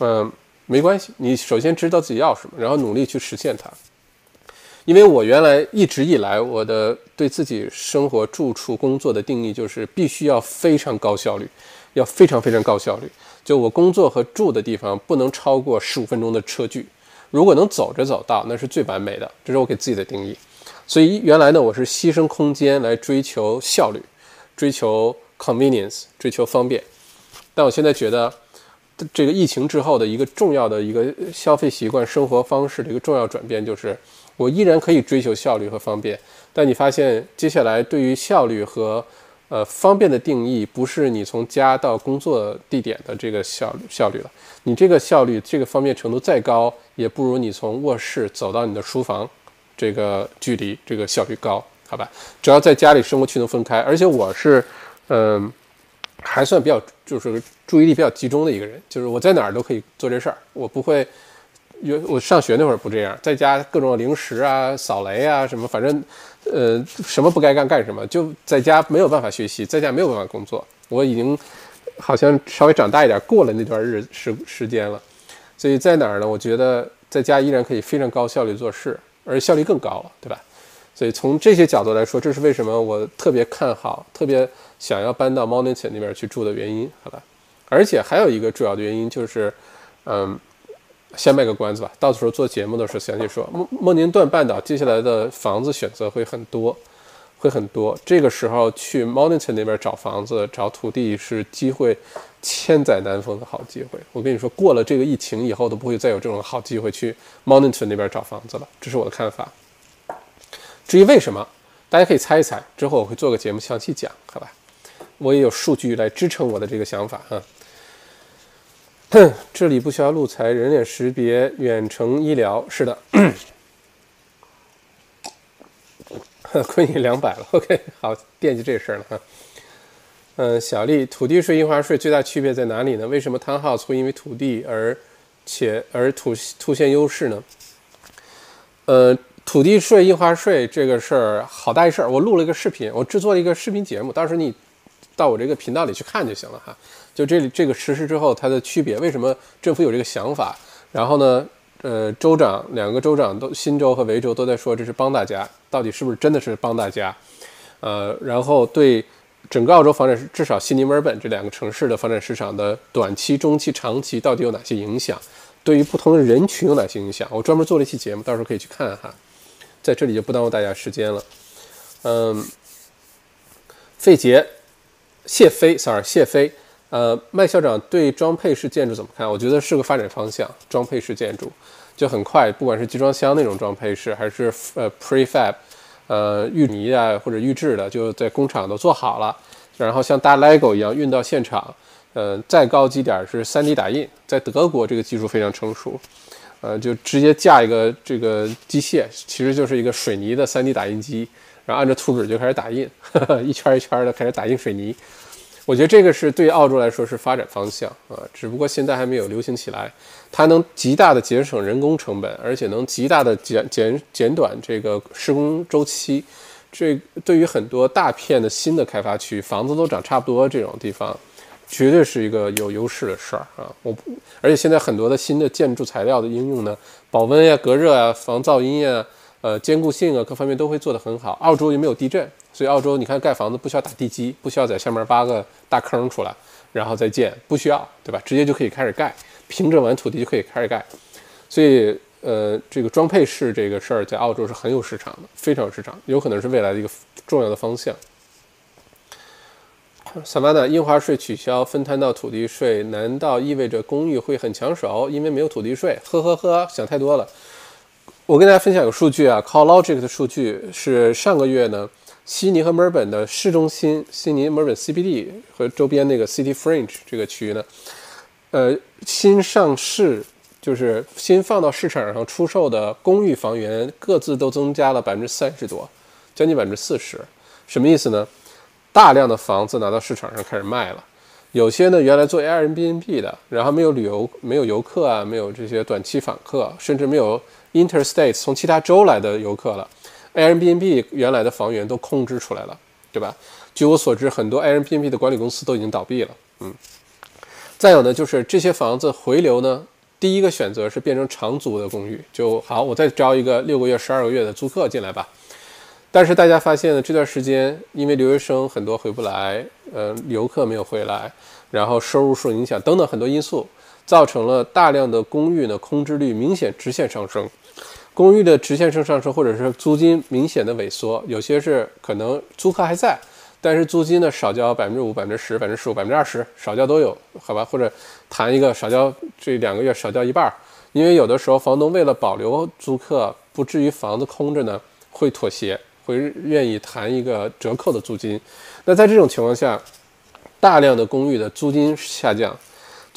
嗯，没关系，你首先知道自己要什么，然后努力去实现它。因为我原来一直以来，我的对自己生活、住处、工作的定义就是必须要非常高效率，要非常非常高效率。就我工作和住的地方不能超过十五分钟的车距，如果能走着走到，那是最完美的，这是我给自己的定义。所以原来呢，我是牺牲空间来追求效率，追求 convenience，追求方便。但我现在觉得，这个疫情之后的一个重要的一个消费习惯、生活方式的一个重要转变，就是我依然可以追求效率和方便。但你发现，接下来对于效率和呃方便的定义，不是你从家到工作地点的这个效效率了。你这个效率、这个方便程度再高，也不如你从卧室走到你的书房。这个距离，这个效率高，好吧？只要在家里生活区能分开，而且我是，嗯，还算比较就是注意力比较集中的一个人，就是我在哪儿都可以做这事儿，我不会，有我上学那会儿不这样，在家各种零食啊、扫雷啊什么，反正，呃，什么不该干干什么，就在家没有办法学习，在家没有办法工作。我已经好像稍微长大一点，过了那段日时时间了，所以在哪儿呢？我觉得在家依然可以非常高效率做事。而效率更高了，对吧？所以从这些角度来说，这是为什么我特别看好、特别想要搬到 Monington 那边去住的原因，好吧？而且还有一个主要的原因就是，嗯，先卖个关子吧，到时候做节目的时候详细说。莫莫宁顿半岛接下来的房子选择会很多，会很多。这个时候去 Monington 那边找房子、找土地是机会千载难逢的好机会。我跟你说，过了这个疫情以后，都不会再有这种好机会去 Monington 那边找房子了。这是我的看法。至于为什么，大家可以猜一猜。之后我会做个节目详细讲，好吧？我也有数据来支撑我的这个想法哈。这里不需要录材，人脸识别，远程医疗，是的。亏你两百了，OK，好，惦记这事儿了哈。嗯，小丽，土地税、印花税最大区别在哪里呢？为什么 Townhouse 会因为土地而且而凸凸显优势呢？呃，土地税、印花税这个事儿好大一事儿，我录了一个视频，我制作了一个视频节目，到时候你到我这个频道里去看就行了哈。就这里这个实施之后它的区别，为什么政府有这个想法？然后呢，呃，州长两个州长都新州和维州都在说这是帮大家，到底是不是真的是帮大家？呃，然后对。整个澳洲房产市，至少悉尼、墨尔本这两个城市的房产市场的短期、中期、长期到底有哪些影响？对于不同的人群有哪些影响？我专门做了一期节目，到时候可以去看哈。在这里就不耽误大家时间了。嗯，费杰、谢飞，sorry，谢飞。呃，麦校长对装配式建筑怎么看？我觉得是个发展方向。装配式建筑就很快，不管是集装箱那种装配式，还是呃 prefab。呃，预泥啊或者预制的，就在工厂都做好了，然后像搭 LEGO 一样运到现场。呃，再高级点是 3D 打印，在德国这个技术非常成熟。呃，就直接架一个这个机械，其实就是一个水泥的 3D 打印机，然后按照图纸就开始打印，一圈一圈的开始打印水泥。我觉得这个是对澳洲来说是发展方向啊，只不过现在还没有流行起来。它能极大的节省人工成本，而且能极大的减减减短这个施工周期。这对于很多大片的新的开发区，房子都长差不多这种地方，绝对是一个有优势的事儿啊！我而且现在很多的新的建筑材料的应用呢，保温呀、隔热啊、防噪音呀、呃坚固性啊各方面都会做得很好。澳洲又没有地震。所以澳洲，你看盖房子不需要打地基，不需要在下面挖个大坑出来，然后再建，不需要，对吧？直接就可以开始盖，平整完土地就可以开始盖。所以，呃，这个装配式这个事儿在澳洲是很有市场的，非常有市场，有可能是未来的一个重要的方向。萨巴纳，印花税取消，分摊到土地税，难道意味着公寓会很抢手？因为没有土地税？呵呵呵，想太多了。我跟大家分享个数据啊，CallLogic 的数据是上个月呢。悉尼和墨尔本的市中心，悉尼、墨尔本 CBD 和周边那个 City Fringe 这个区域呢，呃，新上市就是新放到市场上出售的公寓房源，各自都增加了百分之三十多，将近百分之四十。什么意思呢？大量的房子拿到市场上开始卖了，有些呢原来做 Airbnb 的，然后没有旅游、没有游客啊，没有这些短期访客，甚至没有 Interstate 从其他州来的游客了。Airbnb 原来的房源都空置出来了，对吧？据我所知，很多 Airbnb 的管理公司都已经倒闭了。嗯，再有呢，就是这些房子回流呢，第一个选择是变成长租的公寓，就好，我再招一个六个月、十二个月的租客进来吧。但是大家发现呢，这段时间因为留学生很多回不来，呃，游客没有回来，然后收入受影响等等很多因素，造成了大量的公寓呢空置率明显直线上升，公寓的直线性上升，或者是租金明显的萎缩，有些是可能租客还在，但是租金呢少交百分之五、百分之十、百分之十五、百分之二十，少交都有，好吧？或者谈一个少交这两个月少交一半，因为有的时候房东为了保留租客，不至于房子空着呢，会妥协，会愿意谈一个折扣的租金。那在这种情况下，大量的公寓的租金下降。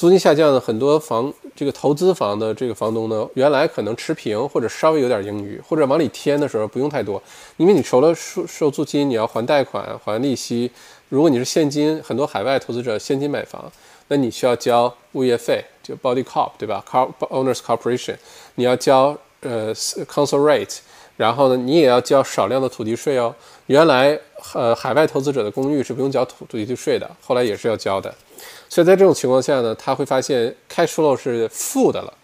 租金下降呢，很多房这个投资房的这个房东呢，原来可能持平或者稍微有点盈余，或者往里添的时候不用太多，因为你除了收收租金，你要还贷款、还利息。如果你是现金，很多海外投资者现金买房，那你需要交物业费，就 body cop 对吧？car owners corporation，你要交呃 council rate，然后呢，你也要交少量的土地税哦。原来呃海外投资者的公寓是不用交土土地税的，后来也是要交的。所以在这种情况下呢，他会发现 cash flow 是负的了，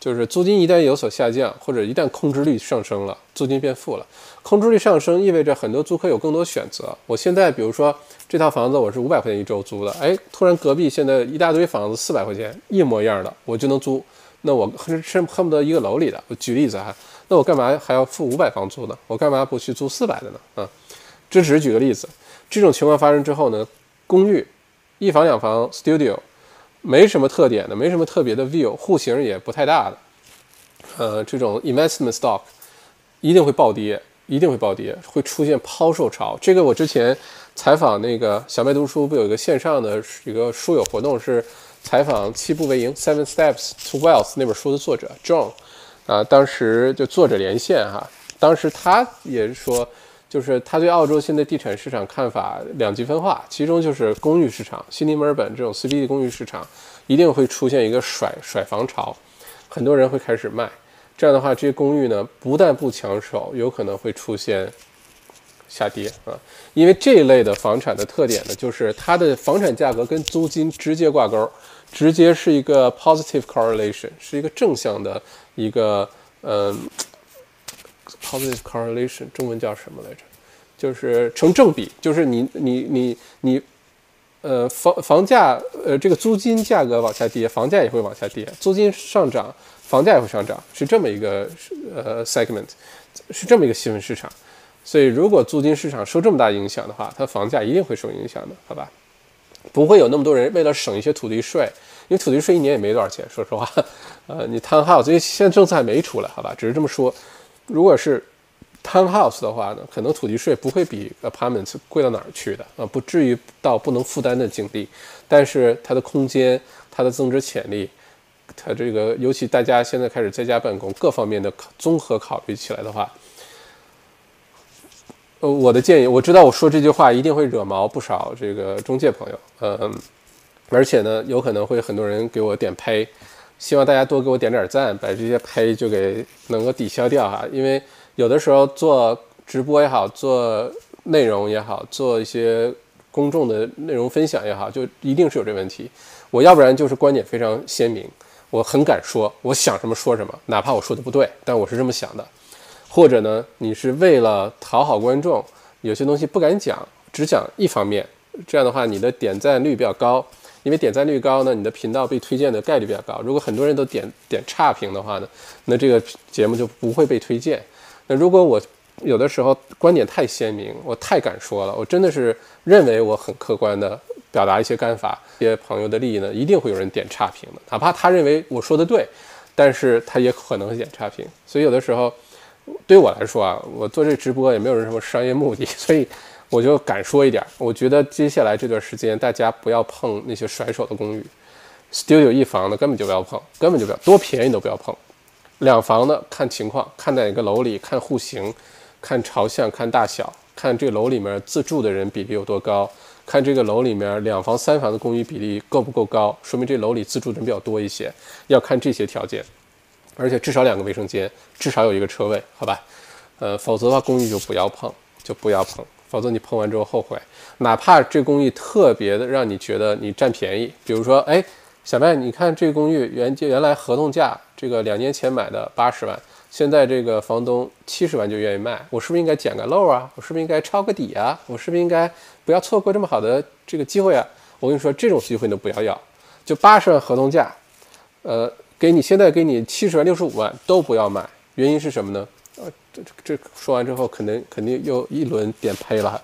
就是租金一旦有所下降，或者一旦空置率上升了，租金变负了。空置率上升意味着很多租客有更多选择。我现在比如说这套房子我是五百块钱一周租的，哎，突然隔壁现在一大堆房子四百块钱一模一样的，我就能租。那我恨恨不得一个楼里的。我举例子哈，那我干嘛还要付五百房租呢？我干嘛不去租四百的呢？啊，这只是举个例子。这种情况发生之后呢，公寓。一房两房 studio，没什么特点的，没什么特别的 view，户型也不太大的，呃，这种 investment stock 一定会暴跌，一定会暴跌，会出现抛售潮。这个我之前采访那个小麦读书不有一个线上的一个书友活动，是采访七步为营 Seven Steps to Wealth 那本书的作者 John，啊，当时就作者连线哈，当时他也是说。就是他对澳洲现在地产市场看法两极分化，其中就是公寓市场，悉尼、墨尔本这种 CBD 公寓市场一定会出现一个甩甩房潮，很多人会开始卖，这样的话，这些公寓呢不但不抢手，有可能会出现下跌啊，因为这一类的房产的特点呢，就是它的房产价格跟租金直接挂钩，直接是一个 positive correlation，是一个正向的一个嗯。Positive correlation，中文叫什么来着？就是成正比，就是你你你你，呃，房房价呃这个租金价格往下跌，房价也会往下跌；租金上涨，房价也会上涨，是这么一个呃 segment，是这么一个细分市场。所以如果租金市场受这么大影响的话，它房价一定会受影响的，好吧？不会有那么多人为了省一些土地税，因为土地税一年也没多少钱，说实话。呃，你 townhouse，因为现在政策还没出来，好吧？只是这么说。如果是 townhouse 的话呢，可能土地税不会比 apartments 贵到哪儿去的啊，不至于到不能负担的境地。但是它的空间、它的增值潜力、它这个，尤其大家现在开始在家办公，各方面的综合考虑起来的话，呃，我的建议，我知道我说这句话一定会惹毛不少这个中介朋友，嗯，而且呢，有可能会很多人给我点呸。希望大家多给我点点赞，把这些呸就给能够抵消掉哈。因为有的时候做直播也好，做内容也好，做一些公众的内容分享也好，就一定是有这问题。我要不然就是观点非常鲜明，我很敢说，我想什么说什么，哪怕我说的不对，但我是这么想的。或者呢，你是为了讨好观众，有些东西不敢讲，只讲一方面，这样的话你的点赞率比较高。因为点赞率高呢，你的频道被推荐的概率比较高。如果很多人都点点差评的话呢，那这个节目就不会被推荐。那如果我有的时候观点太鲜明，我太敢说了，我真的是认为我很客观的表达一些看法，一些朋友的利益呢，一定会有人点差评的，哪怕他认为我说的对，但是他也可能会点差评。所以有的时候对我来说啊，我做这直播也没有什么商业目的，所以。我就敢说一点，我觉得接下来这段时间大家不要碰那些甩手的公寓，studio 一房的根本就不要碰，根本就不要，多便宜都不要碰。两房的看情况，看哪个楼里，看户型，看朝向，看大小，看这楼里面自住的人比例有多高，看这个楼里面两房三房的公寓比例够不够高，说明这楼里自住的人比较多一些。要看这些条件，而且至少两个卫生间，至少有一个车位，好吧？呃，否则的话公寓就不要碰，就不要碰。否则你碰完之后后悔，哪怕这公寓特别的让你觉得你占便宜，比如说，哎，小麦，你看这公寓原原来合同价这个两年前买的八十万，现在这个房东七十万就愿意卖，我是不是应该捡个漏啊？我是不是应该抄个底啊？我是不是应该不要错过这么好的这个机会啊？我跟你说，这种机会你都不要要，就八十万合同价，呃，给你现在给你七十万、六十五万都不要买，原因是什么呢？呃，这这说完之后，肯定肯定又一轮点赔了。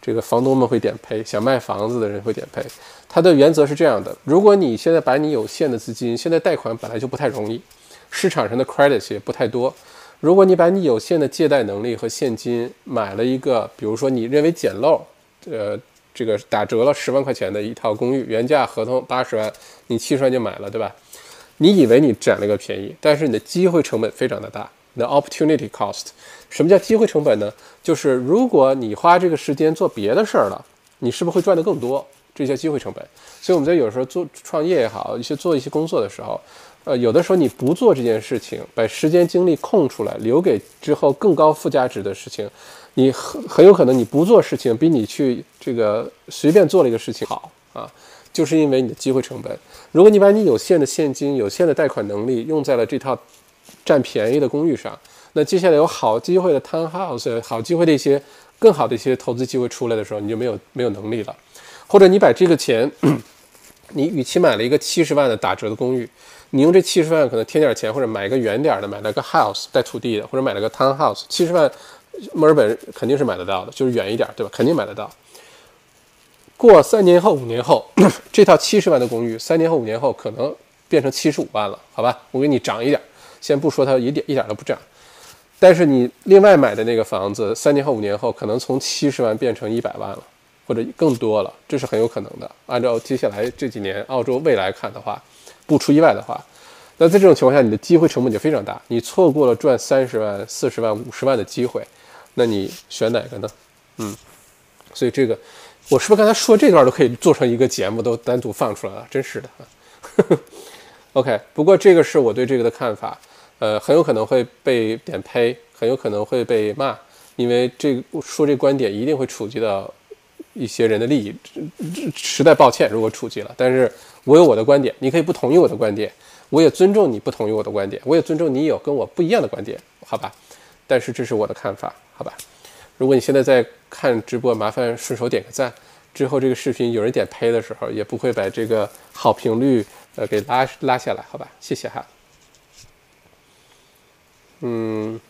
这个房东们会点赔，想卖房子的人会点赔。它的原则是这样的：如果你现在把你有限的资金，现在贷款本来就不太容易，市场上的 credit 也不太多。如果你把你有限的借贷能力和现金买了一个，比如说你认为捡漏，呃，这个打折了十万块钱的一套公寓，原价合同八十万，你七十万就买了，对吧？你以为你占了个便宜，但是你的机会成本非常的大。The opportunity cost，什么叫机会成本呢？就是如果你花这个时间做别的事儿了，你是不是会赚得更多？这叫机会成本。所以我们在有时候做创业也好，一些做一些工作的时候，呃，有的时候你不做这件事情，把时间精力空出来，留给之后更高附加值的事情，你很很有可能你不做事情比你去这个随便做了一个事情好啊，就是因为你的机会成本。如果你把你有限的现金、有限的贷款能力用在了这套占便宜的公寓上，那接下来有好机会的 townhouse、好机会的一些更好的一些投资机会出来的时候，你就没有没有能力了。或者你把这个钱，你与其买了一个七十万的打折的公寓，你用这七十万可能添点钱，或者买一个远点的，买了个 house 带土地的，或者买了个 townhouse，七十万墨尔本肯定是买得到的，就是远一点，对吧？肯定买得到。过三年后、五年后，这套七十万的公寓，三年后、五年后可能变成七十五万了，好吧？我给你涨一点，先不说它一点一点都不涨，但是你另外买的那个房子，三年后、五年后可能从七十万变成一百万了，或者更多了，这是很有可能的。按照接下来这几年澳洲未来看的话，不出意外的话，那在这种情况下，你的机会成本就非常大，你错过了赚三十万、四十万、五十万的机会，那你选哪个呢？嗯，所以这个。我是不是刚才说这段都可以做成一个节目，都单独放出来了？真是的 啊。OK，不过这个是我对这个的看法，呃，很有可能会被点呸，很有可能会被骂，因为这说这观点一定会触及到一些人的利益，实在抱歉，如果触及了。但是我有我的观点，你可以不同意我的观点，我也尊重你不同意我的观点，我也尊重你有跟我不一样的观点，好吧？但是这是我的看法，好吧？如果你现在在看直播，麻烦顺手点个赞。之后这个视频有人点呸的时候，也不会把这个好评率呃给拉拉下来，好吧？谢谢哈。嗯，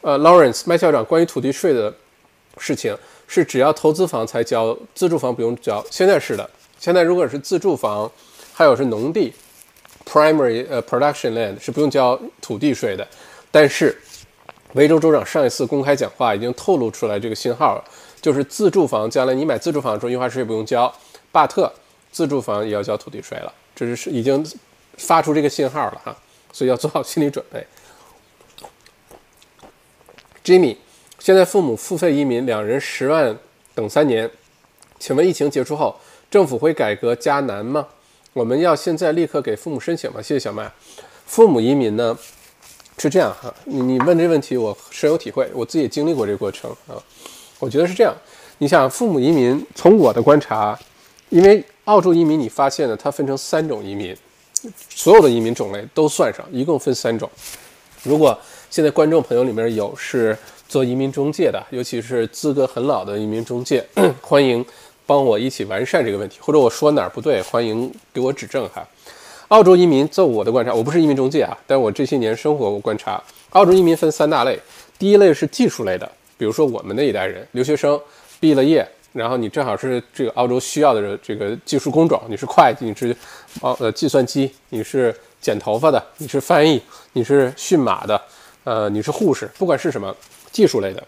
呃，Lawrence 麦校长，关于土地税的事情是只要投资房才交，自住房不用交。现在是的，现在如果是自住房，还有是农地 （primary 呃 production land） 是不用交土地税的，但是。维州州长上一次公开讲话已经透露出来这个信号了，就是自住房将来你买自住房的时候，印花税不用交，巴特自住房也要交土地税了，这是已经发出这个信号了哈，所以要做好心理准备。Jimmy，现在父母付费移民，两人十万等三年，请问疫情结束后政府会改革加难吗？我们要现在立刻给父母申请吗？谢谢小麦，父母移民呢？是这样哈，你你问这问题我深有体会，我自己也经历过这个过程啊。我觉得是这样，你想父母移民，从我的观察，因为澳洲移民你发现呢，它分成三种移民，所有的移民种类都算上，一共分三种。如果现在观众朋友里面有是做移民中介的，尤其是资格很老的移民中介，欢迎帮我一起完善这个问题，或者我说哪儿不对，欢迎给我指正哈。澳洲移民，就我的观察，我不是移民中介啊，但我这些年生活我观察，澳洲移民分三大类。第一类是技术类的，比如说我们那一代人，留学生毕了业，然后你正好是这个澳洲需要的这个技术工种，你是会计，你是哦呃计算机，你是剪头发的，你是翻译，你是驯马的，呃你是护士，不管是什么技术类的，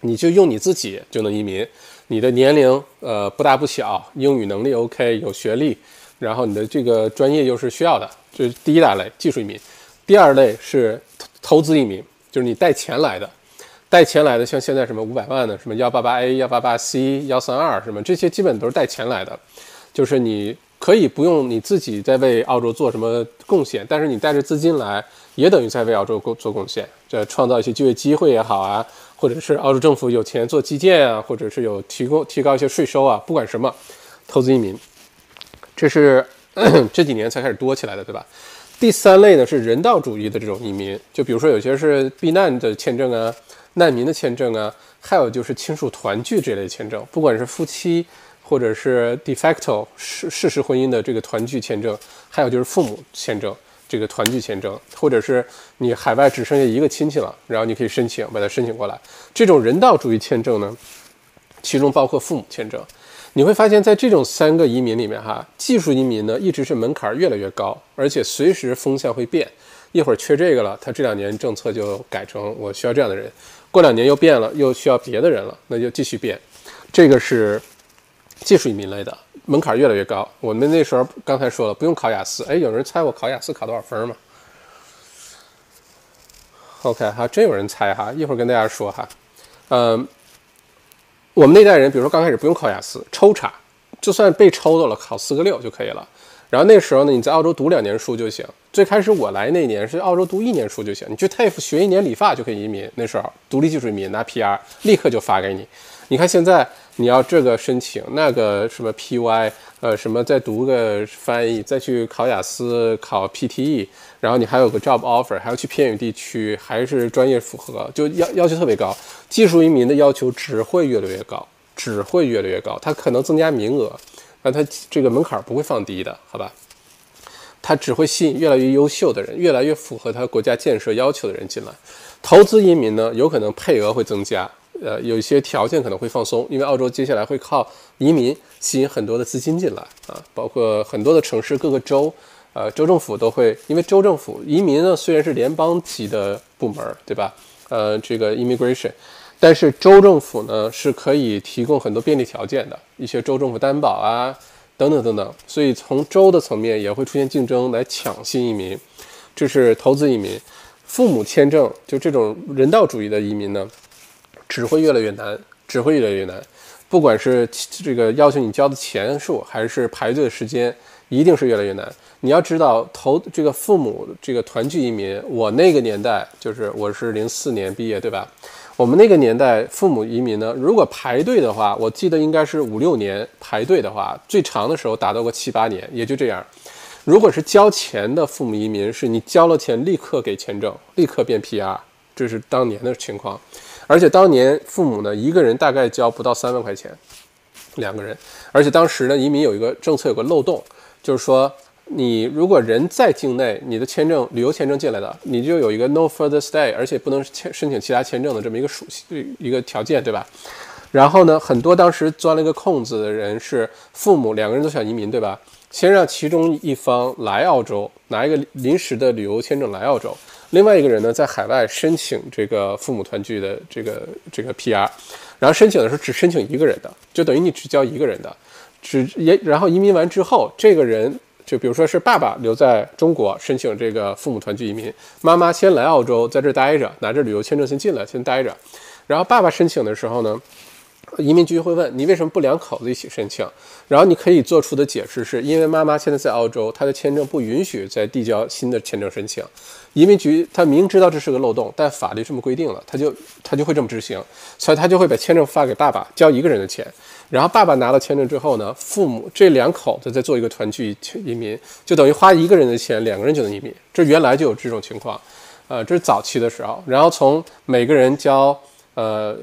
你就用你自己就能移民，你的年龄呃不大不小，英语能力 OK，有学历。然后你的这个专业又是需要的，这是第一大类技术移民。第二类是投投资移民，就是你带钱来的，带钱来的，像现在什么五百万的，什么幺八八 A、幺八八 C、幺三二什么这些，基本都是带钱来的。就是你可以不用你自己在为澳洲做什么贡献，但是你带着资金来，也等于在为澳洲做做贡献，这创造一些就业机会也好啊，或者是澳洲政府有钱做基建啊，或者是有提供提高一些税收啊，不管什么，投资移民。这是 这几年才开始多起来的，对吧？第三类呢是人道主义的这种移民，就比如说有些是避难的签证啊、难民的签证啊，还有就是亲属团聚这类签证，不管是夫妻或者是 de facto 事事实婚姻的这个团聚签证，还有就是父母签证这个团聚签证，或者是你海外只剩下一个亲戚了，然后你可以申请把它申请过来。这种人道主义签证呢，其中包括父母签证。你会发现在这种三个移民里面，哈，技术移民呢一直是门槛越来越高，而且随时风向会变，一会儿缺这个了，他这两年政策就改成我需要这样的人，过两年又变了，又需要别的人了，那就继续变。这个是技术移民类的，门槛越来越高。我们那时候刚才说了，不用考雅思，哎，有人猜我考雅思考多少分吗？OK 哈，真有人猜哈，一会儿跟大家说哈，嗯。我们那代人，比如说刚开始不用考雅思，抽查，就算被抽到了，考四个六就可以了。然后那时候呢，你在澳洲读两年书就行。最开始我来那年是澳洲读一年书就行，你去 TAFE 学一年理发就可以移民。那时候独立技术移民拿 PR，立刻就发给你。你看现在你要这个申请，那个什么 PY，呃，什么再读个翻译，再去考雅思，考 PTE。然后你还有个 job offer，还要去偏远地区，还是专业符合，就要要求特别高。技术移民的要求只会越来越高，只会越来越高。它可能增加名额，但它这个门槛不会放低的，好吧？它只会吸引越来越优秀的人，越来越符合它国家建设要求的人进来。投资移民呢，有可能配额会增加，呃，有一些条件可能会放松，因为澳洲接下来会靠移民吸引很多的资金进来啊，包括很多的城市各个州。呃，州政府都会，因为州政府移民呢虽然是联邦级的部门，对吧？呃，这个 immigration，但是州政府呢是可以提供很多便利条件的，一些州政府担保啊，等等等等。所以从州的层面也会出现竞争来抢新移民，这是投资移民。父母签证就这种人道主义的移民呢，只会越来越难，只会越来越难。不管是这个要求你交的钱数，还是排队的时间，一定是越来越难。你要知道，投这个父母这个团聚移民，我那个年代就是我是零四年毕业，对吧？我们那个年代父母移民呢，如果排队的话，我记得应该是五六年排队的话，最长的时候达到过七八年，也就这样。如果是交钱的父母移民，是你交了钱立刻给签证，立刻变 PR，这是当年的情况。而且当年父母呢，一个人大概交不到三万块钱，两个人。而且当时呢，移民有一个政策有个漏洞，就是说。你如果人在境内，你的签证旅游签证进来的，你就有一个 no further stay，而且不能签申请其他签证的这么一个属性一个条件，对吧？然后呢，很多当时钻了一个空子的人是父母两个人都想移民，对吧？先让其中一方来澳洲拿一个临时的旅游签证来澳洲，另外一个人呢在海外申请这个父母团聚的这个这个 PR，然后申请的时候只申请一个人的，就等于你只交一个人的，只也然后移民完之后，这个人。就比如说是爸爸留在中国申请这个父母团聚移民，妈妈先来澳洲在这待着，拿着旅游签证先进来先待着，然后爸爸申请的时候呢，移民局会问你为什么不两口子一起申请，然后你可以做出的解释是因为妈妈现在在澳洲，她的签证不允许再递交新的签证申请，移民局他明知道这是个漏洞，但法律这么规定了，他就他就会这么执行，所以他就会把签证发给爸爸交一个人的钱。然后爸爸拿到签证之后呢，父母这两口子再做一个团聚移民，就等于花一个人的钱，两个人就能移民。这原来就有这种情况，呃，这是早期的时候。然后从每个人交呃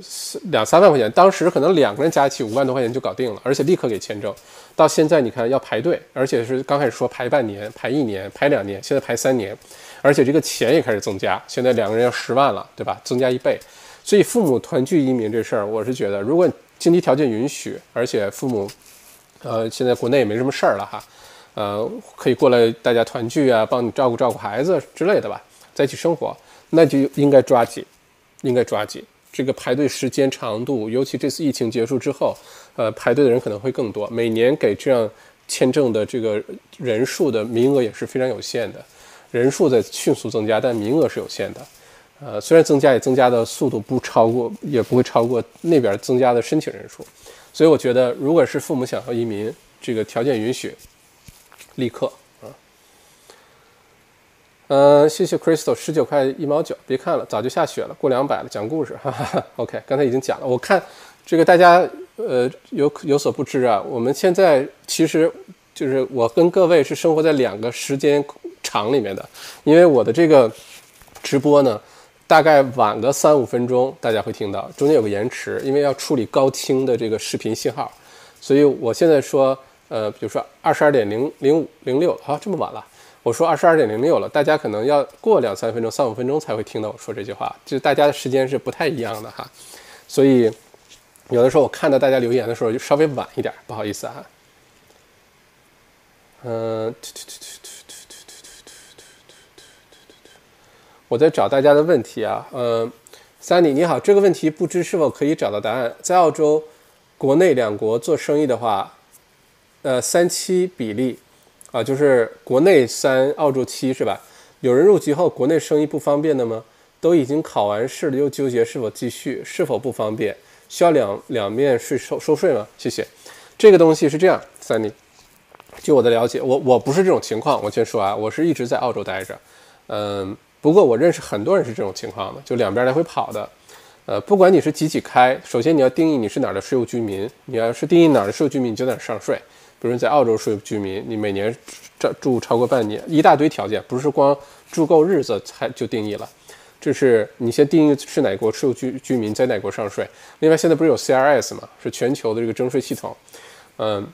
两三万块钱，当时可能两个人加一起五万多块钱就搞定了，而且立刻给签证。到现在你看要排队，而且是刚开始说排半年、排一年、排两年，现在排三年，而且这个钱也开始增加，现在两个人要十万了，对吧？增加一倍。所以父母团聚移民这事儿，我是觉得如果。经济条件允许，而且父母，呃，现在国内也没什么事儿了哈，呃，可以过来大家团聚啊，帮你照顾照顾孩子之类的吧，在一起生活，那就应该抓紧，应该抓紧。这个排队时间长度，尤其这次疫情结束之后，呃，排队的人可能会更多。每年给这样签证的这个人数的名额也是非常有限的，人数在迅速增加，但名额是有限的。呃，虽然增加也增加的速度不超过，也不会超过那边增加的申请人数，所以我觉得，如果是父母想要移民，这个条件允许，立刻啊。嗯，谢谢 Crystal，十九块一毛九，别看了，早就下雪了，过两百了，讲故事，哈哈。OK，刚才已经讲了，我看这个大家呃有有所不知啊，我们现在其实就是我跟各位是生活在两个时间场里面的，因为我的这个直播呢。大概晚个三五分钟，大家会听到中间有个延迟，因为要处理高清的这个视频信号，所以我现在说，呃，比如说二十二点零零五零六，啊，这么晚了，我说二十二点零六了，大家可能要过两三分钟、三五分钟才会听到我说这句话，就大家的时间是不太一样的哈。所以有的时候我看到大家留言的时候就稍微晚一点，不好意思啊。嗯，我在找大家的问题啊，嗯，Sunny 你好，这个问题不知是否可以找到答案？在澳洲国内两国做生意的话，呃，三七比例啊，就是国内三，澳洲七是吧？有人入籍后国内生意不方便的吗？都已经考完试了，又纠结是否继续，是否不方便？需要两两面税收收税吗？谢谢。这个东西是这样，Sunny。据我的了解，我我不是这种情况。我先说啊，我是一直在澳洲待着，嗯，不过我认识很多人是这种情况的，就两边来回跑的。呃，不管你是几几开，首先你要定义你是哪儿的税务居民。你要是定义哪儿的税务居民，你就哪儿上税。比如你在澳洲税务居民，你每年住住超过半年，一大堆条件，不是光住够日子才就定义了。这是你先定义是哪国税务居居民，在哪国上税。另外，现在不是有 CRS 嘛，是全球的这个征税系统，嗯。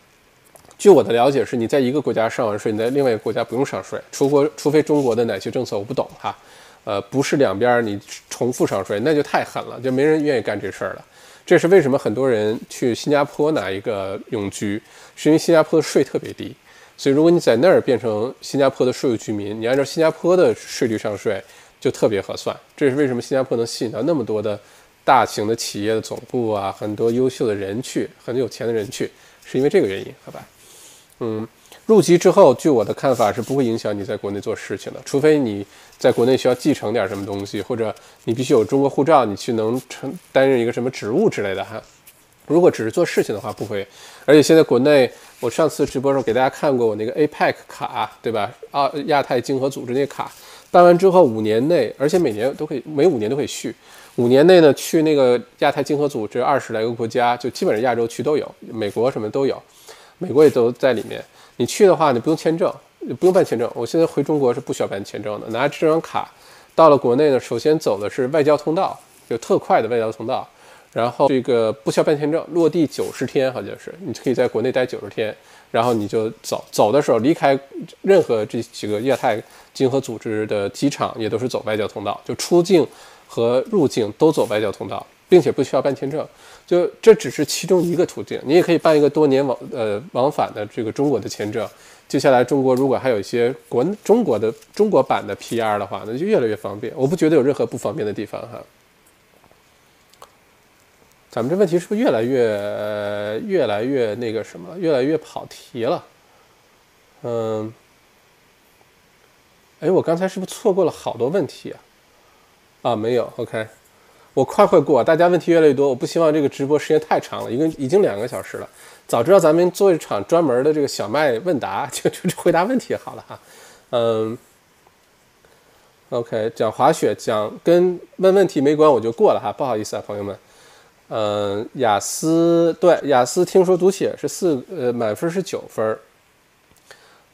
据我的了解，是你在一个国家上完税，你在另外一个国家不用上税，除国除非中国的哪些政策我不懂哈，呃，不是两边你重复上税，那就太狠了，就没人愿意干这事儿了。这是为什么很多人去新加坡拿一个永居，是因为新加坡的税特别低，所以如果你在那儿变成新加坡的税务居民，你按照新加坡的税率上税就特别合算。这是为什么新加坡能吸引到那么多的大型的企业的总部啊，很多优秀的人去，很有钱的人去，是因为这个原因，好吧？嗯，入籍之后，据我的看法是不会影响你在国内做事情的，除非你在国内需要继承点什么东西，或者你必须有中国护照，你去能承担任一个什么职务之类的哈。如果只是做事情的话，不会。而且现在国内，我上次直播时候给大家看过我那个 APEC 卡，对吧？啊，亚太经合组织那卡，办完之后五年内，而且每年都可以，每五年都可以续。五年内呢，去那个亚太经合组织二十来个国家，就基本上亚洲区都有，美国什么都有。美国也都在里面。你去的话，你不用签证，不用办签证。我现在回中国是不需要办签证的，拿这张卡到了国内呢，首先走的是外交通道，就特快的外交通道。然后这个不需要办签证，落地九十天好像是，你可以在国内待九十天，然后你就走。走的时候离开任何这几个亚太经合组织的机场，也都是走外交通道，就出境和入境都走外交通道，并且不需要办签证。就这只是其中一个途径，你也可以办一个多年往呃往返的这个中国的签证。接下来中国如果还有一些国中国的中国版的 PR 的话，那就越来越方便。我不觉得有任何不方便的地方哈。咱们这问题是不是越来越越来越那个什么，越来越跑题了？嗯，哎，我刚才是不是错过了好多问题啊？啊，没有，OK。我快快过，大家问题越来越多，我不希望这个直播时间太长了，已经已经两个小时了。早知道咱们做一场专门的这个小麦问答，就就回答问题好了哈。嗯，OK，讲滑雪讲跟问问题没关，我就过了哈，不好意思啊，朋友们。嗯，雅思对雅思听说读写是四呃满分是九分，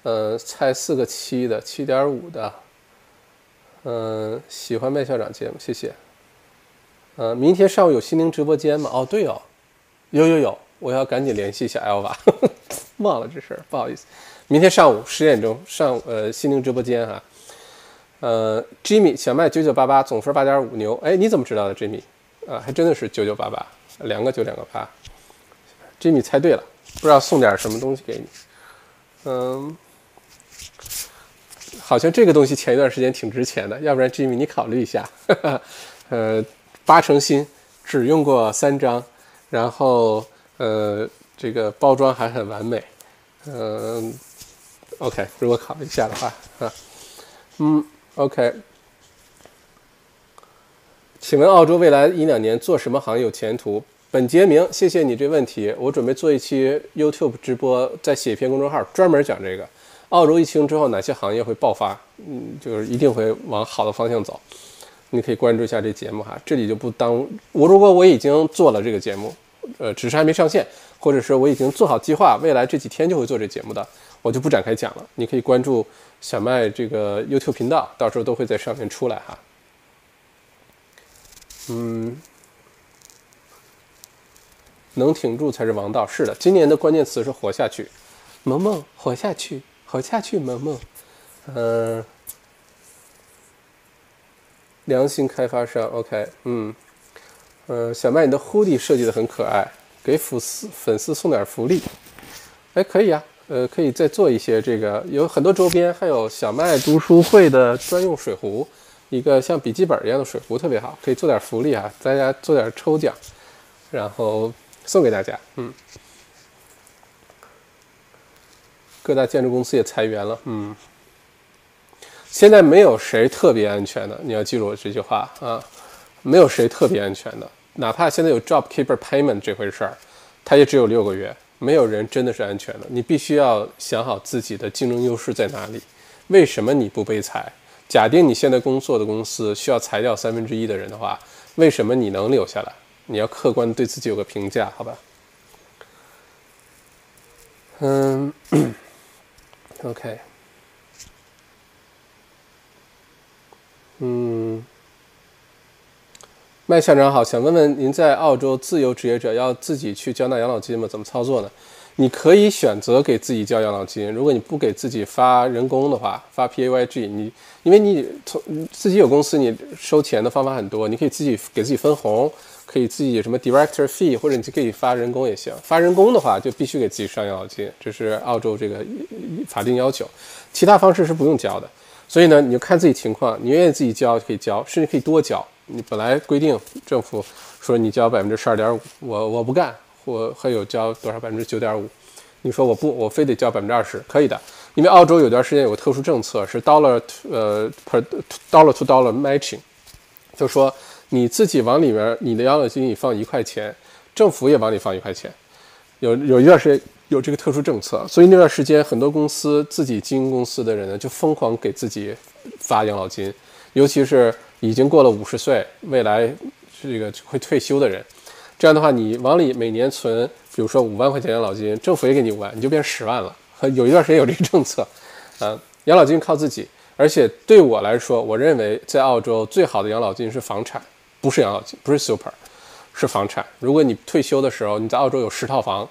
呃猜四个七的七点五的，嗯喜欢麦校长节目，谢谢。呃，明天上午有心灵直播间吗？哦，对哦，有有有，我要赶紧联系一下 Elva，忘了这事儿，不好意思。明天上午十点钟上呃心灵直播间哈。呃，Jimmy 小麦九九八八总分八点五牛，哎，你怎么知道的？Jimmy 啊，还真的是九九八八，两个九两个八。Jimmy 猜对了，不知道送点什么东西给你。嗯，好像这个东西前一段时间挺值钱的，要不然 Jimmy 你考虑一下。呃。八成新，只用过三张，然后呃，这个包装还很完美，嗯，OK，如果考虑一下的话啊，嗯，OK，请问澳洲未来一两年做什么行业有前途？本杰明，谢谢你这问题，我准备做一期 YouTube 直播，再写一篇公众号专门讲这个，澳洲疫情之后哪些行业会爆发？嗯，就是一定会往好的方向走。你可以关注一下这节目哈，这里就不当我如果我已经做了这个节目，呃，只是还没上线，或者是我已经做好计划，未来这几天就会做这节目的，我就不展开讲了。你可以关注小麦这个 YouTube 频道，到时候都会在上面出来哈。嗯，能挺住才是王道。是的，今年的关键词是活下去。萌萌，活下去，活下去，萌萌。嗯，良心开发商，OK，嗯，呃，小麦，你的 hoodie 设计的很可爱，给粉丝粉丝送点福利。哎，可以啊，呃，可以再做一些这个，有很多周边，还有小麦读书会的专用水壶，一个像笔记本一样的水壶，特别好，可以做点福利啊，大家做点抽奖，然后送给大家，嗯。各大建筑公司也裁员了，嗯。现在没有谁特别安全的，你要记住我这句话啊，没有谁特别安全的，哪怕现在有 Job Keeper Payment 这回事儿，它也只有六个月，没有人真的是安全的。你必须要想好自己的竞争优势在哪里，为什么你不被裁？假定你现在工作的公司需要裁掉三分之一的人的话，为什么你能留下来？你要客观对自己有个评价，好吧？嗯。OK，嗯，麦校长好，想问问您，在澳洲自由职业者要自己去交纳养老金吗？怎么操作呢？你可以选择给自己交养老金，如果你不给自己发人工的话，发 PAYG，你因为你从自己有公司，你收钱的方法很多，你可以自己给自己分红。可以自己什么 director fee，或者你就可以发人工也行。发人工的话，就必须给自己上养老金，这是澳洲这个法定要求。其他方式是不用交的。所以呢，你就看自己情况，你愿意自己交就可以交，甚至可以多交。你本来规定政府说你交百分之十二点五，我我不干，或还有交多少百分之九点五，你说我不，我非得交百分之二十，可以的。因为澳洲有段时间有个特殊政策是 dollar 呃 per dollar to dollar matching，就说。你自己往里面，你的养老金你放一块钱，政府也往里放一块钱。有有一段时间有这个特殊政策，所以那段时间很多公司自己经营公司的人呢，就疯狂给自己发养老金，尤其是已经过了五十岁，未来这个会退休的人。这样的话，你往里每年存，比如说五万块钱养老金，政府也给你五万，你就变十万了。有一段时间有这个政策，啊，养老金靠自己。而且对我来说，我认为在澳洲最好的养老金是房产。不是养老金，不是 super，是房产。如果你退休的时候，你在澳洲有十套房，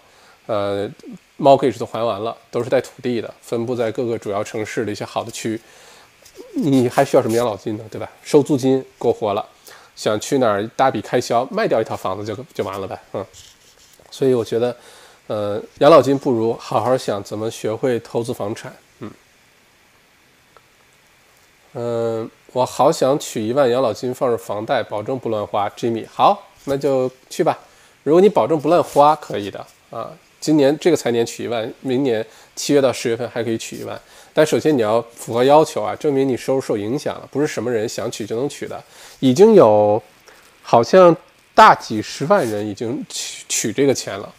呃，mortgage 都还完了，都是带土地的，分布在各个主要城市的一些好的区域，你还需要什么养老金呢？对吧？收租金够活了，想去哪儿大笔开销，卖掉一套房子就就完了呗。嗯，所以我觉得，呃，养老金不如好好想怎么学会投资房产。嗯，嗯。我好想取一万养老金放入房贷，保证不乱花。Jimmy，好，那就去吧。如果你保证不乱花，可以的啊。今年这个财年取一万，明年七月到十月份还可以取一万。但首先你要符合要求啊，证明你收入受影响了，不是什么人想取就能取的。已经有好像大几十万人已经取取这个钱了，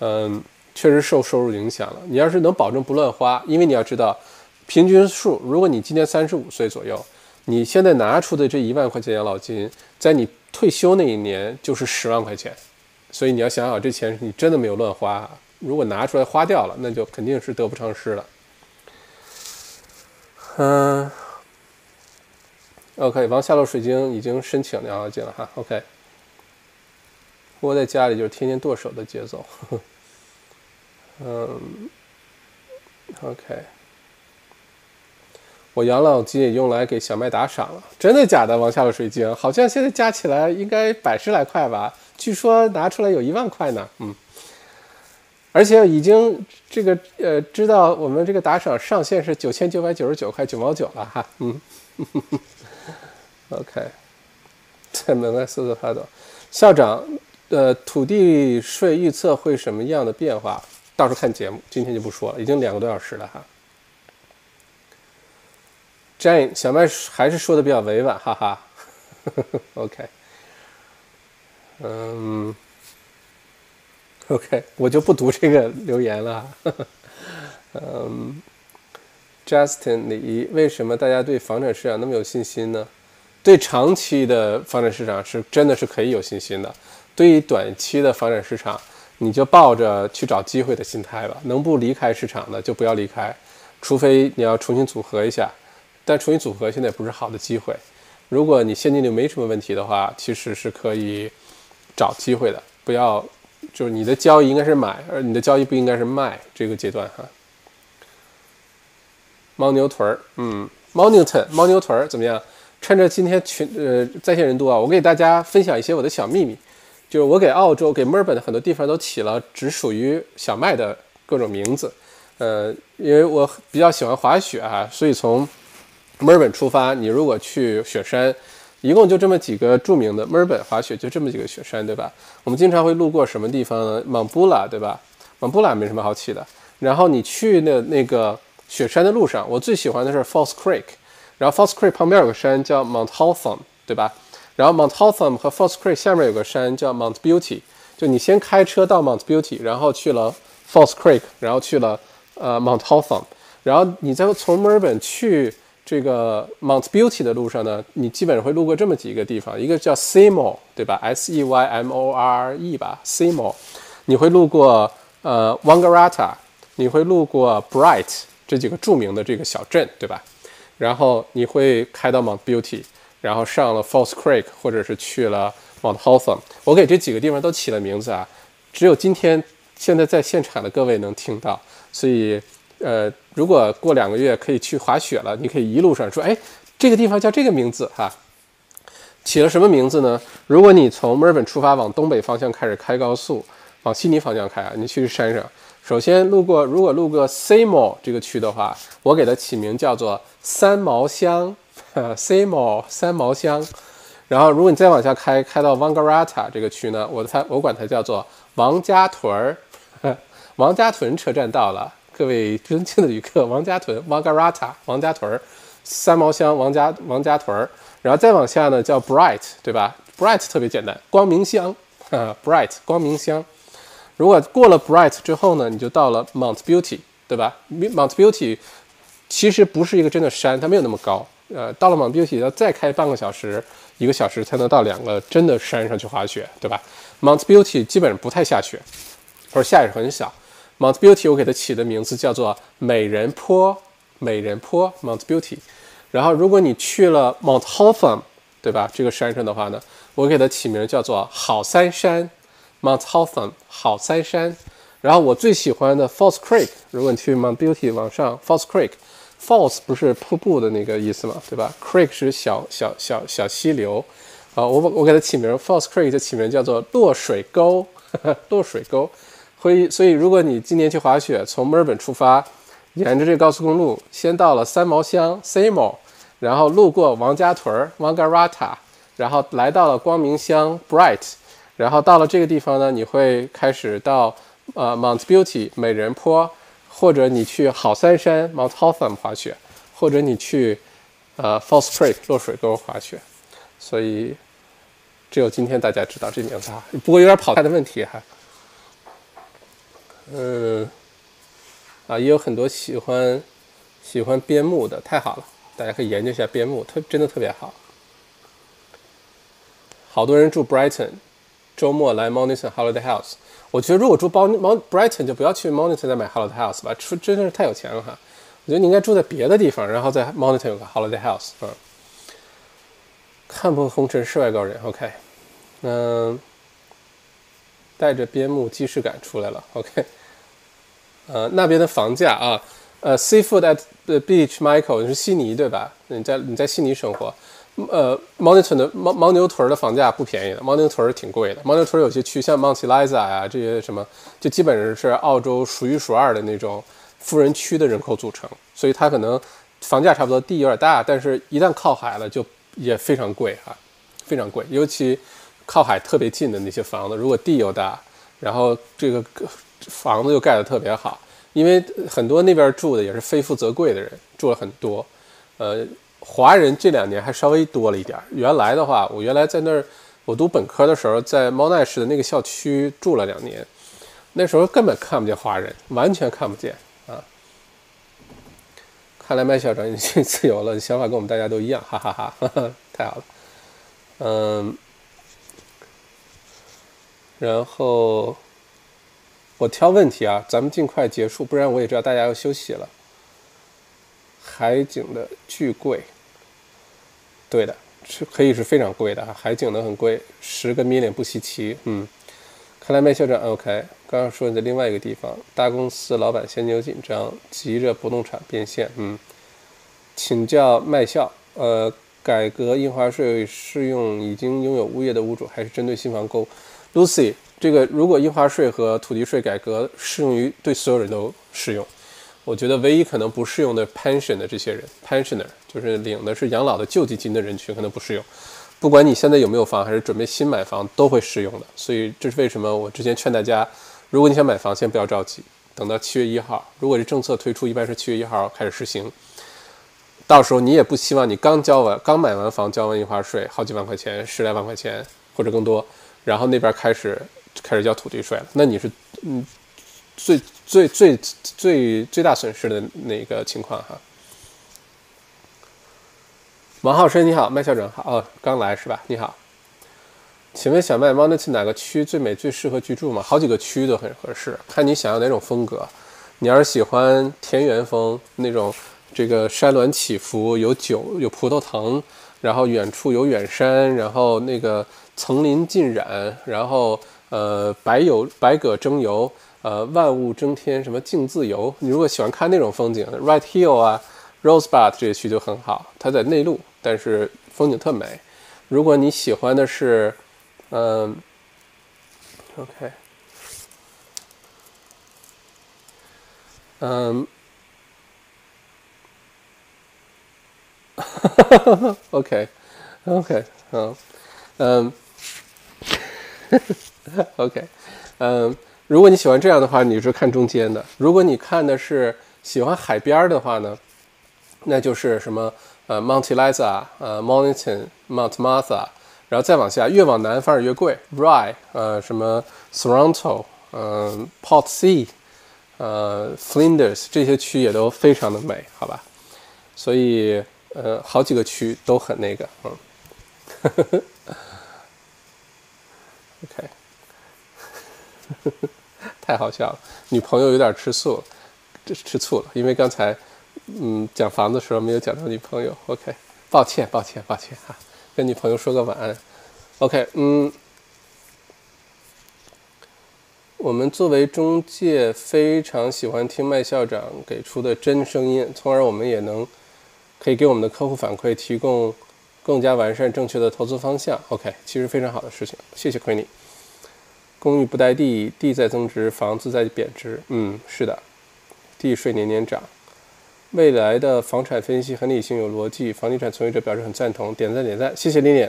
嗯，确实受收入影响了。你要是能保证不乱花，因为你要知道平均数，如果你今年三十五岁左右。你现在拿出的这一万块钱养老金，在你退休那一年就是十万块钱，所以你要想好，这钱你真的没有乱花。如果拿出来花掉了，那就肯定是得不偿失了。嗯，OK，王夏洛水晶已经申请养老金了哈。OK，窝在家里就是天天剁手的节奏。呵 呵嗯，OK。我养老金也用来给小麦打赏了，真的假的？王夏的水晶好像现在加起来应该百十来块吧？据说拿出来有一万块呢。嗯，而且已经这个呃知道我们这个打赏上限是九千九百九十九块九毛九了哈。嗯，OK，在门外瑟瑟发抖。校长，呃，土地税预测会什么样的变化？到时候看节目，今天就不说了，已经两个多小时了哈。Jane，小麦还是说的比较委婉，哈哈。OK，嗯，OK，我就不读这个留言了。嗯，Justin 李，为什么大家对房产市场那么有信心呢？对长期的房产市场是真的是可以有信心的。对于短期的房产市场，你就抱着去找机会的心态吧。能不离开市场的就不要离开，除非你要重新组合一下。但重新组合现在不是好的机会。如果你现金流没什么问题的话，其实是可以找机会的。不要就是你的交易应该是买，而你的交易不应该是卖这个阶段哈。牦牛屯儿，嗯，猫牛屯，猫牛屯儿怎么样？趁着今天群呃在线人多啊，我给大家分享一些我的小秘密，就是我给澳洲、给墨尔本的很多地方都起了只属于小麦的各种名字。呃，因为我比较喜欢滑雪啊，所以从墨尔本出发，你如果去雪山，一共就这么几个著名的墨尔本滑雪，就这么几个雪山，对吧？我们经常会路过什么地方呢？蒙布拉，对吧？蒙布拉没什么好起的。然后你去的那个雪山的路上，我最喜欢的是 False Creek，然后 False Creek 旁边有个山叫 Mount Hotham，对吧？然后 Mount Hotham 和 False Creek 下面有个山叫 Mount Beauty，就你先开车到 Mount Beauty，然后去了 False Creek，然后去了。呃，Mount Hotham，然后你再从墨尔本去这个 Mount Beauty 的路上呢，你基本上会路过这么几个地方，一个叫 Seymour，对吧？S E Y M O R E 吧，Seymour，你会路过呃 Wangaratta，你会路过 Bright 这几个著名的这个小镇，对吧？然后你会开到 Mount Beauty，然后上了 False Creek，或者是去了 Mount Hotham。我给这几个地方都起了名字啊，只有今天现在在现场的各位能听到。所以，呃，如果过两个月可以去滑雪了，你可以一路上说，哎，这个地方叫这个名字哈，起了什么名字呢？如果你从墨尔本出发往东北方向开始开高速，往悉尼方向开啊，你去山上，首先路过，如果路过 s a m o 这个区的话，我给它起名叫做三毛乡 s a m o 三毛乡。然后，如果你再往下开，开到 Wangaratta 这个区呢，我它我管它叫做王家屯儿。王家屯车站到了，各位尊敬的旅客，王家屯 （Wangaratta） 王家屯儿，三毛乡王家王家屯儿，然后再往下呢叫 Bright，对吧？Bright 特别简单，光明乡啊，Bright 光明乡。如果过了 Bright 之后呢，你就到了 Mount Beauty，对吧？Mount Beauty 其实不是一个真的山，它没有那么高。呃，到了 Mount Beauty 要再开半个小时、一个小时才能到两个真的山上去滑雪，对吧？Mount Beauty 基本上不太下雪，或者下也是很小。Mount Beauty 我给它起的名字叫做美人坡，美人坡 Mount Beauty。然后如果你去了 Mount Hotham，对吧？这个山上的话呢，我给它起名叫做好三山 Mount Hotham 好三山。然后我最喜欢的 False Creek，如果你去 Mount Beauty 往上 False Creek，False 不是瀑布的那个意思嘛，对吧？Creek 是小小小小溪流。啊，我我给它起名 False Creek 就起名叫做落水沟，落水沟。所以，所以如果你今年去滑雪，从墨尔本出发，沿着这高速公路，先到了三毛乡 s a m o 然后路过王家屯 w a n g a r a t a 然后来到了光明乡 （Bright），然后到了这个地方呢，你会开始到呃 Mount Beauty 美人坡，或者你去好三山 （Mount Hotham） 滑雪，或者你去呃 False Creek 落水沟滑雪。所以，只有今天大家知道这名字啊，不过有点跑开的问题哈。嗯，啊，也有很多喜欢喜欢边牧的，太好了，大家可以研究一下边牧，特真的特别好。好多人住 Brighton，周末来 Moniton Holiday House。我觉得如果住 Mon Brighton，就不要去 Moniton 再买 Holiday House 吧，出真的是太有钱了哈。我觉得你应该住在别的地方，然后在 Moniton 有个 Holiday House 啊。看破红尘，世外高人。OK，嗯，带着边牧既视感出来了。OK。呃，那边的房价啊，呃，Seafood at the Beach，Michael，你是悉尼对吧？你在你在悉尼生活，呃，Moniton 的牦牦牛屯的房价不便宜的，牦牛屯挺贵的。牦牛屯有些区，像 Monte Liza 呀这些什么，就基本上是澳洲数一数二的那种富人区的人口组成，所以它可能房价差不多，地有点大，但是一旦靠海了就也非常贵哈，非常贵，尤其靠海特别近的那些房子，如果地又大，然后这个。房子又盖得特别好，因为很多那边住的也是非富则贵的人，住了很多。呃，华人这两年还稍微多了一点。原来的话，我原来在那儿，我读本科的时候，在猫奈市的那个校区住了两年，那时候根本看不见华人，完全看不见啊。看来麦校长已经 自由了，想法跟我们大家都一样，哈哈哈，太好了。嗯，然后。我挑问题啊，咱们尽快结束，不然我也知道大家要休息了。海景的巨贵，对的，是可以是非常贵的海景的很贵，十个 million 不稀奇。嗯，看来麦校长 OK。刚刚说你的另外一个地方，大公司老板现金流紧张，急着不动产变现。嗯，请教麦校，呃，改革印花税适用已经拥有物业的屋主，还是针对新房购？Lucy，这个如果印花税和土地税改革适用于对所有人都适用，我觉得唯一可能不适用的 pension 的这些人，pensioner 就是领的是养老的救济金的人群可能不适用。不管你现在有没有房，还是准备新买房，都会适用的。所以这是为什么我之前劝大家，如果你想买房，先不要着急，等到七月一号。如果这政策推出，一般是七月一号开始实行。到时候你也不希望你刚交完、刚买完房交完印花税，好几万块钱、十来万块钱或者更多，然后那边开始开始交土地税了，那你是嗯最最最最最大损失的那个情况哈。王浩生，你好，麦校长好，哦，刚来是吧？你好，请问小麦 m o n t 哪个区最美、最适合居住吗？好几个区都很合适，看你想要哪种风格。你要是喜欢田园风那种，这个山峦起伏，有酒，有葡萄藤，然后远处有远山，然后那个层林尽染，然后呃白有白葛争游，呃万物争天，什么静自由。你如果喜欢看那种风景，Right Hill 啊，Rosebud 这些区就很好，它在内陆。但是风景特美。如果你喜欢的是，嗯，OK，嗯哈哈，OK，OK，嗯，嗯 OK，嗯，如果你喜欢这样的话，你是看中间的；如果你看的是喜欢海边的话呢，那就是什么？呃，Mount Eliza，呃，Mornington，Mount Martha，然后再往下，越往南反而越贵。Rye，呃，什么 Toronto，嗯，Port C，呃，Flinders 这些区也都非常的美，好吧？所以，呃，好几个区都很那个，嗯，OK，太好笑了，女朋友有点吃醋了，这是吃醋了，因为刚才。嗯，讲房子的时候没有讲到女朋友，OK，抱歉，抱歉，抱歉哈，跟女朋友说个晚安，OK，嗯，我们作为中介非常喜欢听麦校长给出的真声音，从而我们也能可以给我们的客户反馈，提供更加完善正确的投资方向，OK，其实非常好的事情，谢谢奎尼。公寓不带地，地在增值，房子在贬值，嗯，是的，地税年年涨。未来的房产分析很理性有逻辑，房地产从业者表示很赞同，点赞点赞，谢谢丽丽。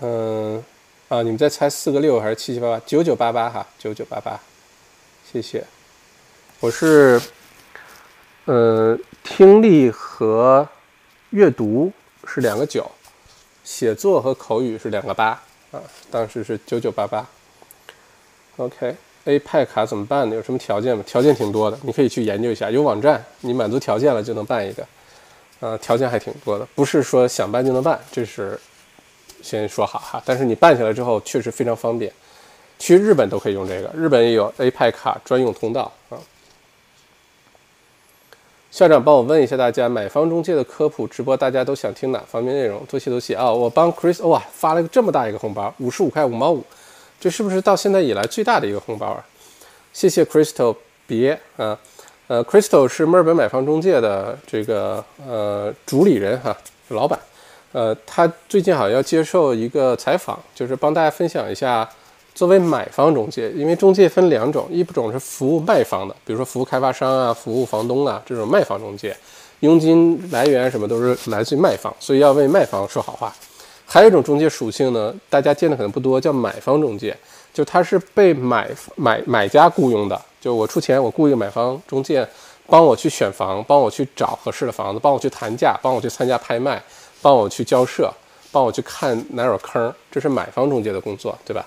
嗯，啊，你们在猜四个六还是七七八八？九九八八哈，九九八八，谢谢。我是，呃，听力和阅读是两个九，写作和口语是两个八啊，当时是九九八八。OK。A 派卡怎么办呢？有什么条件吗？条件挺多的，你可以去研究一下。有网站，你满足条件了就能办一个。呃，条件还挺多的，不是说想办就能办，这是先说好哈。但是你办下来之后，确实非常方便。去日本都可以用这个，日本也有 A 派卡专用通道。校长帮我问一下大家，买方中介的科普直播，大家都想听哪方面内容？多谢多谢啊！我帮 Chris 哇发了个这么大一个红包，五十五块五毛五。这是不是到现在以来最大的一个红包啊？谢谢 Crystal，别啊，呃，Crystal 是墨尔本买方中介的这个呃主理人哈，老板，呃，他最近好像要接受一个采访，就是帮大家分享一下，作为买方中介，因为中介分两种，一种是服务卖方的，比如说服务开发商啊，服务房东啊，这种卖方中介，佣金来源什么都是来自于卖方，所以要为卖方说好话。还有一种中介属性呢，大家见的可能不多，叫买方中介，就他是被买买买家雇佣的，就我出钱，我雇一个买方中介，帮我去选房，帮我去找合适的房子，帮我去谈价，帮我去参加拍卖，帮我去交涉，帮我去看哪有坑，这是买方中介的工作，对吧？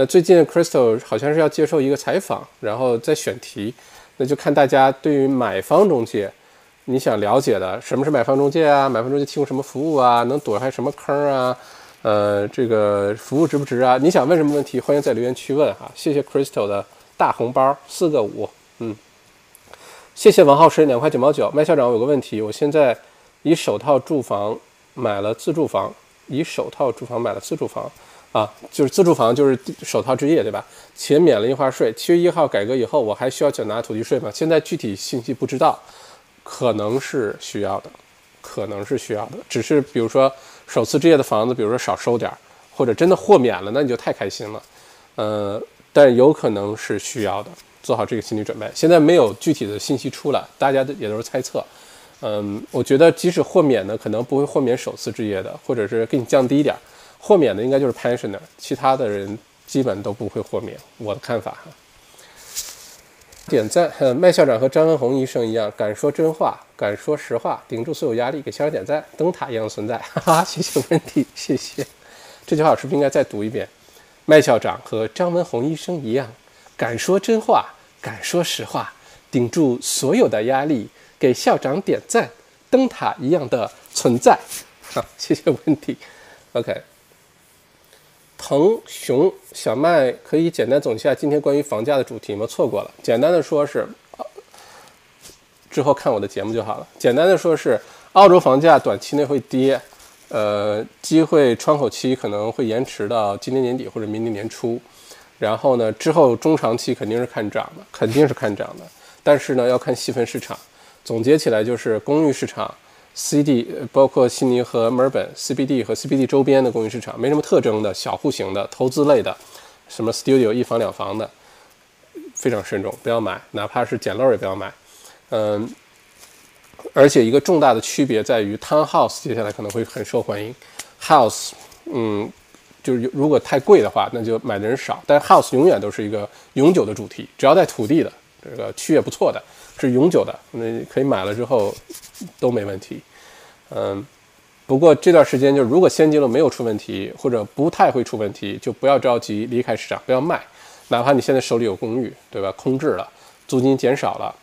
那最近 Crystal 好像是要接受一个采访，然后再选题，那就看大家对于买方中介。你想了解的什么是买方中介啊？买方中介提供什么服务啊？能躲开什么坑啊？呃，这个服务值不值啊？你想问什么问题？欢迎在留言区问哈。谢谢 Crystal 的大红包四个五，嗯，谢谢王浩师两块九毛九。麦校长，我有个问题，我现在以首套住房买了自住房，以首套住房买了自住房啊，就是自住房就是首套置业对吧？且免了印花税。七月一号改革以后，我还需要缴纳土地税吗？现在具体信息不知道，可能是需要的，可能是需要的。只是比如说首次置业的房子，比如说少收点儿，或者真的豁免了，那你就太开心了。呃，但有可能是需要的，做好这个心理准备。现在没有具体的信息出来，大家也都是猜测。嗯，我觉得即使豁免呢，可能不会豁免首次置业的，或者是给你降低点儿。豁免的应该就是 pensioner，其他的人基本都不会豁免。我的看法哈。点赞，麦校长和张文宏医生一样，敢说真话，敢说实话，顶住所有压力，给校长点赞，灯塔一样存在。哈 哈，谢谢问题，谢谢。这句话是不是应该再读一遍？麦校长和张文宏医生一样，敢说真话，敢说实话，顶住所有的压力。给校长点赞，灯塔一样的存在。好，谢谢问题。OK，腾熊小麦可以简单总结下今天关于房价的主题吗？错过了。简单的说是，之后看我的节目就好了。简单的说是，澳洲房价短期内会跌，呃，机会窗口期可能会延迟到今年年底或者明年年初。然后呢，之后中长期肯定是看涨的，肯定是看涨的。但是呢，要看细分市场。总结起来就是公寓市场，CD 包括悉尼和墨尔本 CBD 和 CBD 周边的公寓市场没什么特征的小户型的投资类的，什么 Studio 一房两房的，非常慎重，不要买，哪怕是捡漏也不要买。嗯，而且一个重大的区别在于 Townhouse 接下来可能会很受欢迎，House 嗯就是如果太贵的话，那就买的人少，但 House 永远都是一个永久的主题，只要带土地的这个区也不错的。是永久的，那可以买了之后都没问题。嗯，不过这段时间就如果现金流没有出问题，或者不太会出问题，就不要着急离开市场，不要卖。哪怕你现在手里有公寓，对吧？空置了，租金减少了，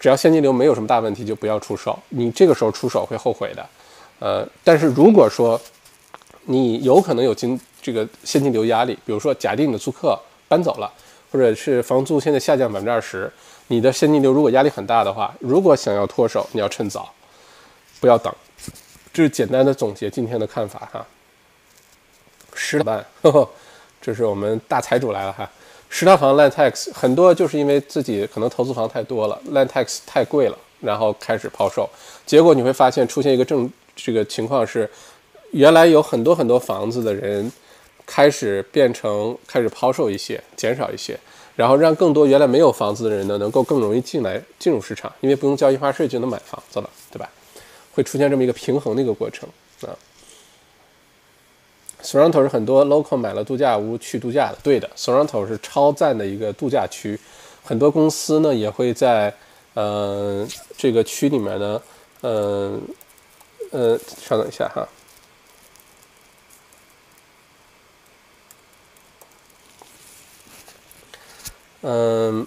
只要现金流没有什么大问题，就不要出手。你这个时候出手会后悔的。呃，但是如果说你有可能有经这个现金流压力，比如说假定你的租客搬走了，或者是房租现在下降百分之二十。你的现金流如果压力很大的话，如果想要脱手，你要趁早，不要等。这是简单的总结今天的看法哈。十套房，这是我们大财主来了哈。十套房 land tax 很多就是因为自己可能投资房太多了，land tax 太贵了，然后开始抛售。结果你会发现出现一个正这个情况是，原来有很多很多房子的人开始变成开始抛售一些，减少一些。然后让更多原来没有房子的人呢，能够更容易进来进入市场，因为不用交印花税就能买房子了，对吧？会出现这么一个平衡的一个过程啊。Sorrento 是很多 local 买了度假屋去度假的，对的。Sorrento 是超赞的一个度假区，很多公司呢也会在呃这个区里面呢，嗯呃，稍等一下哈。嗯，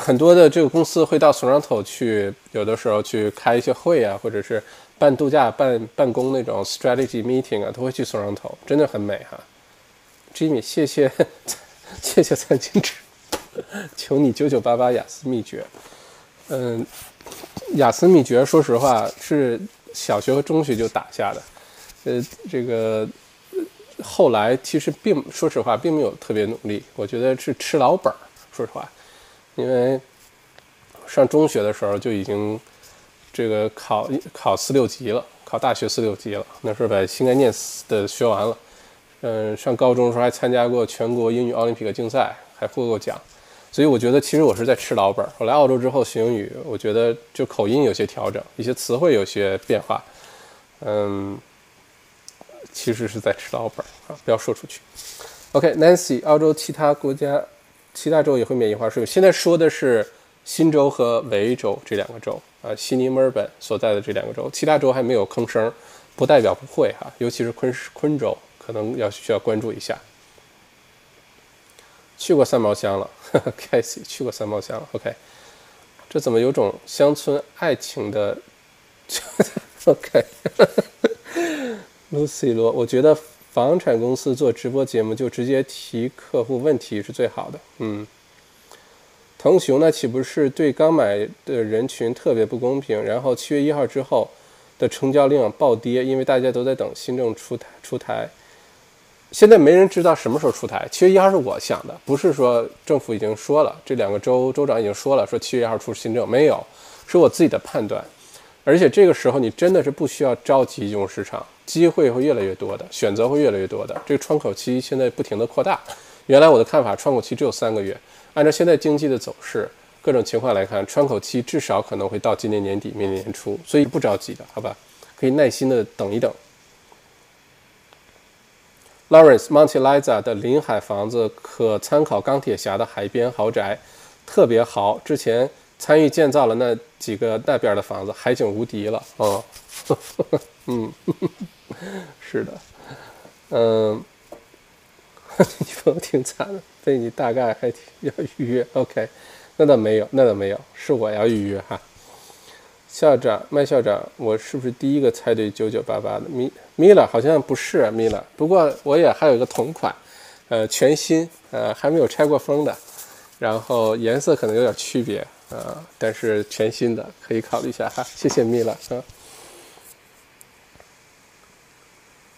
很多的这个公司会到多伦多去，有的时候去开一些会啊，或者是办度假、办办公那种 strategy meeting 啊，都会去多伦多真的很美哈。Jimmy，谢谢，谢谢餐巾纸，求你九九八八雅思秘诀。嗯，雅思秘诀，说实话是小学和中学就打下的，呃，这个后来其实并说实话并没有特别努力，我觉得是吃老本儿。说实话，因为上中学的时候就已经这个考考四六级了，考大学四六级了。那时候把新概念的学完了。嗯，上高中的时候还参加过全国英语奥林匹克竞赛，还获过奖。所以我觉得其实我是在吃老本。我来澳洲之后学英语，我觉得就口音有些调整，一些词汇有些变化。嗯，其实是在吃老本啊，不要说出去。OK，Nancy，澳洲其他国家。其他州也会免印花税。现在说的是新州和维州这两个州啊，悉尼、墨尔本所在的这两个州，其他州还没有吭声，不代表不会哈。尤其是昆昆州，可能要需要关注一下。去过三毛乡了 c a s e y 去过三毛乡了。OK，这怎么有种乡村爱情的？OK，Lucy 罗，我觉得。房产公司做直播节目就直接提客户问题是最好的。嗯，腾熊那岂不是对刚买的人群特别不公平？然后七月一号之后，的成交量暴跌，因为大家都在等新政出台出台。现在没人知道什么时候出台。七月一号是我想的，不是说政府已经说了，这两个州州长已经说了，说七月一号出新政，没有，是我自己的判断。而且这个时候你真的是不需要着急进入市场，机会会越来越多的，选择会越来越多的。这个窗口期现在不停的扩大。原来我的看法，窗口期只有三个月，按照现在经济的走势，各种情况来看，窗口期至少可能会到今年年底、明年年初，所以不着急的，好吧？可以耐心的等一等。Lawrence Monte Liza 的临海房子可参考钢铁侠的海边豪宅，特别豪。之前参与建造了那几个那边的房子，海景无敌了。哦，嗯，是的，嗯，你朋友挺惨的，被你大概还要预约。OK，那倒没有，那倒没有，是我要预约哈。校长，麦校长，我是不是第一个猜对九九八八的？米米拉好像不是米拉，不过我也还有一个同款，呃，全新，呃，还没有拆过封的，然后颜色可能有点区别，啊，但是全新的，可以考虑一下哈。谢谢米拉，啊。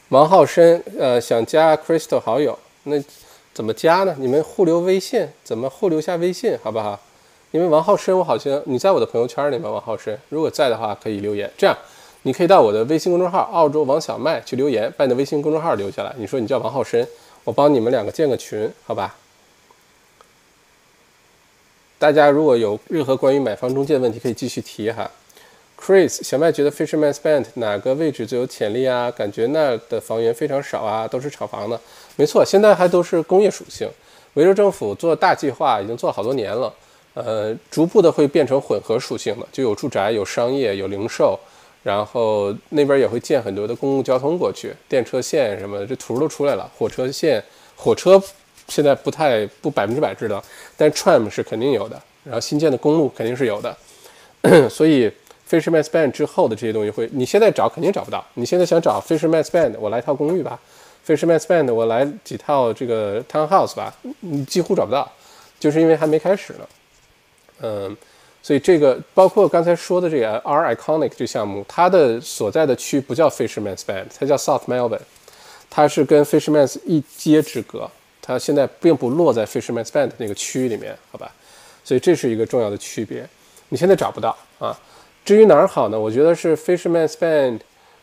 王浩深，呃，想加 Crystal 好友，那怎么加呢？你们互留微信，怎么互留下微信，好不好？因为王浩深，我好像你在我的朋友圈里吗？王浩深，如果在的话，可以留言。这样，你可以到我的微信公众号“澳洲王小麦”去留言，把你的微信公众号留下来。你说你叫王浩深，我帮你们两个建个群，好吧？大家如果有任何关于买房中介的问题，可以继续提哈。Chris，小麦觉得 Fisherman's Bend 哪个位置最有潜力啊？感觉那儿的房源非常少啊，都是炒房的。没错，现在还都是工业属性。维州政府做大计划已经做好多年了。呃，逐步的会变成混合属性的，就有住宅、有商业、有零售，然后那边也会建很多的公共交通过去，电车线什么的，这图都出来了。火车线，火车现在不太不百分之百知道，但 tram 是肯定有的。然后新建的公路肯定是有的。所以 Fisherman's Bend 之后的这些东西会，你现在找肯定找不到。你现在想找 Fisherman's Bend，我来套公寓吧；Fisherman's Bend，我来几套这个 townhouse 吧，你几乎找不到，就是因为还没开始呢。嗯，所以这个包括刚才说的这个 R Iconic 这项目，它的所在的区不叫 Fisherman's Bend，它叫 South Melbourne，它是跟 Fisherman's 一街之隔，它现在并不落在 Fisherman's Bend 那个区域里面，好吧？所以这是一个重要的区别，你现在找不到啊。至于哪儿好呢？我觉得是 Fisherman's Bend，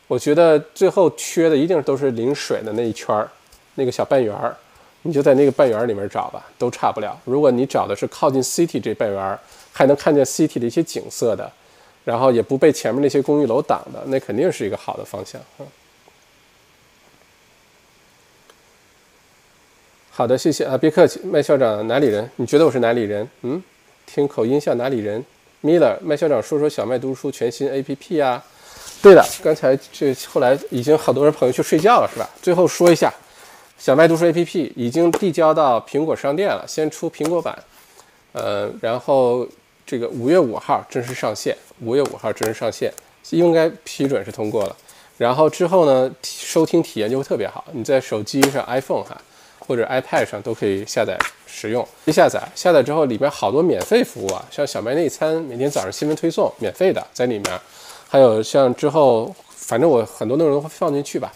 我觉得最后缺的一定都是临水的那一圈儿，那个小半圆儿。你就在那个半圆里面找吧，都差不了。如果你找的是靠近 city 这半圆，还能看见 city 的一些景色的，然后也不被前面那些公寓楼挡的，那肯定是一个好的方向。嗯，好的，谢谢啊，别客气。麦校长哪里人？你觉得我是哪里人？嗯，听口音像哪里人？Miller，麦校长说说小麦读书全新 APP 啊。对的，刚才这后来已经好多人朋友去睡觉了，是吧？最后说一下。小麦读书 APP 已经递交到苹果商店了，先出苹果版，呃，然后这个五月五号正式上线，五月五号正式上线，应该批准是通过了。然后之后呢，收听体验就会特别好，你在手机上 iPhone 哈或者 iPad 上都可以下载使用。一下载，下载之后里边好多免费服务啊，像小麦内参每天早上新闻推送免费的在里面，还有像之后反正我很多内容会放进去吧。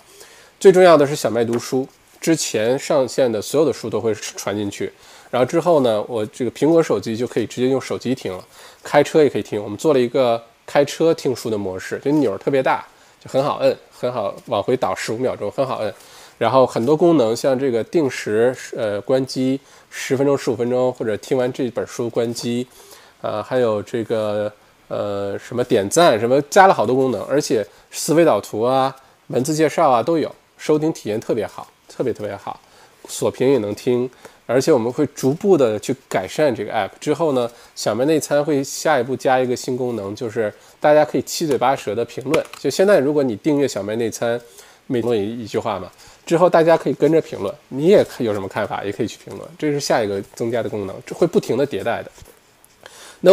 最重要的是小麦读书。之前上线的所有的书都会传进去，然后之后呢，我这个苹果手机就可以直接用手机听了，开车也可以听。我们做了一个开车听书的模式，这钮儿特别大，就很好摁，很好往回倒十五秒钟，很好摁。然后很多功能，像这个定时呃关机十分钟、十五分钟，或者听完这本书关机，呃，还有这个呃什么点赞什么，加了好多功能，而且思维导图啊、文字介绍啊都有，收听体验特别好。特别特别好，锁屏也能听，而且我们会逐步的去改善这个 app。之后呢，小麦内参会下一步加一个新功能，就是大家可以七嘴八舌的评论。就现在，如果你订阅小麦内参，每论一一句话嘛，之后大家可以跟着评论，你也有什么看法，也可以去评论。这是下一个增加的功能，这会不停的迭代的。那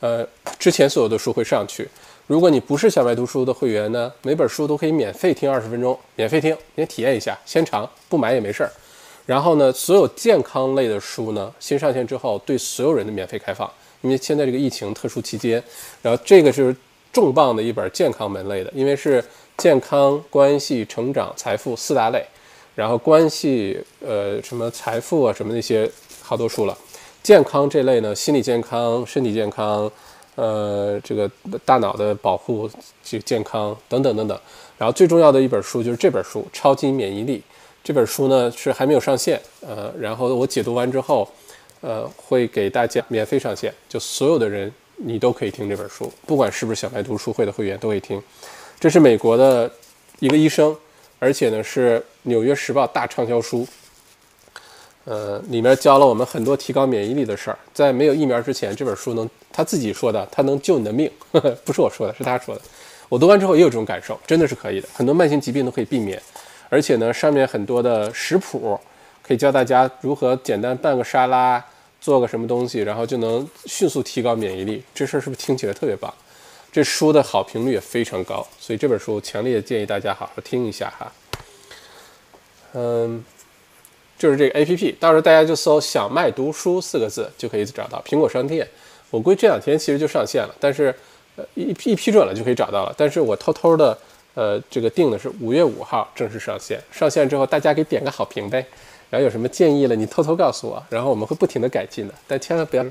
呃，之前所有的书会上去。如果你不是小白读书的会员呢，每本书都可以免费听二十分钟，免费听，先体验一下，先尝，不买也没事儿。然后呢，所有健康类的书呢，新上线之后对所有人的免费开放，因为现在这个疫情特殊期间，然后这个是重磅的一本健康门类的，因为是健康、关系、成长、财富四大类，然后关系呃什么财富啊什么那些好多书了。健康这类呢，心理健康、身体健康，呃，这个大脑的保护、这健康等等等等。然后最重要的一本书就是这本书《超级免疫力》。这本书呢是还没有上线，呃，然后我解读完之后，呃，会给大家免费上线，就所有的人你都可以听这本书，不管是不是小白读书会的会员都可以听。这是美国的一个医生，而且呢是《纽约时报》大畅销书。呃，里面教了我们很多提高免疫力的事儿。在没有疫苗之前，这本书能他自己说的，他能救你的命，不是我说的，是他说的。我读完之后也有这种感受，真的是可以的，很多慢性疾病都可以避免。而且呢，上面很多的食谱可以教大家如何简单拌个沙拉，做个什么东西，然后就能迅速提高免疫力。这事儿是不是听起来特别棒？这书的好评率也非常高，所以这本书强烈建议大家好好听一下哈。嗯。就是这个 A P P，到时候大家就搜“小麦读书”四个字就可以找到苹果商店。我估计这两天其实就上线了，但是呃一一批准了就可以找到了。但是我偷偷的呃这个定的是五月五号正式上线。上线之后大家给点个好评呗，然后有什么建议了你偷偷告诉我，然后我们会不停的改进的。但千万不要，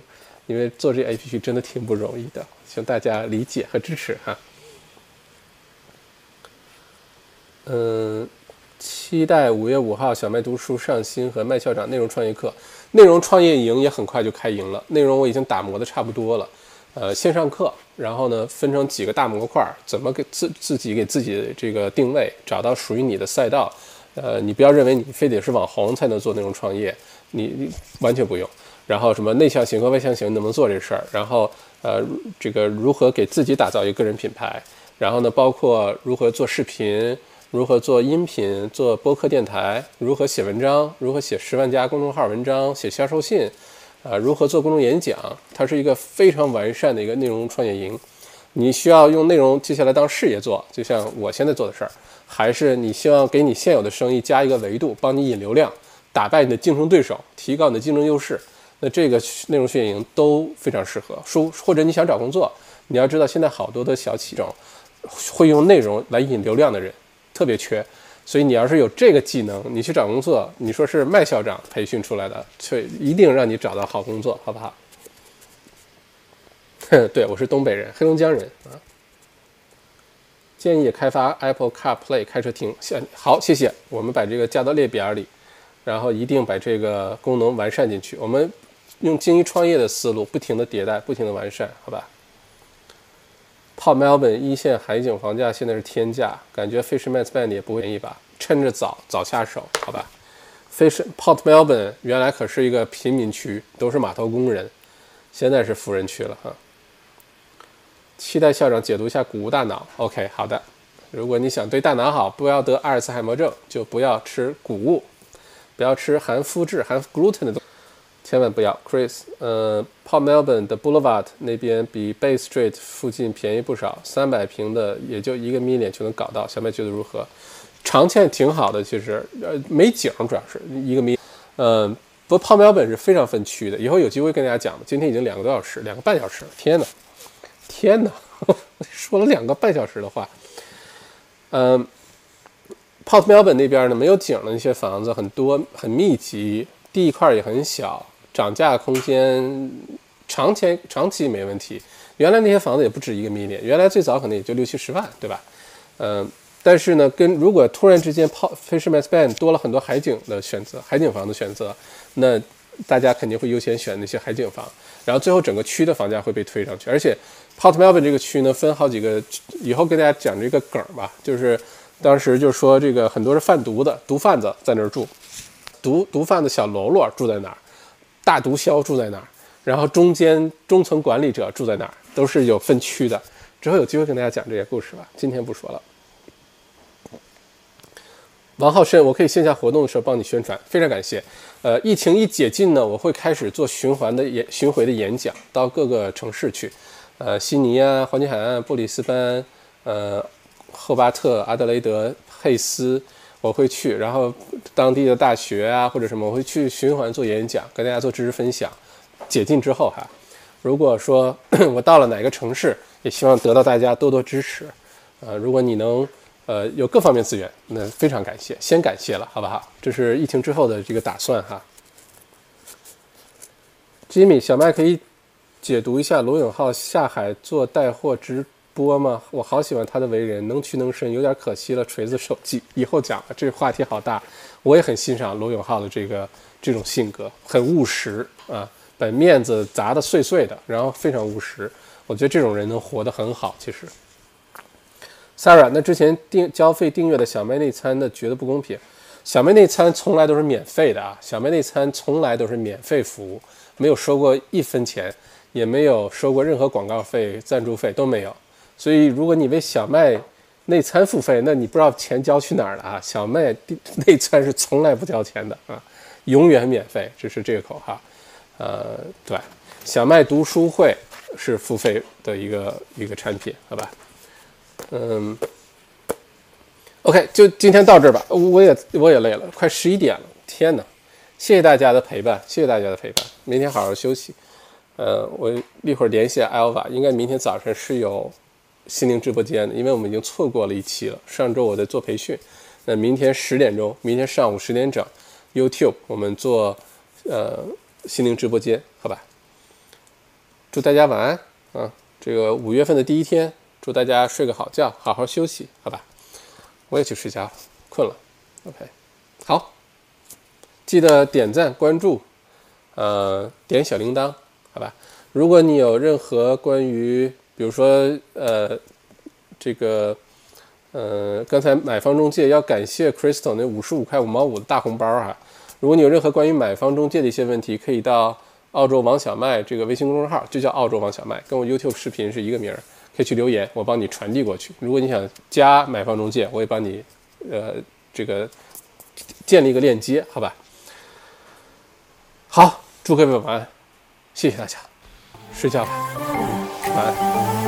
因为做这 A P P 真的挺不容易的，请大家理解和支持哈。嗯。期待五月五号小麦读书上新和麦校长内容创业课，内容创业营也很快就开营了。内容我已经打磨的差不多了，呃，线上课，然后呢分成几个大模块，怎么给自自己给自己这个定位，找到属于你的赛道。呃，你不要认为你非得是网红才能做内容创业，你你完全不用。然后什么内向型和外向型能不能做这事儿？然后呃，这个如何给自己打造一个个人品牌？然后呢，包括如何做视频。如何做音频、做播客电台？如何写文章？如何写十万加公众号文章？写销售信？啊，如何做公众演讲？它是一个非常完善的一个内容创业营。你需要用内容接下来当事业做，就像我现在做的事儿，还是你希望给你现有的生意加一个维度，帮你引流量，打败你的竞争对手，提高你的竞争优势？那这个内容训练营都非常适合。说或者你想找工作，你要知道现在好多的小企种会用内容来引流量的人。特别缺，所以你要是有这个技能，你去找工作，你说是麦校长培训出来的，却一定让你找到好工作，好不好？对我是东北人，黑龙江人啊。建议开发 Apple CarPlay 开车听，好，谢谢。我们把这个加到列表里，然后一定把这个功能完善进去。我们用精益创业的思路，不停的迭代，不停的完善，好吧？Pop Melbourne 一线海景房价现在是天价，感觉 Fisherman's Bend 也不会便宜吧？趁着早早下手，好吧？Fish Port Melbourne 原来可是一个贫民区，都是码头工人，现在是富人区了哈。期待校长解读一下谷物大脑。OK，好的。如果你想对大脑好，不要得阿尔茨海默症，就不要吃谷物，不要吃含麸质、含 gluten 的东西。千万不要，Chris，呃，Port Melbourne 的 Boulevard 那边比 Bay Street 附近便宜不少，三百平的也就一个 million 就能搞到。小麦觉得如何？长线挺好的，其实，呃，没景主要是一个 million。嗯，不过 Port Melbourne 是非常分区的，以后有机会跟大家讲吧。今天已经两个多小时，两个半小时了，天哪，天哪，说了两个半小时的话。嗯，Port Melbourne 那边呢，没有景的那些房子很多，很密集，地块也很小。涨价空间长期长期没问题，原来那些房子也不止一个 million，原来最早可能也就六七十万，对吧？嗯，但是呢，跟如果突然之间泡 Fisherman's Bend 多了很多海景的选择，海景房的选择，那大家肯定会优先选那些海景房，然后最后整个区的房价会被推上去。而且 Port Melbourne 这个区呢，分好几个，以后给大家讲这个梗吧，就是当时就说这个很多是贩毒的毒贩子在那儿住，毒毒贩子小喽啰住在哪儿？大毒枭住在哪儿？然后中间中层管理者住在哪儿？都是有分区的。之后有机会跟大家讲这些故事吧，今天不说了。王浩申，我可以线下活动的时候帮你宣传，非常感谢。呃，疫情一解禁呢，我会开始做循环的演巡回的演讲，到各个城市去，呃，悉尼啊，黄金海岸、布里斯班，呃，赫巴特、阿德雷德、佩斯。我会去，然后当地的大学啊或者什么，我会去循环做演讲，跟大家做知识分享。解禁之后哈，如果说 我到了哪个城市，也希望得到大家多多支持。呃，如果你能呃有各方面资源，那非常感谢，先感谢了，好不好？这是疫情之后的这个打算哈。Jimmy，小麦可以解读一下罗永浩下海做带货直播吗？我好喜欢他的为人，能屈能伸，有点可惜了。锤子手机以后讲了，这话题好大。我也很欣赏罗永浩的这个这种性格，很务实啊，把面子砸得碎碎的，然后非常务实。我觉得这种人能活得很好。其实，Sarah，那之前订交费订阅的小麦内参的觉得不公平？小麦内参从来都是免费的啊，小麦内参从来都是免费服务。没有收过一分钱，也没有收过任何广告费、赞助费都没有。所以，如果你为小麦内参付费，那你不知道钱交去哪儿了啊！小麦内参是从来不交钱的啊，永远免费，这是这个口号。呃，对，小麦读书会是付费的一个一个产品，好吧？嗯，OK，就今天到这儿吧。我也我也累了，快十一点了，天哪！谢谢大家的陪伴，谢谢大家的陪伴。明天好好休息。呃，我一会儿联系 Alva，应该明天早晨是有心灵直播间的，因为我们已经错过了一期了。上周我在做培训，那明天十点钟，明天上午十点整，YouTube 我们做呃心灵直播间，好吧？祝大家晚安啊！这个五月份的第一天，祝大家睡个好觉，好好休息，好吧？我也去睡觉了，困了。OK，好。记得点赞、关注，呃，点小铃铛，好吧？如果你有任何关于，比如说，呃，这个，呃，刚才买方中介要感谢 Crystal 那五十五块五毛五的大红包啊！如果你有任何关于买方中介的一些问题，可以到澳洲王小麦这个微信公众号，就叫澳洲王小麦，跟我 YouTube 视频是一个名儿，可以去留言，我帮你传递过去。如果你想加买方中介，我也帮你，呃，这个建立一个链接，好吧？好，祝各位晚安，谢谢大家，睡觉吧，拜。